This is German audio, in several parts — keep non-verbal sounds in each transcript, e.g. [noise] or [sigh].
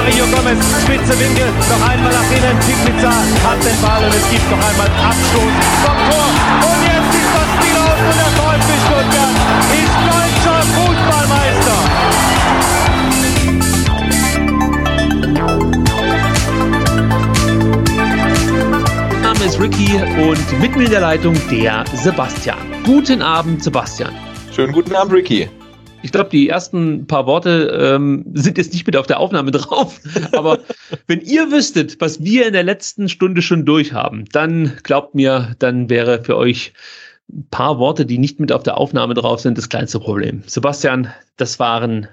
Mario Gomez, spitze Winkel, noch einmal nach innen. Pizza hat den Ball und es gibt noch einmal Abstoß vom Tor. Und jetzt ist das Spiel aus und der VfB Stuttgart ist deutscher Fußballmeister. Mein Name ist Ricky und mit mir in der Leitung der Sebastian. Guten Abend, Sebastian. Schönen guten Abend, Ricky. Ich glaube, die ersten paar Worte ähm, sind jetzt nicht mit auf der Aufnahme [laughs] drauf. Aber wenn ihr wüsstet, was wir in der letzten Stunde schon durchhaben, dann glaubt mir, dann wäre für euch ein paar Worte, die nicht mit auf der Aufnahme drauf sind, das kleinste Problem. Sebastian, das waren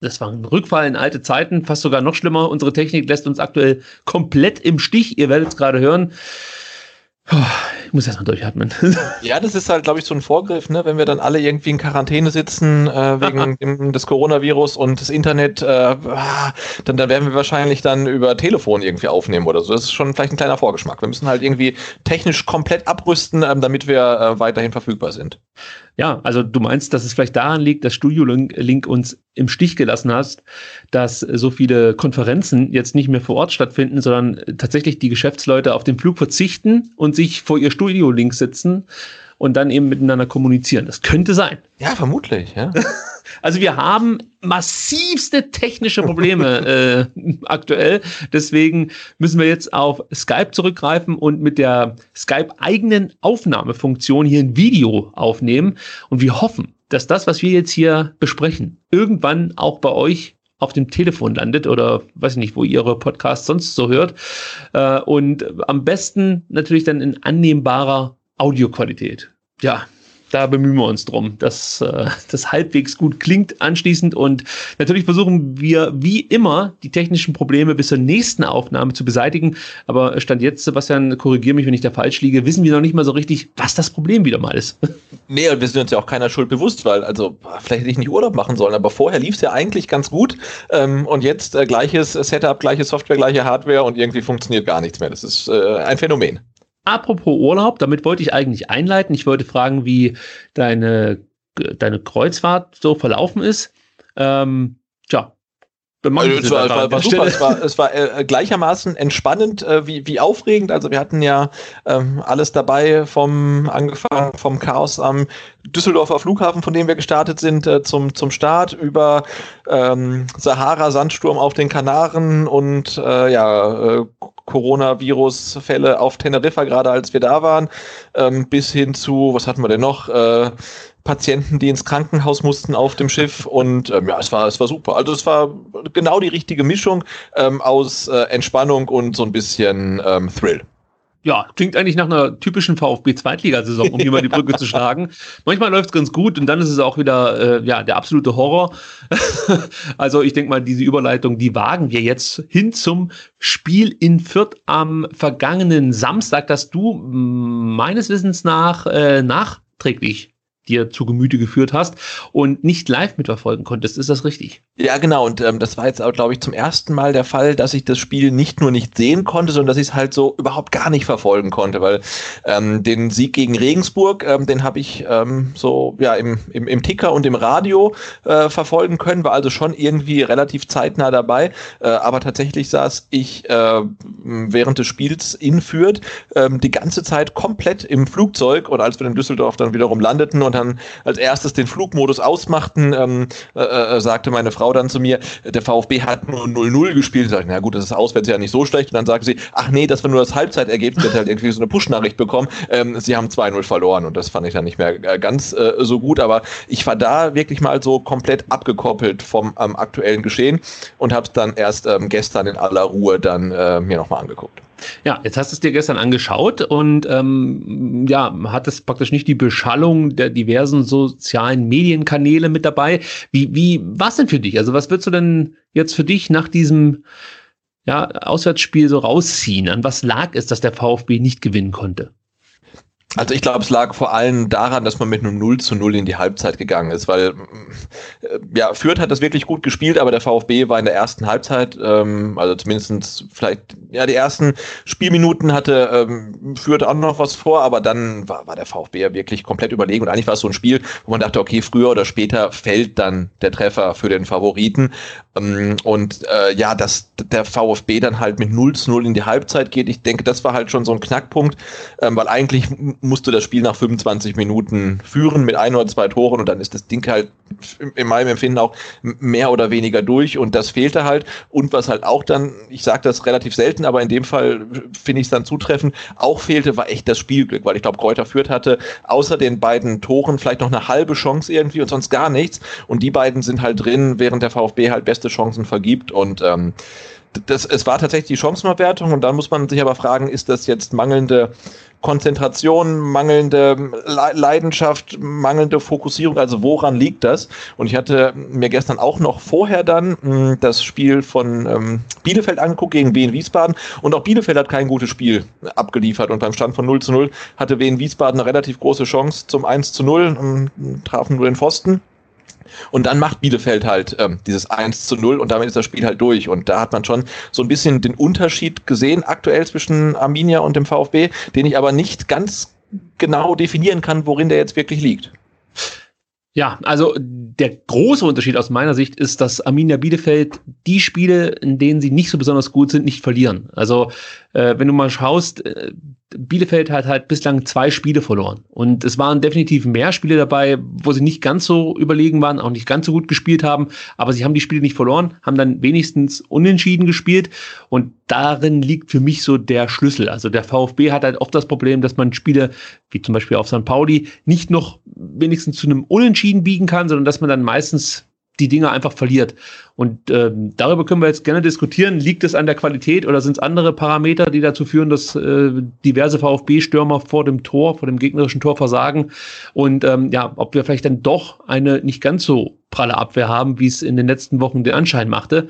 das war ein Rückfall in alte Zeiten, fast sogar noch schlimmer. Unsere Technik lässt uns aktuell komplett im Stich. Ihr werdet es gerade hören. Muss erstmal durchatmen. [laughs] Ja, das ist halt, glaube ich, so ein Vorgriff, ne? wenn wir dann alle irgendwie in Quarantäne sitzen äh, wegen [laughs] dem, des Coronavirus und das Internet, äh, ah, dann, dann werden wir wahrscheinlich dann über Telefon irgendwie aufnehmen oder so. Das ist schon vielleicht ein kleiner Vorgeschmack. Wir müssen halt irgendwie technisch komplett abrüsten, ähm, damit wir äh, weiterhin verfügbar sind. Ja, also du meinst, dass es vielleicht daran liegt, dass Studio Link uns im Stich gelassen hast, dass so viele Konferenzen jetzt nicht mehr vor Ort stattfinden, sondern tatsächlich die Geschäftsleute auf den Flug verzichten und sich vor ihr Studio Link sitzen und dann eben miteinander kommunizieren. Das könnte sein. Ja, vermutlich, ja. [laughs] Also wir haben massivste technische Probleme [laughs] äh, aktuell. Deswegen müssen wir jetzt auf Skype zurückgreifen und mit der Skype-eigenen Aufnahmefunktion hier ein Video aufnehmen. Und wir hoffen, dass das, was wir jetzt hier besprechen, irgendwann auch bei euch auf dem Telefon landet oder weiß ich nicht, wo ihr eure Podcasts sonst so hört. Äh, und am besten natürlich dann in annehmbarer Audioqualität. Ja, da bemühen wir uns drum, dass äh, das halbwegs gut klingt anschließend. Und natürlich versuchen wir wie immer die technischen Probleme bis zur nächsten Aufnahme zu beseitigen. Aber Stand jetzt, Sebastian, korrigiere mich, wenn ich da falsch liege, wissen wir noch nicht mal so richtig, was das Problem wieder mal ist. [laughs] Nee, und wir sind uns ja auch keiner Schuld bewusst, weil, also, vielleicht hätte ich nicht Urlaub machen sollen, aber vorher lief es ja eigentlich ganz gut. Ähm, und jetzt äh, gleiches Setup, gleiche Software, gleiche Hardware und irgendwie funktioniert gar nichts mehr. Das ist äh, ein Phänomen. Apropos Urlaub, damit wollte ich eigentlich einleiten. Ich wollte fragen, wie deine, deine Kreuzfahrt so verlaufen ist. Ähm, tja, also, es war, war, war super. Es war, es war äh, gleichermaßen entspannend äh, wie, wie aufregend. Also wir hatten ja ähm, alles dabei, vom angefangen vom Chaos am Düsseldorfer Flughafen, von dem wir gestartet sind, äh, zum, zum Start über ähm, Sahara-Sandsturm auf den Kanaren und äh, ja, äh, Coronavirus-Fälle auf Teneriffa, gerade als wir da waren, ähm, bis hin zu, was hatten wir denn noch? Äh, Patienten, die ins Krankenhaus mussten auf dem Schiff und ähm, ja, es war, es war super. Also es war genau die richtige Mischung ähm, aus äh, Entspannung und so ein bisschen ähm, Thrill. Ja, klingt eigentlich nach einer typischen VfB-Zweitligasaison, um hier mal die Brücke zu [laughs] schlagen. Manchmal läuft es ganz gut und dann ist es auch wieder äh, ja, der absolute Horror. [laughs] also ich denke mal, diese Überleitung, die wagen wir jetzt hin zum Spiel in Fürth am vergangenen Samstag, das du meines Wissens nach äh, nachträglich dir zu Gemüte geführt hast und nicht live mitverfolgen konntest. Ist das richtig? Ja, genau. Und ähm, das war jetzt auch, glaube ich, zum ersten Mal der Fall, dass ich das Spiel nicht nur nicht sehen konnte, sondern dass ich es halt so überhaupt gar nicht verfolgen konnte, weil ähm, den Sieg gegen Regensburg, ähm, den habe ich ähm, so ja im, im, im Ticker und im Radio äh, verfolgen können, war also schon irgendwie relativ zeitnah dabei. Äh, aber tatsächlich saß ich äh, während des Spiels in Fürth äh, die ganze Zeit komplett im Flugzeug und als wir in Düsseldorf dann wiederum landeten und dann als erstes den Flugmodus ausmachten, ähm, äh, äh sagte meine Frau dann zu mir, der VfB hat nur 0-0 gespielt. Ich na gut, das ist auswärts ja nicht so schlecht. Und dann sagte sie, ach nee, das war nur das Halbzeitergebnis. Hat halt irgendwie so eine Push-Nachricht bekommen. Ähm, sie haben 2-0 verloren und das fand ich dann nicht mehr äh, ganz äh, so gut. Aber ich war da wirklich mal so komplett abgekoppelt vom ähm, aktuellen Geschehen und habe es dann erst ähm, gestern in aller Ruhe dann äh, mir nochmal angeguckt. Ja, jetzt hast du es dir gestern angeschaut und ähm, ja, hat es praktisch nicht die Beschallung der diversen sozialen Medienkanäle mit dabei. Wie, wie war denn für dich? Also was würdest du denn jetzt für dich nach diesem ja, Auswärtsspiel so rausziehen? An was lag es, dass der VfB nicht gewinnen konnte? Also ich glaube, es lag vor allem daran, dass man mit einem 0 zu 0 in die Halbzeit gegangen ist, weil äh, ja, Fürth hat das wirklich gut gespielt, aber der VfB war in der ersten Halbzeit, ähm, also zumindest vielleicht, ja, die ersten Spielminuten hatte ähm, Fürth auch noch was vor, aber dann war, war der VfB ja wirklich komplett überlegen und eigentlich war es so ein Spiel, wo man dachte, okay, früher oder später fällt dann der Treffer für den Favoriten. Ähm, und äh, ja, dass der VfB dann halt mit 0 zu 0 in die Halbzeit geht, ich denke, das war halt schon so ein Knackpunkt, ähm, weil eigentlich musst du das Spiel nach 25 Minuten führen mit ein oder zwei Toren und dann ist das Ding halt in meinem Empfinden auch mehr oder weniger durch und das fehlte halt. Und was halt auch dann, ich sage das relativ selten, aber in dem Fall finde ich es dann zutreffend, auch fehlte, war echt das Spielglück, weil ich glaube, Kräuter Fürth hatte außer den beiden Toren vielleicht noch eine halbe Chance irgendwie und sonst gar nichts. Und die beiden sind halt drin, während der VfB halt beste Chancen vergibt und ähm, das, es war tatsächlich die Chancenverwertung und dann muss man sich aber fragen, ist das jetzt mangelnde Konzentration, mangelnde Leidenschaft, mangelnde Fokussierung, also woran liegt das? Und ich hatte mir gestern auch noch vorher dann mh, hm, das Spiel von ähm, Bielefeld angeguckt gegen Wien Wiesbaden und auch Bielefeld hat kein gutes Spiel abgeliefert und beim Stand von 0 zu 0 hatte Wien Wiesbaden eine relativ große Chance zum 1 zu 0 und trafen nur den Pfosten. Und dann macht Bielefeld halt ähm, dieses 1 zu 0 und damit ist das Spiel halt durch. Und da hat man schon so ein bisschen den Unterschied gesehen aktuell zwischen Arminia und dem VfB, den ich aber nicht ganz genau definieren kann, worin der jetzt wirklich liegt. Ja, also der große Unterschied aus meiner Sicht ist, dass Arminia Bielefeld die Spiele, in denen sie nicht so besonders gut sind, nicht verlieren. Also äh, wenn du mal schaust, äh, Bielefeld hat halt bislang zwei Spiele verloren. Und es waren definitiv mehr Spiele dabei, wo sie nicht ganz so überlegen waren, auch nicht ganz so gut gespielt haben. Aber sie haben die Spiele nicht verloren, haben dann wenigstens unentschieden gespielt. Und darin liegt für mich so der Schlüssel. Also der VfB hat halt oft das Problem, dass man Spiele, wie zum Beispiel auf St. Pauli, nicht noch wenigstens zu einem Unentschieden biegen kann, sondern dass man dann meistens die Dinge einfach verliert. Und ähm, darüber können wir jetzt gerne diskutieren. Liegt es an der Qualität oder sind es andere Parameter, die dazu führen, dass äh, diverse VfB-Stürmer vor dem Tor, vor dem gegnerischen Tor versagen? Und ähm, ja, ob wir vielleicht dann doch eine nicht ganz so pralle Abwehr haben, wie es in den letzten Wochen den Anschein machte.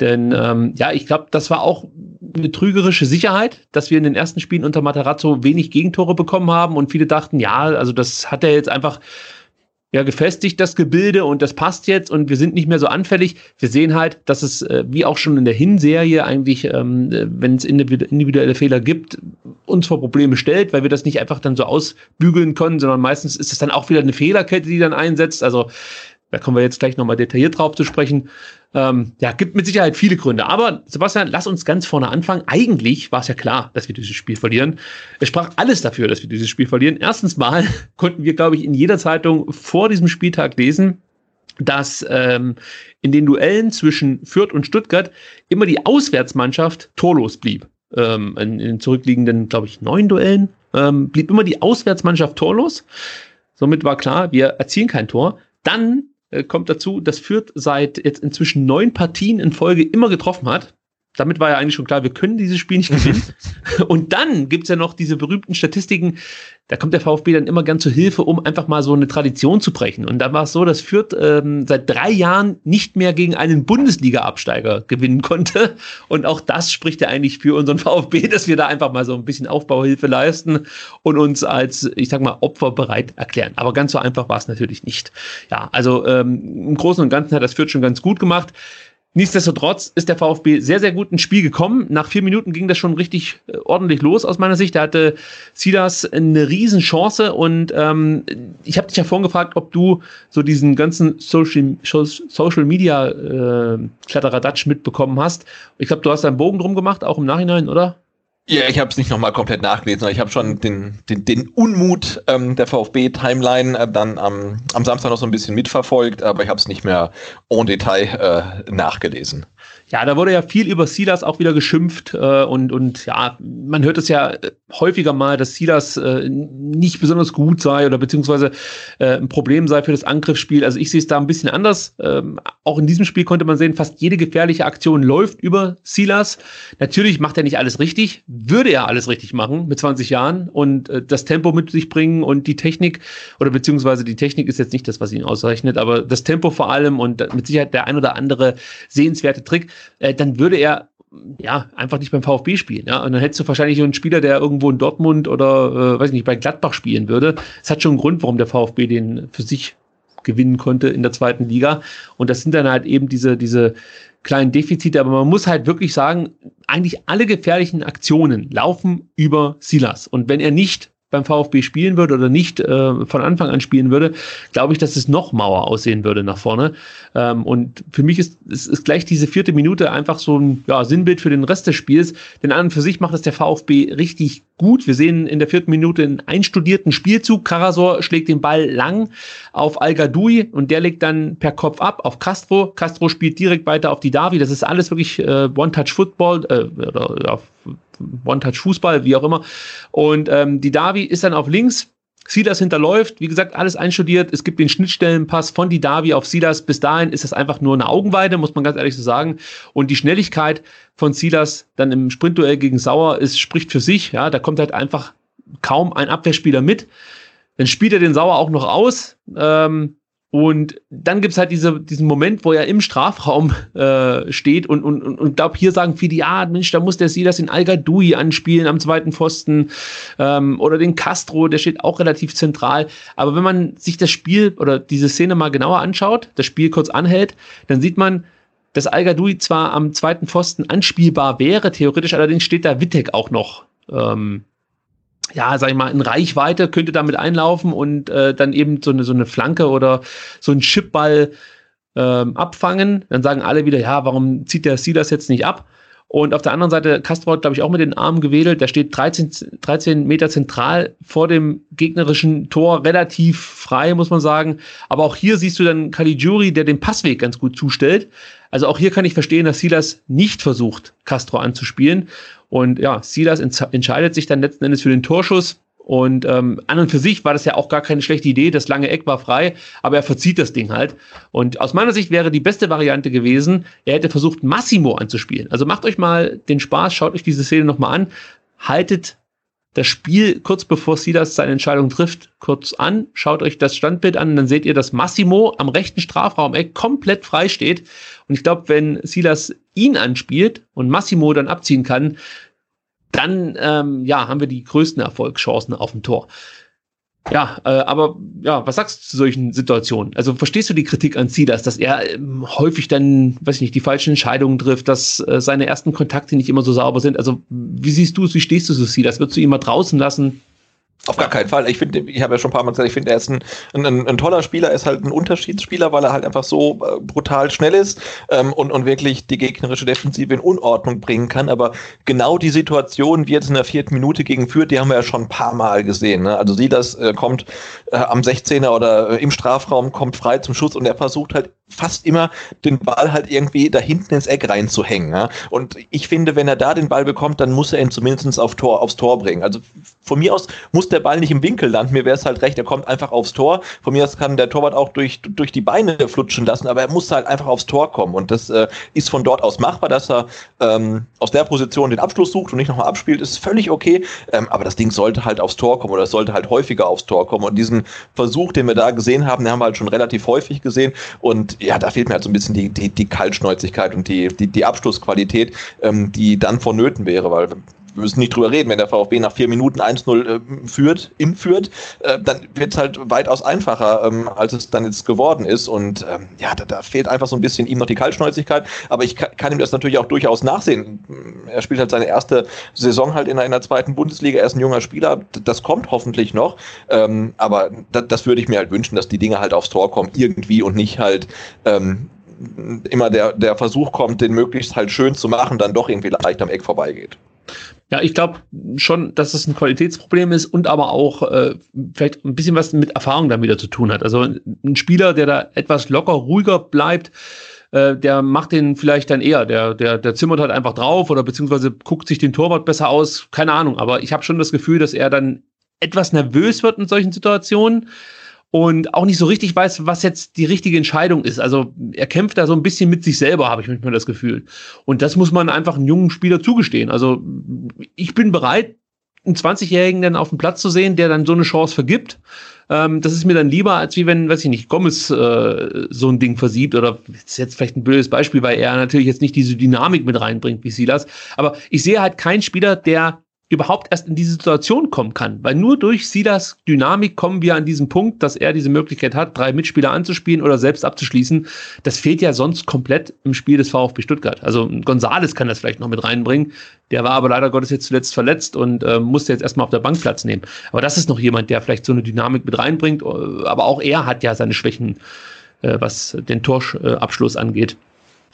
Denn ähm, ja, ich glaube, das war auch eine trügerische Sicherheit, dass wir in den ersten Spielen unter Materazzo wenig Gegentore bekommen haben und viele dachten, ja, also das hat er jetzt einfach ja gefestigt, das Gebilde, und das passt jetzt und wir sind nicht mehr so anfällig. Wir sehen halt, dass es, äh, wie auch schon in der Hinserie, eigentlich, ähm, wenn es individuelle Fehler gibt, uns vor Probleme stellt, weil wir das nicht einfach dann so ausbügeln können, sondern meistens ist es dann auch wieder eine Fehlerkette, die dann einsetzt. Also da kommen wir jetzt gleich nochmal detailliert drauf zu sprechen. Ähm, ja, gibt mit Sicherheit viele Gründe. Aber Sebastian, lass uns ganz vorne anfangen. Eigentlich war es ja klar, dass wir dieses Spiel verlieren. Es sprach alles dafür, dass wir dieses Spiel verlieren. Erstens mal [laughs] konnten wir, glaube ich, in jeder Zeitung vor diesem Spieltag lesen, dass ähm, in den Duellen zwischen Fürth und Stuttgart immer die Auswärtsmannschaft torlos blieb. Ähm, in, den zurückliegenden, glaube ich, neun Duellen ähm, blieb immer die Auswärtsmannschaft torlos. Somit war klar, wir erzielen kein Tor. Dann kommt dazu, dass Fürth seit jetzt inzwischen neun Partien in Folge immer getroffen hat. Damit war ja eigentlich schon klar, wir können dieses Spiel nicht gewinnen. [laughs] und dann gibt's ja noch diese berühmten Statistiken, da kommt der VfB dann immer gern zu Hilfe, um einfach mal so eine Tradition zu brechen. Und da war es so, dass Fürth ähm, seit drei Jahren nicht mehr gegen einen Bundesliga-Absteiger gewinnen konnte. Und auch das spricht ja eigentlich für unseren VfB, dass wir da einfach mal so ein bisschen Aufbauhilfe leisten und uns als, ich sag mal, Opfer bereit erklären. Aber ganz so einfach war es natürlich nicht. Ja, also ähm, im Großen und Ganzen hat das Fürth schon ganz gut gemacht. Nichtsdestotrotz ist der VfB sehr, sehr gut ins Spiel gekommen. Nach vier Minuten ging das schon richtig äh, ordentlich los aus meiner Sicht. Da hatte Silas eine Riesenchance und ähm, ich habe dich ja vorhin gefragt, ob du so diesen ganzen Social, Social Media äh, Kladderadatsch mitbekommen hast. Ich glaube, du hast einen Bogen drum gemacht, auch im Nachhinein, oder? Ja, ich habe es nicht nochmal komplett nachgelesen, aber ich habe schon den, den, den Unmut ähm, der VfB-Timeline äh, dann am, am Samstag noch so ein bisschen mitverfolgt, aber ich habe es nicht mehr en Detail äh, nachgelesen. Ja, da wurde ja viel über Silas auch wieder geschimpft äh, und, und ja, man hört es ja äh, häufiger mal, dass Silas äh, nicht besonders gut sei oder beziehungsweise äh, ein Problem sei für das Angriffsspiel. Also ich sehe es da ein bisschen anders. Ähm, auch in diesem Spiel konnte man sehen, fast jede gefährliche Aktion läuft über Silas. Natürlich macht er nicht alles richtig, würde er alles richtig machen mit 20 Jahren und äh, das Tempo mit sich bringen und die Technik oder beziehungsweise die Technik ist jetzt nicht das, was ihn auszeichnet, aber das Tempo vor allem und mit Sicherheit der ein oder andere sehenswerte Trick äh, dann würde er ja, einfach nicht beim VfB spielen. Ja? Und dann hättest du wahrscheinlich einen Spieler, der irgendwo in Dortmund oder, äh, weiß ich nicht, bei Gladbach spielen würde. Es hat schon einen Grund, warum der VfB den für sich gewinnen konnte in der zweiten Liga. Und das sind dann halt eben diese, diese kleinen Defizite. Aber man muss halt wirklich sagen, eigentlich alle gefährlichen Aktionen laufen über Silas. Und wenn er nicht beim VfB spielen würde oder nicht äh, von Anfang an spielen würde, glaube ich, dass es noch Mauer aussehen würde nach vorne. Ähm, und für mich ist, ist, ist gleich diese vierte Minute einfach so ein ja, Sinnbild für den Rest des Spiels. Denn an und für sich macht es der VfB richtig gut. Wir sehen in der vierten Minute einen einstudierten Spielzug. Karasor schlägt den Ball lang auf Al und der legt dann per Kopf ab auf Castro. Castro spielt direkt weiter auf die Davi. Das ist alles wirklich äh, One-Touch-Football äh, oder auf One-Touch-Fußball, wie auch immer. Und ähm, die Davi ist dann auf links. Silas hinterläuft, wie gesagt, alles einstudiert. Es gibt den Schnittstellenpass von die Davi auf Silas. Bis dahin ist das einfach nur eine Augenweide, muss man ganz ehrlich so sagen. Und die Schnelligkeit von Silas dann im Sprintduell gegen Sauer ist, spricht für sich. Ja, da kommt halt einfach kaum ein Abwehrspieler mit. Dann spielt er den Sauer auch noch aus. Ähm, und dann gibt's halt diese, diesen Moment, wo er im Strafraum äh, steht und, und, und, und glaube, hier sagen viele, ja, Mensch, da muss der Silas in al anspielen am zweiten Pfosten ähm, oder den Castro, der steht auch relativ zentral. Aber wenn man sich das Spiel oder diese Szene mal genauer anschaut, das Spiel kurz anhält, dann sieht man, dass al zwar am zweiten Pfosten anspielbar wäre, theoretisch, allerdings steht da Wittek auch noch ähm, ja, sag ich mal, in Reichweite könnte damit einlaufen und äh, dann eben so eine, so eine Flanke oder so ein Chipball ähm, abfangen. Dann sagen alle wieder, ja, warum zieht der Silas jetzt nicht ab? Und auf der anderen Seite, Castro hat, glaube ich, auch mit den Armen gewedelt. Der steht 13, 13 Meter zentral vor dem gegnerischen Tor, relativ frei, muss man sagen. Aber auch hier siehst du dann Caligiuri, der den Passweg ganz gut zustellt. Also auch hier kann ich verstehen, dass Silas nicht versucht, Castro anzuspielen. Und ja, Silas entscheidet sich dann letzten Endes für den Torschuss. Und ähm, an und für sich war das ja auch gar keine schlechte Idee. Das lange Eck war frei, aber er verzieht das Ding halt. Und aus meiner Sicht wäre die beste Variante gewesen, er hätte versucht, Massimo anzuspielen. Also macht euch mal den Spaß, schaut euch diese Szene nochmal an, haltet das Spiel kurz bevor Silas seine Entscheidung trifft, kurz an, schaut euch das Standbild an, dann seht ihr, dass Massimo am rechten Strafraum-Eck komplett frei steht. Und ich glaube, wenn Silas ihn anspielt und Massimo dann abziehen kann, dann ähm, ja, haben wir die größten Erfolgschancen auf dem Tor. Ja, äh, aber ja, was sagst du zu solchen Situationen? Also verstehst du die Kritik an Silas, dass er ähm, häufig dann, weiß ich nicht, die falschen Entscheidungen trifft, dass äh, seine ersten Kontakte nicht immer so sauber sind? Also wie siehst du es, wie stehst du zu Silas? Würdest du ihn mal draußen lassen? Auf gar keinen Fall. Ich finde, ich habe ja schon ein paar Mal gesagt, ich finde, er ist ein, ein, ein, toller Spieler, er ist halt ein Unterschiedsspieler, weil er halt einfach so äh, brutal schnell ist ähm, und, und wirklich die gegnerische Defensive in Unordnung bringen kann. Aber genau die Situation, wie jetzt in der vierten Minute gegen Fürth, die haben wir ja schon ein paar Mal gesehen. Ne? Also sie das äh, kommt äh, am 16er oder äh, im Strafraum, kommt frei zum Schuss und er versucht halt fast immer den Ball halt irgendwie da hinten ins Eck reinzuhängen. Ja? Und ich finde, wenn er da den Ball bekommt, dann muss er ihn zumindest auf Tor, aufs Tor bringen. Also von mir aus muss der Ball nicht im Winkel landen. Mir wäre es halt recht, er kommt einfach aufs Tor. Von mir aus kann der Torwart auch durch, durch die Beine flutschen lassen, aber er muss halt einfach aufs Tor kommen. Und das äh, ist von dort aus machbar, dass er ähm, aus der Position den Abschluss sucht und nicht nochmal abspielt, ist völlig okay. Ähm, aber das Ding sollte halt aufs Tor kommen oder es sollte halt häufiger aufs Tor kommen. Und diesen Versuch, den wir da gesehen haben, den haben wir halt schon relativ häufig gesehen. Und ja, da fehlt mir halt so ein bisschen die, die, die Kaltschnäuzigkeit und die, die, die Abschlussqualität, ähm, die dann vonnöten wäre, weil wir müssen nicht drüber reden, wenn der VfB nach vier Minuten 1-0 äh, führt, im führt, äh, dann wird es halt weitaus einfacher, ähm, als es dann jetzt geworden ist. Und ähm, ja, da, da, fehlt einfach so ein bisschen ihm noch die Kaltschnäuzigkeit. Aber ich kann, kann, ihm das natürlich auch durchaus nachsehen. Er spielt halt seine erste Saison halt in in der zweiten Bundesliga. Er ist ein junger Spieler. Das kommt hoffentlich noch. Ähm, aber das, das würde ich mir halt wünschen, dass die Dinge halt aufs Tor kommen, irgendwie und nicht halt ähm, immer der, der Versuch kommt, den möglichst halt schön zu machen, dann doch irgendwie leicht am Eck vorbeigeht. Ja, ich glaube schon, dass es ein Qualitätsproblem ist und aber auch äh, vielleicht ein bisschen was mit Erfahrung dann wieder zu tun hat. Also ein Spieler, der da etwas locker, ruhiger bleibt, äh, der macht den vielleicht dann eher. Der, der, der zimmert halt einfach drauf oder beziehungsweise guckt sich den Torwart besser aus. Keine Ahnung. Aber ich habe schon das Gefühl, dass er dann etwas nervös wird in solchen Situationen und auch nicht so richtig weiß, was jetzt die richtige Entscheidung ist. Also er kämpft da so ein bisschen mit sich selber, habe ich manchmal das Gefühl. Und das muss man einfach einem jungen Spieler zugestehen. Also ich bin bereit, einen 20-Jährigen dann auf dem Platz zu sehen, der dann so eine Chance vergibt. Ähm, das ist mir dann lieber, als wie wenn, weiß ich nicht, Gomez äh, so ein Ding versiebt oder ist jetzt vielleicht ein blödes Beispiel, weil er natürlich jetzt nicht diese Dynamik mit reinbringt wie Silas. Aber ich sehe halt keinen Spieler, der überhaupt erst in diese Situation kommen kann. Weil nur durch Silas Dynamik kommen wir an diesen Punkt, dass er diese Möglichkeit hat, drei Mitspieler anzuspielen oder selbst abzuschließen. Das fehlt ja sonst komplett im Spiel des VfB Stuttgart. Also Gonzales kann das vielleicht noch mit reinbringen. Der war aber leider Gottes jetzt zuletzt verletzt und äh, musste jetzt erstmal auf der Bank Platz nehmen. Aber das ist noch jemand, der vielleicht so eine Dynamik mit reinbringt. Aber auch er hat ja seine Schwächen, äh, was den Torabschluss angeht.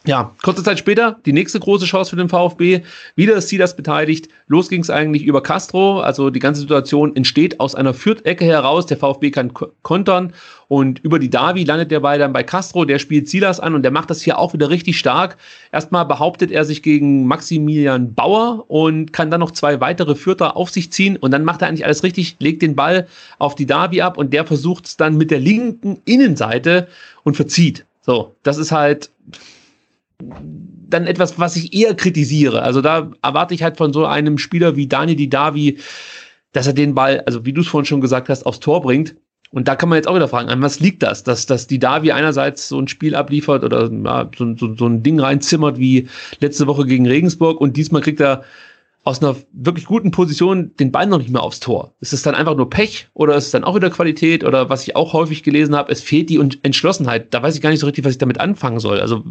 Ja, kurze Zeit später, die nächste große Chance für den VfB. Wieder ist Silas beteiligt. Los ging es eigentlich über Castro. Also die ganze Situation entsteht aus einer Fürth-Ecke heraus. Der VfB kann kontern und über die Davi landet der Ball dann bei Castro. Der spielt Silas an und der macht das hier auch wieder richtig stark. Erstmal behauptet er sich gegen Maximilian Bauer und kann dann noch zwei weitere Fürther auf sich ziehen und dann macht er eigentlich alles richtig, legt den Ball auf die Davi ab und der versucht es dann mit der linken Innenseite und verzieht. So, das ist halt dann etwas, was ich eher kritisiere. Also da erwarte ich halt von so einem Spieler wie Daniel Didavi, dass er den Ball, also wie du es vorhin schon gesagt hast, aufs Tor bringt. Und da kann man jetzt auch wieder fragen, an was liegt das? Dass, dass die Davi einerseits so ein Spiel abliefert oder ja, so, so, so ein Ding reinzimmert wie letzte Woche gegen Regensburg und diesmal kriegt er aus einer wirklich guten Position den Ball noch nicht mehr aufs Tor. Ist es dann einfach nur Pech oder ist es dann auch wieder Qualität oder was ich auch häufig gelesen habe, es fehlt die Entschlossenheit. Da weiß ich gar nicht so richtig, was ich damit anfangen soll. Also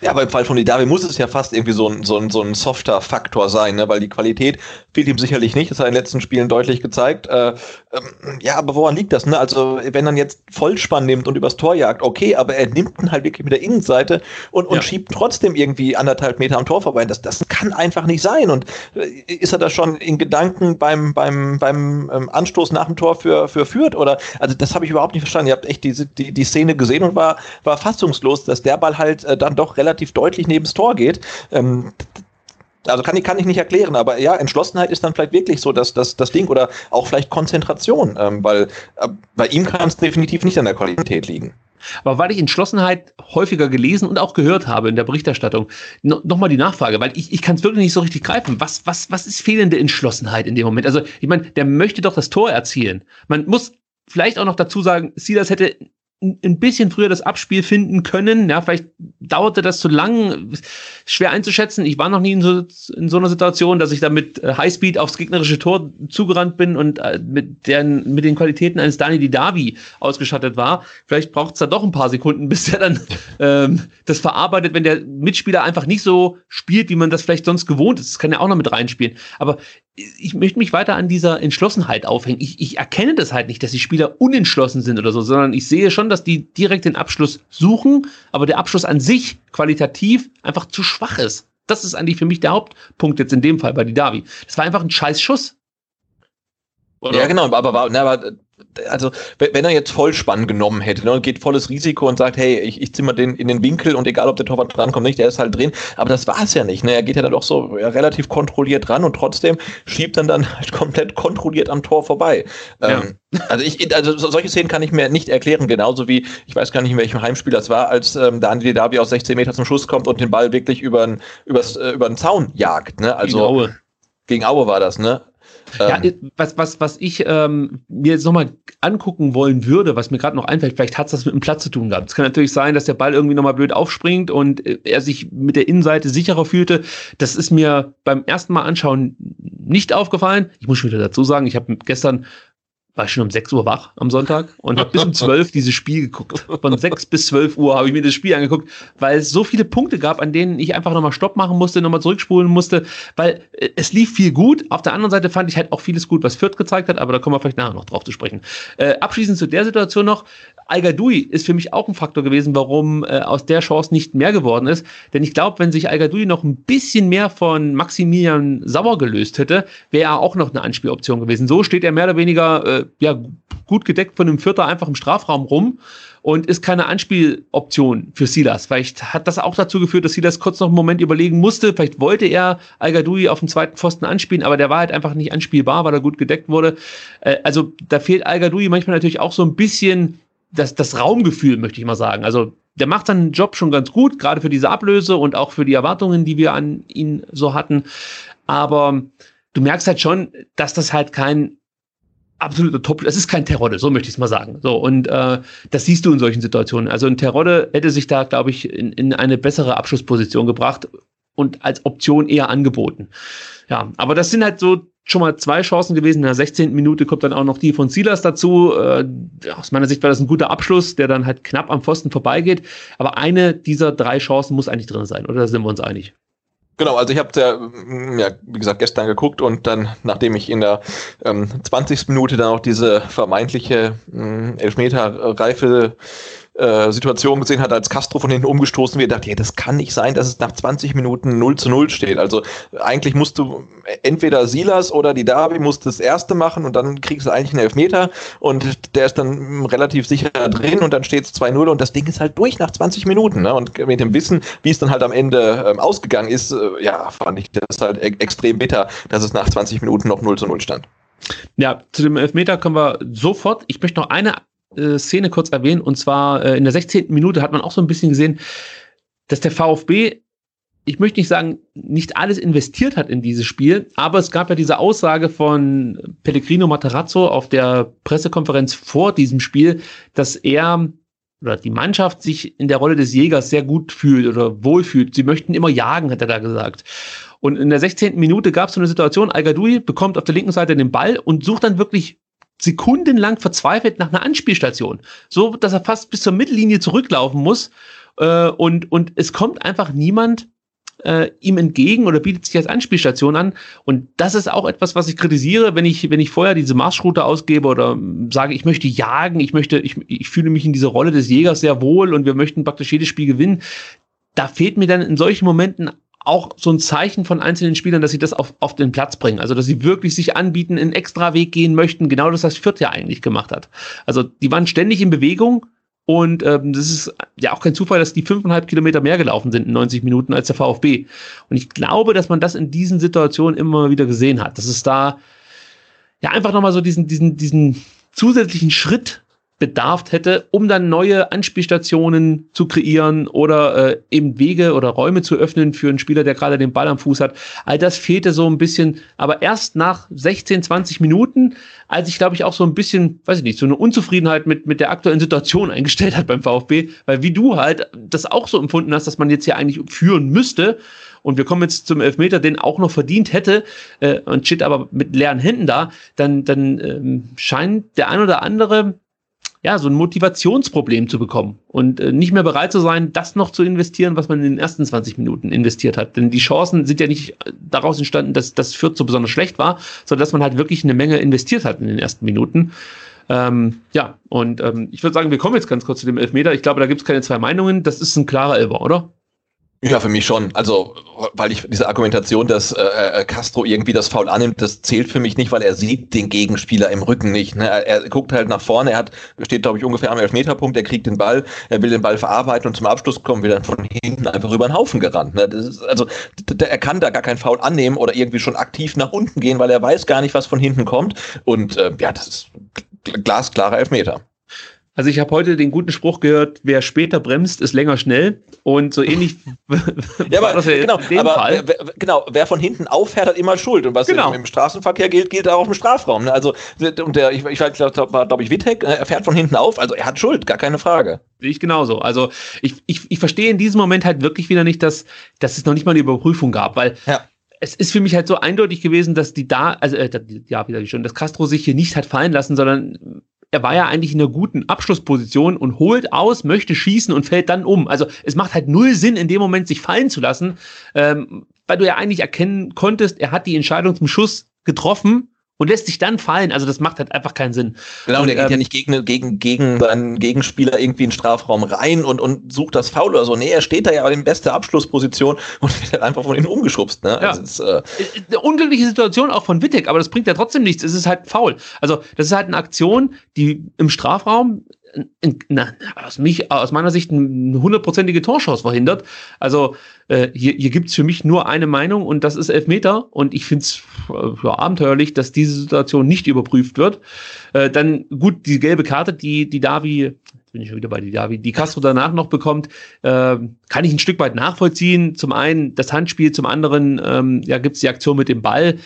ja, aber im Fall von Idavi muss es ja fast irgendwie so ein, so ein, so ein softer Faktor sein, ne? weil die Qualität fehlt ihm sicherlich nicht, das hat er in den letzten Spielen deutlich gezeigt. Äh, ähm, ja, aber woran liegt das? Ne? Also, wenn er jetzt Vollspann nimmt und übers Tor jagt, okay, aber er nimmt ihn halt wirklich mit der Innenseite und, und ja. schiebt trotzdem irgendwie anderthalb Meter am Tor vorbei. Das, das kann einfach nicht sein. Und äh, ist er da schon in Gedanken beim, beim, beim ähm, Anstoß nach dem Tor für, für Fürth? Oder, also, das habe ich überhaupt nicht verstanden. Ihr habt echt diese, die, die Szene gesehen und war, war fassungslos, dass der Ball halt äh, dann doch relativ relativ deutlich neben das Tor geht. Ähm, also kann ich, kann ich nicht erklären, aber ja, Entschlossenheit ist dann vielleicht wirklich so dass das, das Ding oder auch vielleicht Konzentration, ähm, weil äh, bei ihm kann es definitiv nicht an der Qualität liegen. Aber weil ich Entschlossenheit häufiger gelesen und auch gehört habe in der Berichterstattung, no, nochmal die Nachfrage, weil ich, ich kann es wirklich nicht so richtig greifen. Was, was, was ist fehlende Entschlossenheit in dem Moment? Also, ich meine, der möchte doch das Tor erzielen. Man muss vielleicht auch noch dazu sagen, Silas hätte ein bisschen früher das Abspiel finden können. Ja, vielleicht dauerte das zu lang, schwer einzuschätzen. Ich war noch nie in so, in so einer Situation, dass ich da mit äh, Highspeed aufs gegnerische Tor zugerannt bin und äh, mit, deren, mit den Qualitäten eines Dani Didavi ausgestattet war. Vielleicht braucht es da doch ein paar Sekunden, [laughs] bis er dann ähm, das verarbeitet, wenn der Mitspieler einfach nicht so spielt, wie man das vielleicht sonst gewohnt ist. Das kann ja auch noch mit reinspielen. Aber ich möchte mich weiter an dieser Entschlossenheit aufhängen. Ich, ich erkenne das halt nicht, dass die Spieler unentschlossen sind oder so, sondern ich sehe schon, dass die direkt den Abschluss suchen, aber der Abschluss an sich qualitativ einfach zu schwach ist. Das ist eigentlich für mich der Hauptpunkt jetzt in dem Fall bei die Davi. Das war einfach ein scheiß Schuss. Oder? Ja, genau, aber, aber, na, aber also wenn er jetzt Vollspann genommen hätte ne, und geht volles Risiko und sagt, hey, ich, ich zimmer den in den Winkel und egal ob der Torwart drankommt nicht, der ist halt drin. Aber das war es ja nicht. Ne? Er geht ja dann doch so relativ kontrolliert ran und trotzdem schiebt dann dann halt komplett kontrolliert am Tor vorbei. Ja. Ähm, also ich, also solche Szenen kann ich mir nicht erklären, genauso wie, ich weiß gar nicht, in welchem Heimspiel das war, als ähm, Andi Davi aus 16 Meter zum Schuss kommt und den Ball wirklich über übers, äh, über den Zaun jagt. Ne? Also, gegen Aue. Gegen Aue war das, ne? Ja, ähm. was, was, was ich ähm, mir jetzt nochmal angucken wollen würde, was mir gerade noch einfällt, vielleicht hat es das mit dem Platz zu tun gehabt. Es kann natürlich sein, dass der Ball irgendwie nochmal blöd aufspringt und äh, er sich mit der Innenseite sicherer fühlte. Das ist mir beim ersten Mal anschauen nicht aufgefallen. Ich muss schon wieder dazu sagen, ich habe gestern war ich schon um 6 Uhr wach am Sonntag und habe bis um 12 dieses Spiel geguckt. Von 6 bis 12 Uhr habe ich mir das Spiel angeguckt, weil es so viele Punkte gab, an denen ich einfach nochmal Stopp machen musste, nochmal zurückspulen musste, weil äh, es lief viel gut. Auf der anderen Seite fand ich halt auch vieles gut, was Fürth gezeigt hat, aber da kommen wir vielleicht nachher noch drauf zu sprechen. Äh, abschließend zu der Situation noch, al ist für mich auch ein Faktor gewesen, warum äh, aus der Chance nicht mehr geworden ist. Denn ich glaube, wenn sich al noch ein bisschen mehr von Maximilian Sauer gelöst hätte, wäre er auch noch eine Anspieloption gewesen. So steht er mehr oder weniger äh, ja, gut gedeckt von dem Vierter einfach im Strafraum rum und ist keine Anspieloption für Silas. Vielleicht hat das auch dazu geführt, dass Silas kurz noch einen Moment überlegen musste. Vielleicht wollte er al auf dem zweiten Pfosten anspielen, aber der war halt einfach nicht anspielbar, weil er gut gedeckt wurde. Äh, also da fehlt al manchmal natürlich auch so ein bisschen das, das Raumgefühl, möchte ich mal sagen. Also der macht seinen Job schon ganz gut, gerade für diese Ablöse und auch für die Erwartungen, die wir an ihn so hatten. Aber du merkst halt schon, dass das halt kein absoluter Top, das ist kein Terodde, so möchte ich es mal sagen. So, und äh, das siehst du in solchen Situationen. Also ein Terodde hätte sich da, glaube ich, in, in eine bessere Abschlussposition gebracht und als Option eher angeboten. Ja, aber das sind halt so schon mal zwei Chancen gewesen. In der 16. Minute kommt dann auch noch die von Silas dazu. Äh, aus meiner Sicht war das ein guter Abschluss, der dann halt knapp am Pfosten vorbeigeht. Aber eine dieser drei Chancen muss eigentlich drin sein, oder sind wir uns einig? Genau, also ich habe ja, ja, wie gesagt, gestern geguckt und dann, nachdem ich in der ähm, 20. Minute dann auch diese vermeintliche äh, Elfmeter-Reife äh, Situation gesehen hat, als Castro von hinten umgestoßen wird, dachte, ja, das kann nicht sein, dass es nach 20 Minuten 0 zu 0 steht. Also eigentlich musst du entweder Silas oder die Derby musst das erste machen und dann kriegst du eigentlich einen Elfmeter und der ist dann relativ sicher drin und dann steht es 2-0 und das Ding ist halt durch nach 20 Minuten. Ne? Und mit dem Wissen, wie es dann halt am Ende ähm, ausgegangen ist, äh, ja, fand ich das halt e extrem bitter, dass es nach 20 Minuten noch 0 zu 0 stand. Ja, zu dem Elfmeter kommen wir sofort. Ich möchte noch eine äh, Szene kurz erwähnen. Und zwar äh, in der 16. Minute hat man auch so ein bisschen gesehen, dass der VfB, ich möchte nicht sagen, nicht alles investiert hat in dieses Spiel, aber es gab ja diese Aussage von Pellegrino Materazzo auf der Pressekonferenz vor diesem Spiel, dass er oder die Mannschaft sich in der Rolle des Jägers sehr gut fühlt oder wohlfühlt. Sie möchten immer jagen, hat er da gesagt. Und in der 16. Minute gab es so eine Situation, al bekommt auf der linken Seite den Ball und sucht dann wirklich sekundenlang verzweifelt nach einer Anspielstation. So, dass er fast bis zur Mittellinie zurücklaufen muss. Äh, und, und es kommt einfach niemand äh, ihm entgegen oder bietet sich als Anspielstation an. Und das ist auch etwas, was ich kritisiere, wenn ich, wenn ich vorher diese Marschroute ausgebe oder sage, ich möchte jagen, ich möchte, ich, ich fühle mich in dieser Rolle des Jägers sehr wohl und wir möchten praktisch jedes Spiel gewinnen. Da fehlt mir dann in solchen Momenten auch so ein Zeichen von einzelnen Spielern, dass sie das auf, auf den Platz bringen. Also, dass sie wirklich sich anbieten, einen extra Weg gehen möchten. Genau das, was Fürth ja eigentlich gemacht hat. Also, die waren ständig in Bewegung und ähm, das ist ja auch kein Zufall, dass die fünfeinhalb Kilometer mehr gelaufen sind in 90 Minuten als der VfB. Und ich glaube, dass man das in diesen Situationen immer wieder gesehen hat. Dass es da ja einfach nochmal so diesen, diesen, diesen zusätzlichen Schritt bedarf hätte, um dann neue Anspielstationen zu kreieren oder äh, eben Wege oder Räume zu öffnen für einen Spieler, der gerade den Ball am Fuß hat. All das fehlte so ein bisschen, aber erst nach 16, 20 Minuten, als ich glaube ich auch so ein bisschen, weiß ich nicht, so eine Unzufriedenheit mit, mit der aktuellen Situation [laughs] eingestellt hat beim VfB, weil wie du halt das auch so empfunden hast, dass man jetzt hier eigentlich führen müsste, und wir kommen jetzt zum Elfmeter, den auch noch verdient hätte äh, und steht aber mit leeren Händen da, dann, dann ähm, scheint der ein oder andere ja, so ein Motivationsproblem zu bekommen und äh, nicht mehr bereit zu sein, das noch zu investieren, was man in den ersten 20 Minuten investiert hat. Denn die Chancen sind ja nicht äh, daraus entstanden, dass das Fürth so besonders schlecht war, sondern dass man halt wirklich eine Menge investiert hat in den ersten Minuten. Ähm, ja, und ähm, ich würde sagen, wir kommen jetzt ganz kurz zu dem Elfmeter. Ich glaube, da gibt es keine zwei Meinungen. Das ist ein klarer Elfer, oder? Ja, für mich schon. Also, weil ich diese Argumentation, dass äh, äh, Castro irgendwie das Foul annimmt, das zählt für mich nicht, weil er sieht den Gegenspieler im Rücken nicht. Ne? Er, guckt halt nach vorne, er hat, steht, glaube ich, ungefähr am Elfmeterpunkt, er kriegt den Ball, er will den Ball verarbeiten und zum Abschluss kommen wir dann von hinten einfach über den Haufen gerannt. Ne? Ist, also, er kann da gar kein Foul annehmen oder irgendwie schon aktiv nach unten gehen, weil er weiß gar nicht, was von hinten kommt. Und äh, ja, das ist glasklarer Elfmeter. Also ich habe heute den guten Spruch gehört, wer später bremst, ist länger schnell. Und so ähnlich [laughs] ja, aber, ja genau, aber. Wer, genau, wer von hinten auffährt, hat immer Schuld. Und was genau. im, im, Straßenverkehr gilt, gilt auch im Strafraum. Ne? Also und der, ich, ich glaube, war, glaube ich, Wittek, ne? er fährt von hinten auf, also er hat Schuld, gar keine Frage. Sehe ich genauso. Also ich, ich, ich verstehe in diesem Moment halt wirklich wieder nicht, dass, dass es noch nicht mal eine Überprüfung gab, weil ja es ist für mich halt so eindeutig gewesen, dass die da, also äh, ja, wieder schon, dass Castro sich hier nicht hat fallen lassen, sondern er war ja eigentlich in einer guten Abschlussposition und holt aus, möchte schießen und fällt dann um. Also es macht halt null Sinn, in dem Moment sich fallen zu lassen, ähm, weil du ja eigentlich erkennen konntest, er hat die Entscheidung zum Schuss getroffen und lässt sich dann fallen. Also das macht halt einfach keinen Sinn. Genau, und der geht ähm, ja nicht gegen, gegen, gegen seinen Gegenspieler irgendwie in den Strafraum rein und, und sucht das Foul oder so. Nee, er steht da ja in bester Abschlussposition und wird halt einfach von innen umgeschubst. Ne? Ja. Also ist, äh eine unglückliche Situation auch von Wittek, aber das bringt ja trotzdem nichts. Es ist halt faul. Also das ist halt eine Aktion, die im Strafraum na, aus, mich, aus meiner Sicht eine hundertprozentige Torschance verhindert. Also äh, hier, hier gibt es für mich nur eine Meinung und das ist Elfmeter und ich finde es äh, abenteuerlich, dass diese Situation nicht überprüft wird. Äh, dann gut, die gelbe Karte, die, die Davi, jetzt bin ich schon wieder bei die Davi, die Castro danach noch bekommt, äh, kann ich ein Stück weit nachvollziehen. Zum einen das Handspiel, zum anderen ähm, ja, gibt es die Aktion mit dem Ball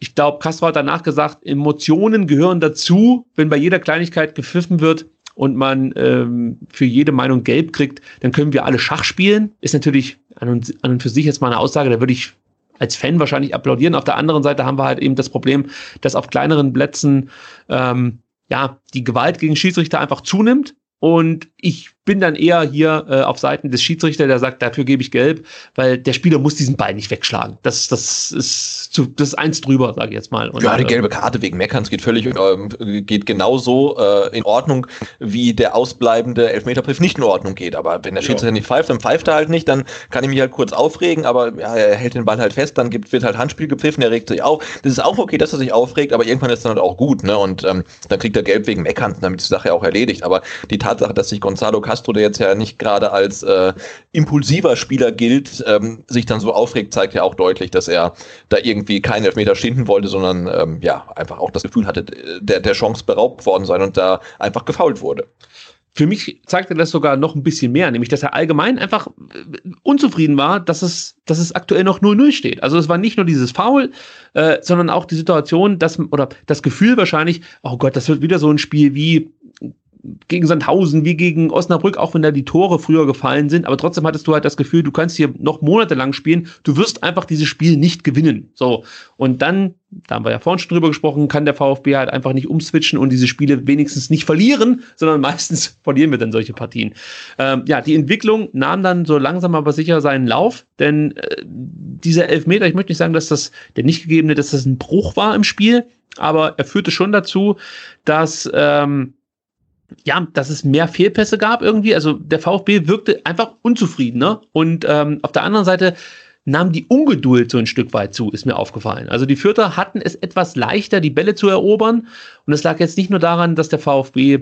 ich glaube, Castro hat danach gesagt, Emotionen gehören dazu, wenn bei jeder Kleinigkeit gepfiffen wird und man ähm, für jede Meinung gelb kriegt, dann können wir alle Schach spielen. Ist natürlich an und, an und für sich jetzt mal eine Aussage, da würde ich als Fan wahrscheinlich applaudieren. Auf der anderen Seite haben wir halt eben das Problem, dass auf kleineren Plätzen ähm, ja die Gewalt gegen Schiedsrichter einfach zunimmt. Und ich bin dann eher hier äh, auf Seiten des Schiedsrichters, der sagt, dafür gebe ich gelb, weil der Spieler muss diesen Ball nicht wegschlagen. Das, das ist zu, das ist eins drüber, sage ich jetzt mal. Und, ja, die äh, gelbe Karte wegen Meckerns geht völlig äh, geht genauso äh, in Ordnung, wie der ausbleibende Elfmeterbrief nicht in Ordnung geht. Aber wenn der Schiedsrichter ja. nicht pfeift, dann pfeift er halt nicht, dann kann ich mich halt kurz aufregen, aber ja, er hält den Ball halt fest, dann gibt, wird halt Handspiel gepfiffen, er regt sich auf. Das ist auch okay, dass er sich aufregt, aber irgendwann ist dann halt auch gut, ne? Und ähm, dann kriegt er gelb wegen Meckerns, damit ist die Sache auch erledigt. Aber die Tatsache, dass sich Gonzalo Castro, der jetzt ja nicht gerade als äh, impulsiver Spieler gilt, ähm, sich dann so aufregt, zeigt ja auch deutlich, dass er da irgendwie keinen Elfmeter schinden wollte, sondern ähm, ja, einfach auch das Gefühl hatte, der, der Chance beraubt worden sein und da einfach gefault wurde. Für mich zeigte das sogar noch ein bisschen mehr, nämlich dass er allgemein einfach äh, unzufrieden war, dass es, dass es aktuell noch 0-0 steht. Also es war nicht nur dieses Foul, äh, sondern auch die Situation, dass, oder das Gefühl wahrscheinlich, oh Gott, das wird wieder so ein Spiel wie gegen Sandhausen wie gegen Osnabrück, auch wenn da die Tore früher gefallen sind, aber trotzdem hattest du halt das Gefühl, du kannst hier noch monatelang spielen, du wirst einfach dieses Spiel nicht gewinnen. So. Und dann, da haben wir ja vorhin schon drüber gesprochen, kann der VfB halt einfach nicht umswitchen und diese Spiele wenigstens nicht verlieren, [laughs] sondern meistens verlieren wir dann solche Partien. Ähm, ja, die Entwicklung nahm dann so langsam aber sicher seinen Lauf, denn äh, dieser Elfmeter, ich möchte nicht sagen, dass das der nicht gegebene, dass das ein Bruch war im Spiel, aber er führte schon dazu, dass ähm, ja, dass es mehr Fehlpässe gab irgendwie. Also der VfB wirkte einfach unzufriedener. Und ähm, auf der anderen Seite nahm die Ungeduld so ein Stück weit zu, ist mir aufgefallen. Also die Fürther hatten es etwas leichter, die Bälle zu erobern. Und es lag jetzt nicht nur daran, dass der VfB,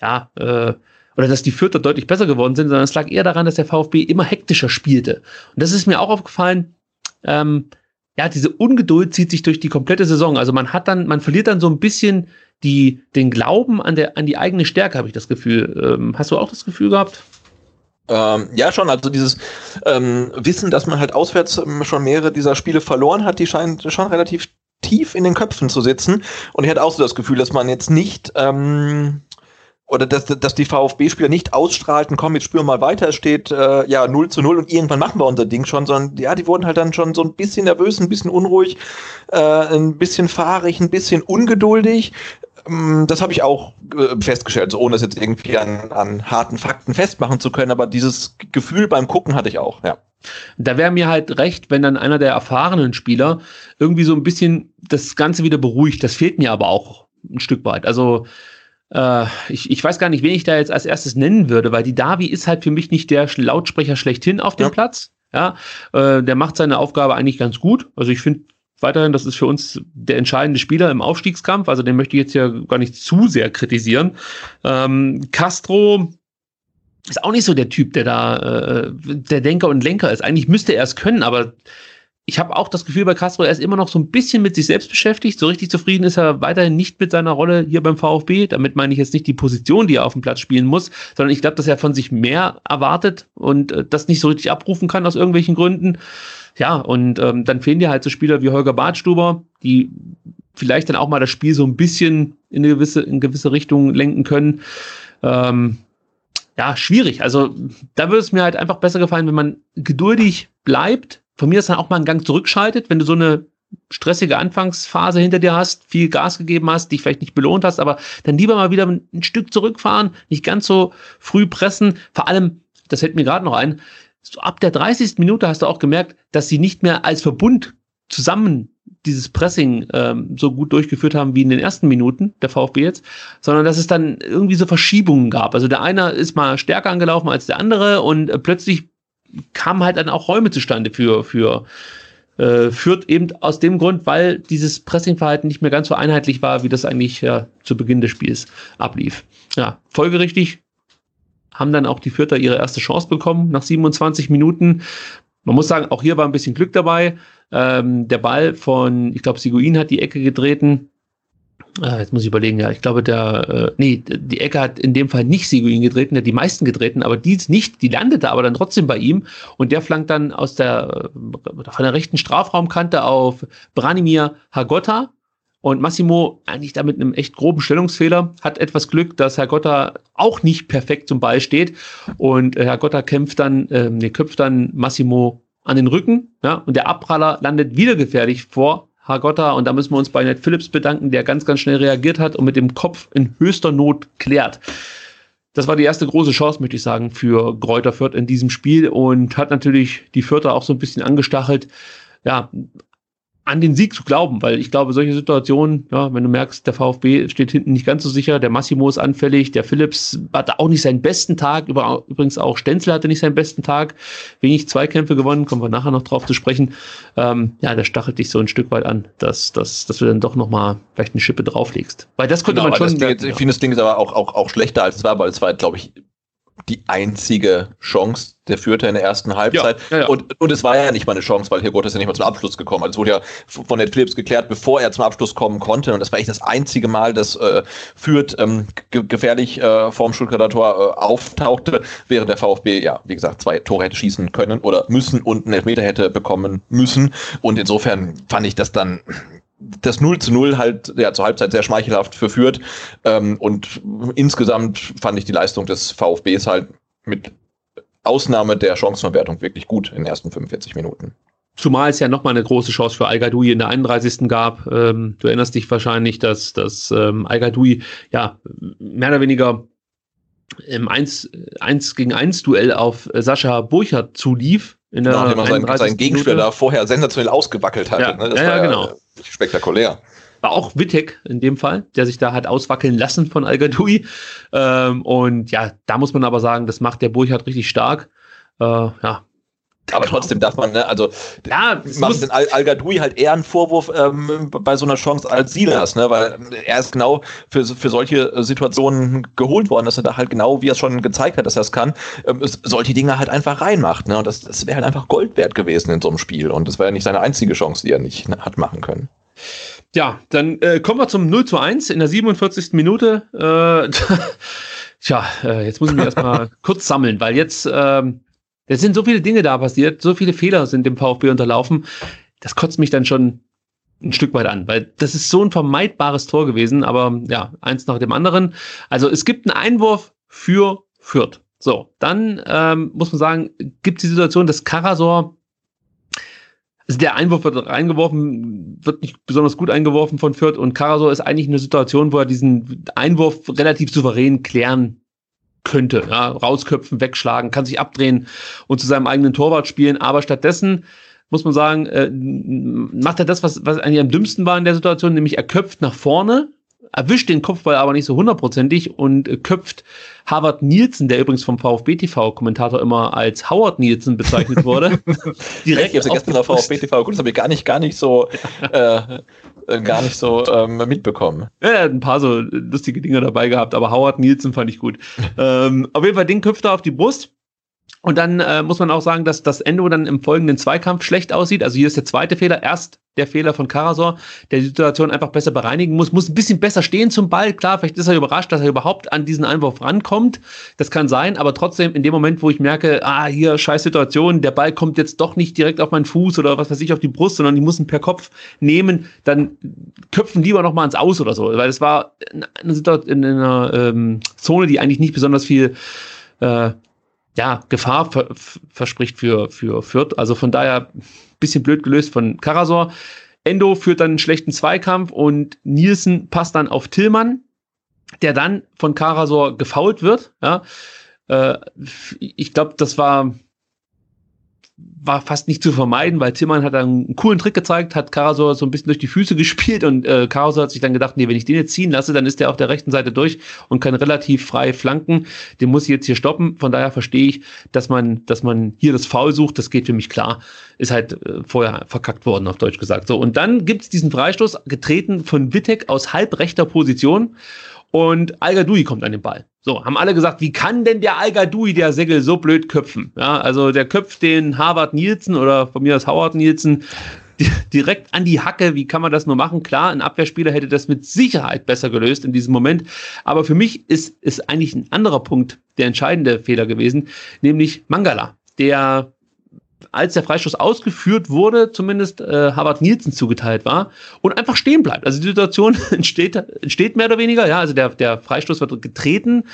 ja, äh, oder dass die Fürther deutlich besser geworden sind, sondern es lag eher daran, dass der VfB immer hektischer spielte. Und das ist mir auch aufgefallen. Ähm, ja, diese Ungeduld zieht sich durch die komplette Saison. Also man hat dann, man verliert dann so ein bisschen die, den Glauben an, der, an die eigene Stärke, habe ich das Gefühl. Ähm, hast du auch das Gefühl gehabt? Ähm, ja, schon. Also dieses ähm, Wissen, dass man halt auswärts ähm, schon mehrere dieser Spiele verloren hat, die scheint schon relativ tief in den Köpfen zu sitzen. Und ich hatte auch so das Gefühl, dass man jetzt nicht ähm, oder dass, dass die VfB-Spieler nicht ausstrahlten, komm, jetzt spüren mal weiter, es steht äh, ja 0 zu 0 und irgendwann machen wir unser Ding schon, sondern ja, die wurden halt dann schon so ein bisschen nervös, ein bisschen unruhig, äh, ein bisschen fahrig, ein bisschen ungeduldig. Ähm, das habe ich auch äh, festgestellt, so ohne es jetzt irgendwie an, an harten Fakten festmachen zu können, aber dieses Gefühl beim Gucken hatte ich auch, ja. Da wäre mir halt recht, wenn dann einer der erfahrenen Spieler irgendwie so ein bisschen das Ganze wieder beruhigt. Das fehlt mir aber auch ein Stück weit. Also äh, ich, ich weiß gar nicht, wen ich da jetzt als erstes nennen würde, weil die Davi ist halt für mich nicht der Lautsprecher schlechthin auf dem ja. Platz. Ja, äh, der macht seine Aufgabe eigentlich ganz gut. Also ich finde weiterhin, das ist für uns der entscheidende Spieler im Aufstiegskampf. Also den möchte ich jetzt ja gar nicht zu sehr kritisieren. Ähm, Castro ist auch nicht so der Typ, der da äh, der Denker und Lenker ist. Eigentlich müsste er es können, aber ich habe auch das Gefühl bei Castro, er ist immer noch so ein bisschen mit sich selbst beschäftigt. So richtig zufrieden ist er weiterhin nicht mit seiner Rolle hier beim VfB. Damit meine ich jetzt nicht die Position, die er auf dem Platz spielen muss, sondern ich glaube, dass er von sich mehr erwartet und äh, das nicht so richtig abrufen kann aus irgendwelchen Gründen. Ja, und ähm, dann fehlen dir halt so Spieler wie Holger Badstuber, die vielleicht dann auch mal das Spiel so ein bisschen in eine gewisse, in gewisse Richtung lenken können. Ähm, ja, schwierig. Also da würde es mir halt einfach besser gefallen, wenn man geduldig bleibt, von mir ist dann auch mal einen Gang zurückschaltet, wenn du so eine stressige Anfangsphase hinter dir hast, viel Gas gegeben hast, dich vielleicht nicht belohnt hast, aber dann lieber mal wieder ein Stück zurückfahren, nicht ganz so früh pressen. Vor allem, das hält mir gerade noch ein, so ab der 30. Minute hast du auch gemerkt, dass sie nicht mehr als Verbund zusammen dieses Pressing ähm, so gut durchgeführt haben wie in den ersten Minuten, der VfB jetzt, sondern dass es dann irgendwie so Verschiebungen gab. Also der eine ist mal stärker angelaufen als der andere und äh, plötzlich kamen halt dann auch Räume zustande für, für äh, führt eben aus dem Grund, weil dieses Pressingverhalten nicht mehr ganz so einheitlich war, wie das eigentlich ja, zu Beginn des Spiels ablief. Ja, folgerichtig haben dann auch die Vierter ihre erste Chance bekommen nach 27 Minuten. Man muss sagen, auch hier war ein bisschen Glück dabei. Ähm, der Ball von, ich glaube, Siguin hat die Ecke getreten. Äh, jetzt muss ich überlegen, ja, ich glaube, der, äh, nee, die Ecke hat in dem Fall nicht Siguin getreten, der hat die meisten getreten, aber die nicht, die landete aber dann trotzdem bei ihm und der flankt dann aus der, von der rechten Strafraumkante auf Branimir Hagotta und Massimo eigentlich da mit einem echt groben Stellungsfehler hat etwas Glück, dass Herr Gotta auch nicht perfekt zum Ball steht und äh, Herr Gotta kämpft dann, äh, nee, köpft dann Massimo an den Rücken, ja, und der Abpraller landet wieder gefährlich vor Hagotta und da müssen wir uns bei Ned Phillips bedanken, der ganz, ganz schnell reagiert hat und mit dem Kopf in höchster Not klärt. Das war die erste große Chance, möchte ich sagen, für Kräuter Fürth in diesem Spiel und hat natürlich die Fürther auch so ein bisschen angestachelt. Ja, an den Sieg zu glauben, weil ich glaube, solche Situationen, ja, wenn du merkst, der VfB steht hinten nicht ganz so sicher, der Massimo ist anfällig, der Philips hatte auch nicht seinen besten Tag, übrigens auch Stenzel hatte nicht seinen besten Tag, wenig Zweikämpfe gewonnen, kommen wir nachher noch drauf zu sprechen. Ähm, ja, der stachelt dich so ein Stück weit an, dass, dass, dass du dann doch nochmal vielleicht eine Schippe drauflegst. Weil das könnte genau, man schon. Das Ding, ich finde, das Ding ist aber auch, auch, auch schlechter als es war, weil es war, glaube ich, die einzige Chance der Fürther in der ersten Halbzeit. Ja, ja, ja. Und, und es war ja nicht mal eine Chance, weil hier Gott ist ja nicht mal zum Abschluss gekommen. Also es wurde ja von Ned Phillips geklärt, bevor er zum Abschluss kommen konnte. Und das war echt das einzige Mal, dass äh, Fürth ähm, ge gefährlich äh, vorm Stuttgarter Tor äh, auftauchte, während der VfB, ja, wie gesagt, zwei Tore hätte schießen können oder müssen und einen Elfmeter hätte bekommen müssen. Und insofern fand ich das dann das 0 zu 0 halt ja, zur Halbzeit sehr schmeichelhaft verführt. Ähm, und insgesamt fand ich die Leistung des VfBs halt mit Ausnahme der Chancenverwertung wirklich gut in den ersten 45 Minuten. Zumal es ja nochmal eine große Chance für al in der 31. gab. Ähm, du erinnerst dich wahrscheinlich, dass, dass ähm, al ja mehr oder weniger im 1, 1 gegen 1 Duell auf Sascha Burchardt zulief. In der genau, sein, seinen Gegenspieler da vorher sensationell ausgewackelt hatte. Ja, ne? das ja, war ja, genau. spektakulär. War auch Wittek in dem Fall, der sich da hat auswackeln lassen von al ähm, und ja, da muss man aber sagen, das macht der Burchardt richtig stark. Äh, ja, aber trotzdem darf man, ne, also ja, macht den Al, Al halt eher einen Vorwurf ähm, bei so einer Chance als Silas, ne, weil er ist genau für, für solche Situationen geholt worden, dass er da halt genau, wie er es schon gezeigt hat, dass er es kann, ähm, solche Dinge halt einfach reinmacht, ne, und das, das wäre halt einfach Gold wert gewesen in so einem Spiel und das wäre ja nicht seine einzige Chance, die er nicht ne, hat machen können. Ja, dann äh, kommen wir zum 0 zu 1 in der 47. Minute. Äh, [laughs] tja, äh, jetzt muss ich mich erstmal [laughs] kurz sammeln, weil jetzt ähm, es sind so viele Dinge da passiert, so viele Fehler sind dem VfB unterlaufen. Das kotzt mich dann schon ein Stück weit an, weil das ist so ein vermeidbares Tor gewesen, aber ja, eins nach dem anderen. Also es gibt einen Einwurf für Fürth. So, dann ähm, muss man sagen, gibt die Situation, dass Karasor, also der Einwurf wird reingeworfen, wird nicht besonders gut eingeworfen von Fürth und Karasor ist eigentlich eine Situation, wo er diesen Einwurf relativ souverän klären könnte. Ja, rausköpfen, wegschlagen, kann sich abdrehen und zu seinem eigenen Torwart spielen. Aber stattdessen muss man sagen, äh, macht er das, was, was eigentlich am dümmsten war in der Situation, nämlich er köpft nach vorne, erwischt den Kopfball aber nicht so hundertprozentig und äh, köpft Harvard Nielsen, der übrigens vom VfB TV-Kommentator immer als Howard Nielsen bezeichnet wurde. [laughs] direkt ich habe gestern auf VfB TV gut, das habe ich gar nicht, gar nicht so äh, äh, gar nicht so ähm, mitbekommen. Ja, er hat ein paar so lustige Dinge dabei gehabt, aber Howard Nielsen fand ich gut. ähm, auf jeden Fall, den köpft er auf die Brust. Und dann äh, muss man auch sagen, dass das Endo dann im folgenden Zweikampf schlecht aussieht. Also hier ist der zweite Fehler. Erst der Fehler von Karasor, der die Situation einfach besser bereinigen muss, muss ein bisschen besser stehen zum Ball. Klar, vielleicht ist er überrascht, dass er überhaupt an diesen Einwurf rankommt. Das kann sein, aber trotzdem in dem Moment, wo ich merke, ah, hier scheiß Situation, der Ball kommt jetzt doch nicht direkt auf meinen Fuß oder was weiß ich auf die Brust, sondern ich muss ihn per Kopf nehmen, dann köpfen lieber noch mal ans Aus oder so, weil es war eine Situation in einer ähm, Zone, die eigentlich nicht besonders viel äh, ja, Gefahr ver verspricht für, für Fürth. Also von daher bisschen blöd gelöst von Karasor. Endo führt dann einen schlechten Zweikampf und Nielsen passt dann auf Tillmann, der dann von Karasor gefault wird. Ja. Äh, ich glaube, das war war fast nicht zu vermeiden, weil Tillmann hat dann einen coolen Trick gezeigt, hat Karasor so ein bisschen durch die Füße [laughs] gespielt und äh, Karasor hat sich dann gedacht, nee, wenn ich den jetzt ziehen lasse, dann ist der auf der rechten Seite durch und kann relativ frei flanken. Den muss ich jetzt hier stoppen. Von daher verstehe ich, dass man, dass man hier das Foul sucht. Das geht für mich klar. Ist halt äh, vorher verkackt worden, auf Deutsch gesagt. So, und dann gibt's diesen Freistoß, getreten von Wittek aus halbrechter Position und al kommt an den Ball. So, haben alle gesagt, wie kann denn der al der Segel so blöd köpfen? Ja, also der köpft den Harvard Nielsen oder von mir aus Howard Nielsen direkt an die Hacke. Wie kann man das nur machen? Klar, ein Abwehrspieler hätte das mit Sicherheit besser gelöst in diesem Moment. Aber für mich ist, ist eigentlich ein anderer Punkt der entscheidende Fehler gewesen, nämlich Mangala, der als der Freistoß ausgeführt wurde, zumindest äh, Harvard Nielsen zugeteilt war und einfach stehen bleibt. Also die Situation [laughs] entsteht, entsteht mehr oder weniger, ja, also der, der Freistoß wird getreten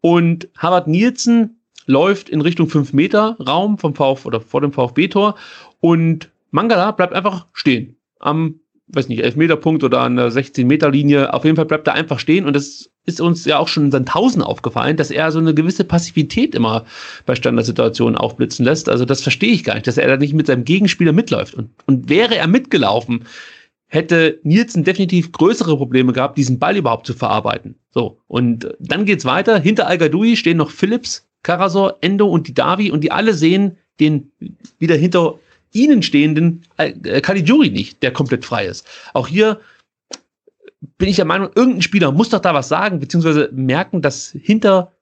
und Harvard Nielsen läuft in Richtung 5 Meter Raum vom VfB oder vor dem VfB-Tor und Mangala bleibt einfach stehen am weiß nicht, Elfmeterpunkt oder an der 16-Meter-Linie. Auf jeden Fall bleibt er einfach stehen und das ist uns ja auch schon in Sandhausen aufgefallen, dass er so eine gewisse Passivität immer bei Standardsituationen aufblitzen lässt. Also das verstehe ich gar nicht, dass er da nicht mit seinem Gegenspieler mitläuft. Und, und wäre er mitgelaufen, hätte Nielsen definitiv größere Probleme gehabt, diesen Ball überhaupt zu verarbeiten. So, und dann geht's weiter. Hinter al stehen noch Phillips, Karasor, Endo und die Davi und die alle sehen den wieder hinter ihnen stehenden äh, Caligiuri nicht, der komplett frei ist. Auch hier bin ich der Meinung, irgendein Spieler muss doch da was sagen, beziehungsweise merken, dass hinter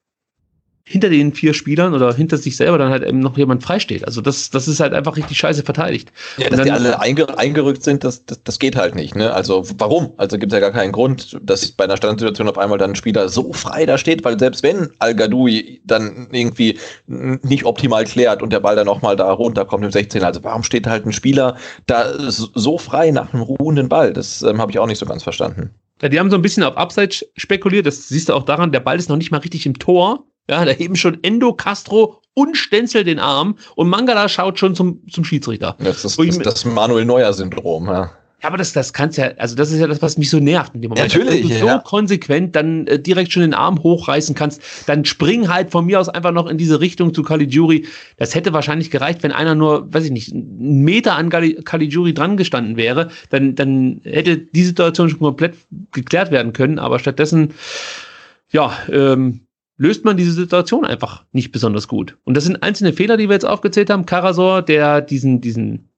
hinter den vier Spielern oder hinter sich selber dann halt eben noch jemand freisteht. Also das, das ist halt einfach richtig scheiße verteidigt. Ja, dass dann, die alle einge eingerückt sind, das, das, das geht halt nicht. Ne? Also warum? Also gibt es ja gar keinen Grund, dass bei einer Standardsituation auf einmal dann ein Spieler so frei da steht, weil selbst wenn Al Gadoui dann irgendwie nicht optimal klärt und der Ball dann nochmal da runterkommt im 16, also warum steht halt ein Spieler da so frei nach einem ruhenden Ball? Das ähm, habe ich auch nicht so ganz verstanden. Ja, die haben so ein bisschen auf Abseits spekuliert. Das siehst du auch daran, der Ball ist noch nicht mal richtig im Tor. Ja, da heben schon Endo, Castro und Stenzel den Arm und Mangala schaut schon zum, zum Schiedsrichter. Das ist das, das Manuel Neuer-Syndrom, ja. Ja, aber das, das kannst ja, also das ist ja das, was mich so nervt in dem Moment. Natürlich. Wenn du so konsequent dann äh, direkt schon den Arm hochreißen kannst, dann spring halt von mir aus einfach noch in diese Richtung zu Caligiuri. Das hätte wahrscheinlich gereicht, wenn einer nur, weiß ich nicht, einen Meter an Caligiuri dran gestanden wäre, dann, dann hätte die Situation schon komplett geklärt werden können, aber stattdessen, ja, ähm, löst man diese Situation einfach nicht besonders gut. Und das sind einzelne Fehler, die wir jetzt aufgezählt haben. Karasor, der diesen, diesen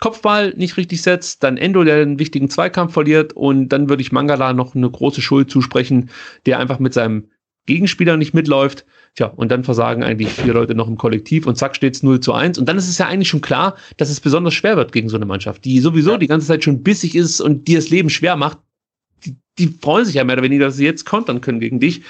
Kopfball nicht richtig setzt, dann Endo, der einen wichtigen Zweikampf verliert und dann würde ich Mangala noch eine große Schuld zusprechen, der einfach mit seinem Gegenspieler nicht mitläuft. Tja, und dann versagen eigentlich vier Leute noch im Kollektiv und zack steht's 0 zu 1. Und dann ist es ja eigentlich schon klar, dass es besonders schwer wird gegen so eine Mannschaft, die sowieso ja. die ganze Zeit schon bissig ist und die das Leben schwer macht. Die, die freuen sich ja mehr oder weniger, dass sie jetzt kontern können gegen dich.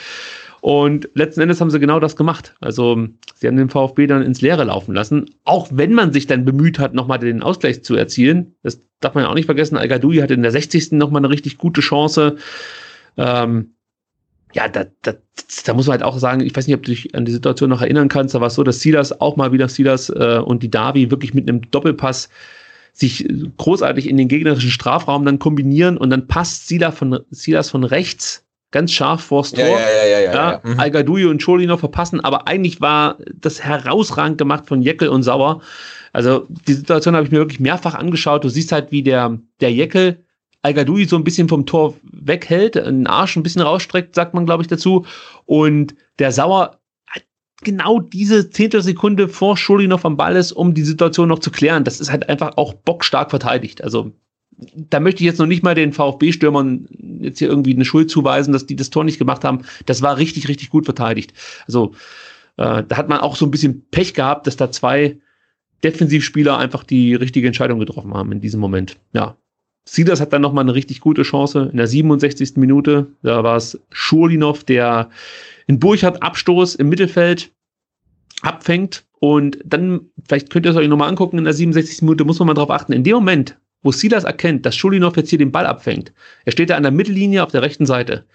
Und letzten Endes haben sie genau das gemacht. Also sie haben den VfB dann ins Leere laufen lassen, auch wenn man sich dann bemüht hat, nochmal den Ausgleich zu erzielen. Das darf man ja auch nicht vergessen. al hatte in der 60. nochmal eine richtig gute Chance. Ähm, ja, da, da, da muss man halt auch sagen, ich weiß nicht, ob du dich an die Situation noch erinnern kannst, da war es so, dass Silas auch mal wieder Silas äh, und die Davi wirklich mit einem Doppelpass sich großartig in den gegnerischen Strafraum dann kombinieren und dann passt Silas von, Silas von rechts ganz scharf vors Tor. Ja, ja, ja, ja, ja, mhm. Al und Scholino verpassen, aber eigentlich war das herausragend gemacht von Jeckel und Sauer. Also die Situation habe ich mir wirklich mehrfach angeschaut. Du siehst halt, wie der, der Jeckel Al so ein bisschen vom Tor weghält, einen Arsch ein bisschen rausstreckt, sagt man, glaube ich, dazu. Und der Sauer hat genau diese Zehntelsekunde vor Scholinov am Ball ist, um die Situation noch zu klären. Das ist halt einfach auch bockstark verteidigt. Also da möchte ich jetzt noch nicht mal den VfB-Stürmern jetzt hier irgendwie eine Schuld zuweisen, dass die das Tor nicht gemacht haben. Das war richtig, richtig gut verteidigt. Also äh, da hat man auch so ein bisschen Pech gehabt, dass da zwei Defensivspieler einfach die richtige Entscheidung getroffen haben in diesem Moment. Ja. Silas hat dann nochmal eine richtig gute Chance in der 67. Minute. Da war es Schurlinov, der in Burchardt Abstoß im Mittelfeld abfängt. Und dann, vielleicht könnt ihr es euch nochmal angucken, in der 67. Minute muss man mal drauf achten. In dem Moment, wo Silas erkennt, dass Schulinov jetzt hier den Ball abfängt, er steht da an der Mittellinie auf der rechten Seite,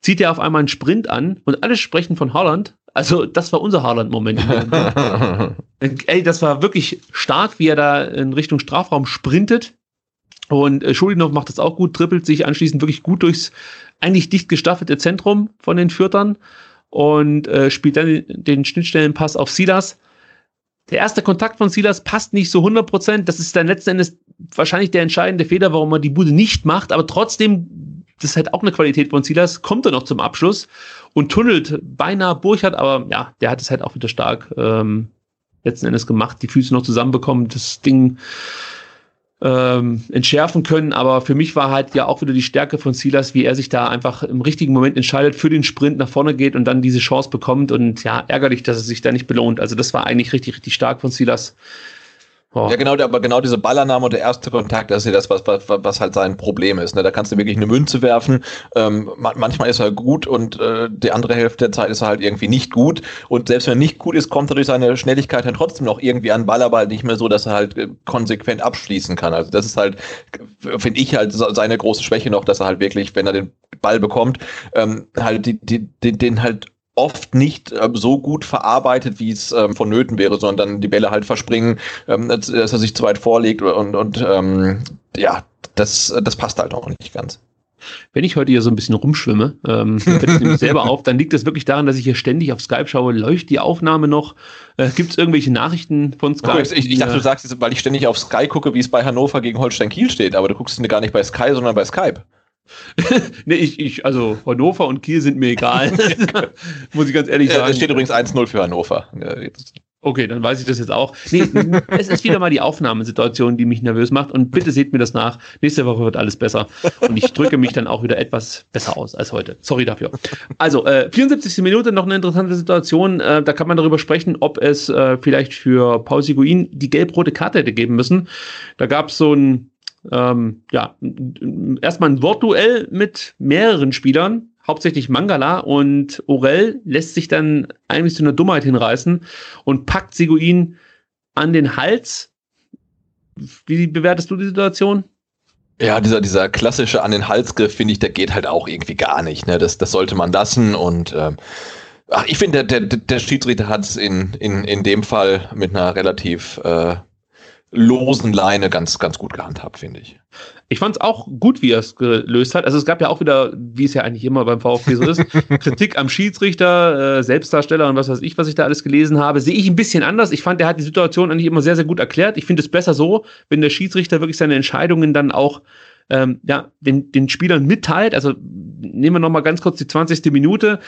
zieht er auf einmal einen Sprint an und alle sprechen von Holland. Also, das war unser Haaland-Moment. [laughs] Ey, das war wirklich stark, wie er da in Richtung Strafraum sprintet. Und äh, Schulinov macht das auch gut, trippelt sich anschließend wirklich gut durchs eigentlich dicht gestaffelte Zentrum von den Fürtern und äh, spielt dann den Schnittstellenpass auf Silas der erste Kontakt von Silas passt nicht so 100 Prozent. Das ist dann letzten Endes wahrscheinlich der entscheidende Fehler, warum man die Bude nicht macht. Aber trotzdem, das ist halt auch eine Qualität von Silas, kommt er noch zum Abschluss und tunnelt beinahe Burchard. Aber ja, der hat es halt auch wieder stark ähm, letzten Endes gemacht. Die Füße noch zusammenbekommen, das Ding ähm, entschärfen können. Aber für mich war halt ja auch wieder die Stärke von Silas, wie er sich da einfach im richtigen Moment entscheidet, für den Sprint nach vorne geht und dann diese Chance bekommt. Und ja, ärgerlich, dass es sich da nicht belohnt. Also das war eigentlich richtig, richtig stark von Silas. Oh. Ja, genau, aber genau diese Ballannahme und der erste Kontakt, das ist ja das, was, was, was halt sein Problem ist. Ne? Da kannst du wirklich eine Münze werfen. Ähm, manchmal ist er gut und äh, die andere Hälfte der Zeit ist er halt irgendwie nicht gut. Und selbst wenn er nicht gut ist, kommt er durch seine Schnelligkeit dann trotzdem noch irgendwie an Ball, aber halt nicht mehr so, dass er halt äh, konsequent abschließen kann. Also das ist halt, finde ich halt seine große Schwäche noch, dass er halt wirklich, wenn er den Ball bekommt, ähm, halt die, die, den, den halt oft nicht ähm, so gut verarbeitet, wie es ähm, vonnöten wäre, sondern die Bälle halt verspringen, ähm, dass, dass, er sich zu weit vorlegt und, und ähm, ja, das, das passt halt auch nicht ganz. Wenn ich heute hier so ein bisschen rumschwimme, ähm, [laughs] mir selber auf, dann liegt das wirklich daran, dass ich hier ständig auf Skype schaue. Läuft die Aufnahme noch? Äh, Gibt es irgendwelche Nachrichten von Skype? Okay, ich, ich, dachte, du sagst, weil ich ständig auf Sky gucke, wie es bei Hannover gegen Holstein Kiel steht, aber du guckst gar nicht bei Sky, sondern bei Skype. [laughs] nee, ich, ich, also Hannover und Kiel sind mir egal. [laughs] [laughs] Muss ich ganz ehrlich sagen. Es steht übrigens 1-0 für Hannover. Okay, dann weiß ich das jetzt auch. Nee, es ist wieder mal die Aufnahmesituation, die mich nervös macht. Und bitte seht mir das nach. Nächste Woche wird alles besser. Und ich drücke mich dann auch wieder etwas besser aus als heute. Sorry dafür. Also, äh, 74. Minute, noch eine interessante Situation. Äh, da kann man darüber sprechen, ob es äh, vielleicht für Paul Siguin die gelb-rote Karte hätte geben müssen. Da gab es so ein ähm, ja, erstmal ein Wortduell mit mehreren Spielern, hauptsächlich Mangala und Orel lässt sich dann eigentlich zu einer Dummheit hinreißen und packt Seguin an den Hals. Wie bewertest du die Situation? Ja, dieser, dieser klassische an den Halsgriff, finde ich, der geht halt auch irgendwie gar nicht. Ne? Das, das sollte man lassen und ähm, ach, ich finde, der, der, der Schiedsrichter hat es in, in, in dem Fall mit einer relativ äh, losen Leine ganz, ganz gut gehandhabt, finde ich. Ich fand es auch gut, wie er es gelöst hat. Also es gab ja auch wieder, wie es ja eigentlich immer beim VfB so ist, [laughs] Kritik am Schiedsrichter, äh, Selbstdarsteller und was weiß ich, was ich da alles gelesen habe. Sehe ich ein bisschen anders. Ich fand, er hat die Situation eigentlich immer sehr, sehr gut erklärt. Ich finde es besser so, wenn der Schiedsrichter wirklich seine Entscheidungen dann auch ähm, ja, den, den Spielern mitteilt. Also nehmen wir nochmal ganz kurz die 20. Minute.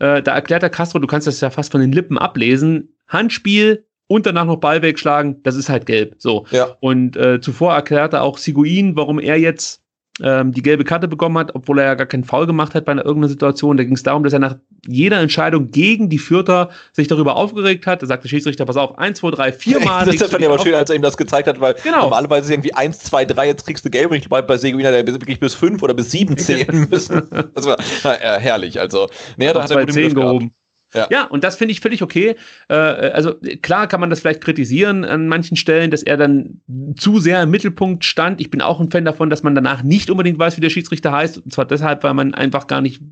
Äh, da erklärt der Castro, du kannst das ja fast von den Lippen ablesen. Handspiel, und danach noch Ball wegschlagen, das ist halt gelb. So. Ja. Und äh, zuvor erklärte auch Siguin, warum er jetzt ähm, die gelbe Karte bekommen hat, obwohl er ja gar keinen Foul gemacht hat bei einer irgendeiner Situation. Da ging es darum, dass er nach jeder Entscheidung gegen die Fürther sich darüber aufgeregt hat. Da sagte der Schiedsrichter, pass auf, eins, zwei, drei, vier [laughs] Mal. das fand ich aber schön, als er ihm das gezeigt hat, weil genau. normalerweise ist irgendwie eins, zwei, drei, jetzt kriegst du gelb und ich glaube, bei Seguin hat er wirklich bis fünf oder bis sieben [laughs] zählen müssen. Das war na, äh, herrlich. Also, nee, hat er gut zehn gehoben. Gehabt. Ja. ja, und das finde ich völlig okay. Äh, also klar kann man das vielleicht kritisieren an manchen Stellen, dass er dann zu sehr im Mittelpunkt stand. Ich bin auch ein Fan davon, dass man danach nicht unbedingt weiß, wie der Schiedsrichter heißt. Und zwar deshalb, weil man einfach gar nicht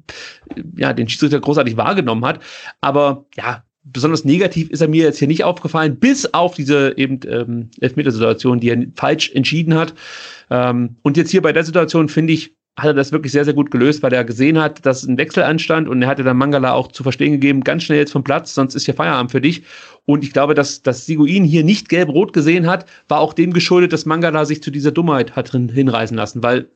ja, den Schiedsrichter großartig wahrgenommen hat. Aber ja, besonders negativ ist er mir jetzt hier nicht aufgefallen, bis auf diese eben ähm, Elfmetersituation, die er falsch entschieden hat. Ähm, und jetzt hier bei der Situation finde ich, hat er das wirklich sehr, sehr gut gelöst, weil er gesehen hat, dass ein Wechsel anstand und er hatte dann Mangala auch zu verstehen gegeben, ganz schnell jetzt vom Platz, sonst ist hier Feierabend für dich. Und ich glaube, dass, dass Siguin hier nicht gelb-rot gesehen hat, war auch dem geschuldet, dass Mangala sich zu dieser Dummheit hat hinreißen lassen, weil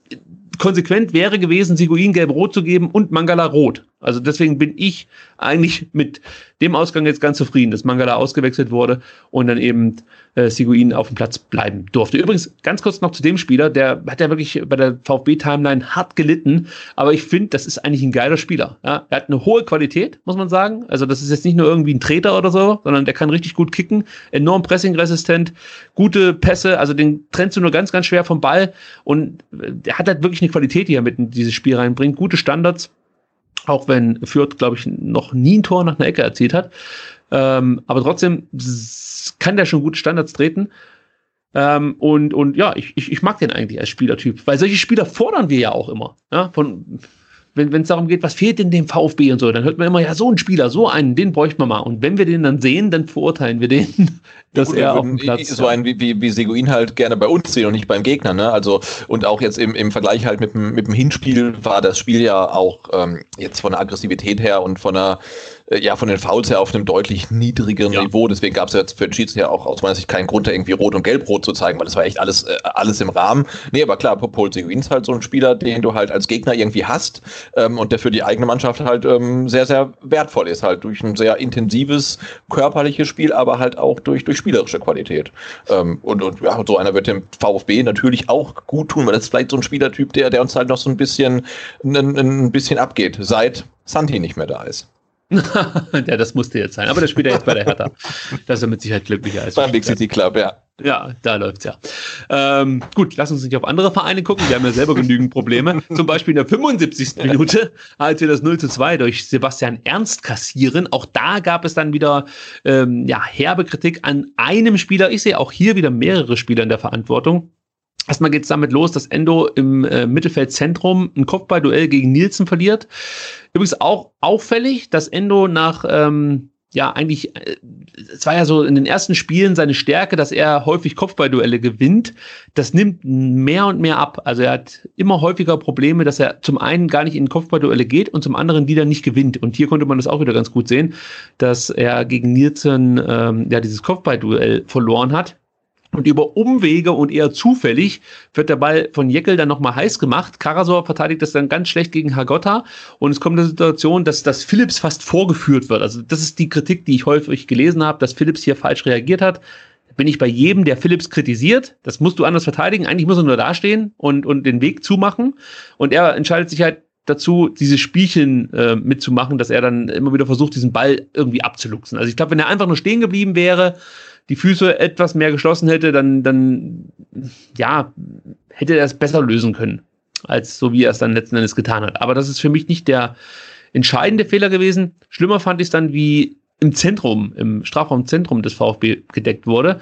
konsequent wäre gewesen, Siguin gelb-rot zu geben und Mangala rot. Also deswegen bin ich eigentlich mit dem Ausgang jetzt ganz zufrieden, dass Mangala ausgewechselt wurde und dann eben äh, Siguin auf dem Platz bleiben durfte. Übrigens, ganz kurz noch zu dem Spieler, der hat ja wirklich bei der VfB-Timeline hart gelitten, aber ich finde, das ist eigentlich ein geiler Spieler. Ja? Er hat eine hohe Qualität, muss man sagen. Also das ist jetzt nicht nur irgendwie ein Treter oder so, sondern der kann richtig gut kicken, enorm pressingresistent, gute Pässe, also den trennst du nur ganz, ganz schwer vom Ball und äh, der hat halt wirklich eine Qualität, die er mit in dieses Spiel reinbringt, gute Standards auch wenn Fürth, glaube ich, noch nie ein Tor nach einer Ecke erzielt hat. Ähm, aber trotzdem kann der schon gute Standards treten. Ähm, und, und ja, ich, ich, ich mag den eigentlich als Spielertyp, weil solche Spieler fordern wir ja auch immer. Ja? Von, wenn es darum geht, was fehlt denn dem VfB und so, dann hört man immer, ja, so ein Spieler, so einen, den bräuchte man mal. Und wenn wir den dann sehen, dann verurteilen wir den, [laughs] dass Gut, er auf dem Platz So ein wie, wie, wie Seguin halt gerne bei uns sehen und nicht beim Gegner. Ne? Also, und auch jetzt im, im Vergleich halt mit dem, mit dem Hinspiel war das Spiel ja auch ähm, jetzt von der Aggressivität her und von der äh, ja von den Fouls her auf einem deutlich niedrigeren ja. Niveau. Deswegen gab es jetzt für den Schiedsrichter auch aus meiner Sicht keinen Grund, da irgendwie Rot und Gelb-Rot zu zeigen, weil das war echt alles, äh, alles im Rahmen. Nee, aber klar, Paul Seguin ist halt so ein Spieler, den du halt als Gegner irgendwie hast ähm, und der für die eigene Mannschaft halt ähm, sehr, sehr wertvoll ist, halt durch ein sehr intensives körperliches Spiel, aber halt auch durch, durch spielerische Qualität. Ähm, und, und ja, so einer wird dem VfB natürlich auch gut tun, weil das ist vielleicht so ein Spielertyp, der, der uns halt noch so ein bisschen, ein, ein bisschen abgeht, seit Santi nicht mehr da ist. [laughs] ja, das musste jetzt sein. Aber das spielt er jetzt bei der Hertha. Das ist er mit Sicherheit glücklicher als beim Big City Club, ja. Ja, da läuft's ja. Ähm, gut, lass uns nicht auf andere Vereine gucken. Wir haben ja selber genügend Probleme. Zum Beispiel in der 75. Minute, als wir das 0 zu 2 durch Sebastian Ernst kassieren. Auch da gab es dann wieder ähm, ja, herbe Kritik an einem Spieler. Ich sehe auch hier wieder mehrere Spieler in der Verantwortung. Erstmal geht es damit los, dass Endo im äh, Mittelfeldzentrum ein Kopfballduell gegen Nielsen verliert. Übrigens auch auffällig, dass Endo nach, ähm, ja, eigentlich, äh, es war ja so in den ersten Spielen seine Stärke, dass er häufig Kopfballduelle gewinnt. Das nimmt mehr und mehr ab. Also er hat immer häufiger Probleme, dass er zum einen gar nicht in Kopfballduelle geht und zum anderen dann nicht gewinnt. Und hier konnte man das auch wieder ganz gut sehen, dass er gegen Nielsen ähm, ja dieses Kopfballduell verloren hat. Und über Umwege und eher zufällig wird der Ball von Jeckel dann nochmal heiß gemacht. Karasor verteidigt das dann ganz schlecht gegen Hagotta. Und es kommt eine Situation, dass, dass Philips fast vorgeführt wird. Also das ist die Kritik, die ich häufig gelesen habe, dass Philips hier falsch reagiert hat. Bin ich bei jedem, der Philips kritisiert. Das musst du anders verteidigen. Eigentlich muss er nur dastehen und, und den Weg zumachen. Und er entscheidet sich halt dazu, diese Spielchen äh, mitzumachen, dass er dann immer wieder versucht, diesen Ball irgendwie abzuluxen. Also ich glaube, wenn er einfach nur stehen geblieben wäre, die Füße etwas mehr geschlossen hätte, dann, dann ja, hätte er es besser lösen können, als so wie er es dann letzten Endes getan hat. Aber das ist für mich nicht der entscheidende Fehler gewesen. Schlimmer fand ich es dann, wie im Zentrum, im Strafraumzentrum des VfB gedeckt wurde.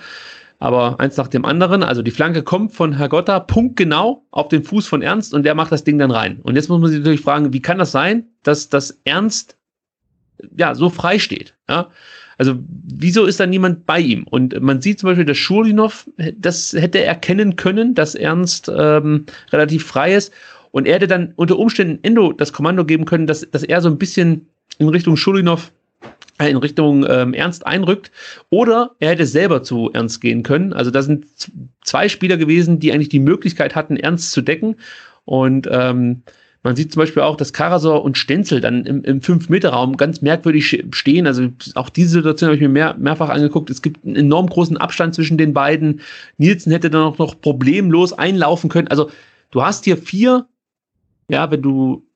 Aber eins nach dem anderen, also die Flanke kommt von Herr Gotta punktgenau auf den Fuß von Ernst und der macht das Ding dann rein. Und jetzt muss man sich natürlich fragen, wie kann das sein, dass das Ernst ja so frei steht? Ja? Also wieso ist da niemand bei ihm? Und man sieht zum Beispiel, dass Schulinov, das hätte erkennen können, dass Ernst ähm, relativ frei ist. Und er hätte dann unter Umständen Endo das Kommando geben können, dass, dass er so ein bisschen in Richtung Schulinov äh, in Richtung ähm, Ernst einrückt. Oder er hätte selber zu Ernst gehen können. Also da sind zwei Spieler gewesen, die eigentlich die Möglichkeit hatten, Ernst zu decken. Und ähm, man sieht zum Beispiel auch, dass Karasor und Stenzel dann im, im 5-Meter-Raum ganz merkwürdig stehen. Also auch diese Situation habe ich mir mehr, mehrfach angeguckt. Es gibt einen enorm großen Abstand zwischen den beiden. Nielsen hätte dann auch noch problemlos einlaufen können. Also du hast hier vier, ja, wenn du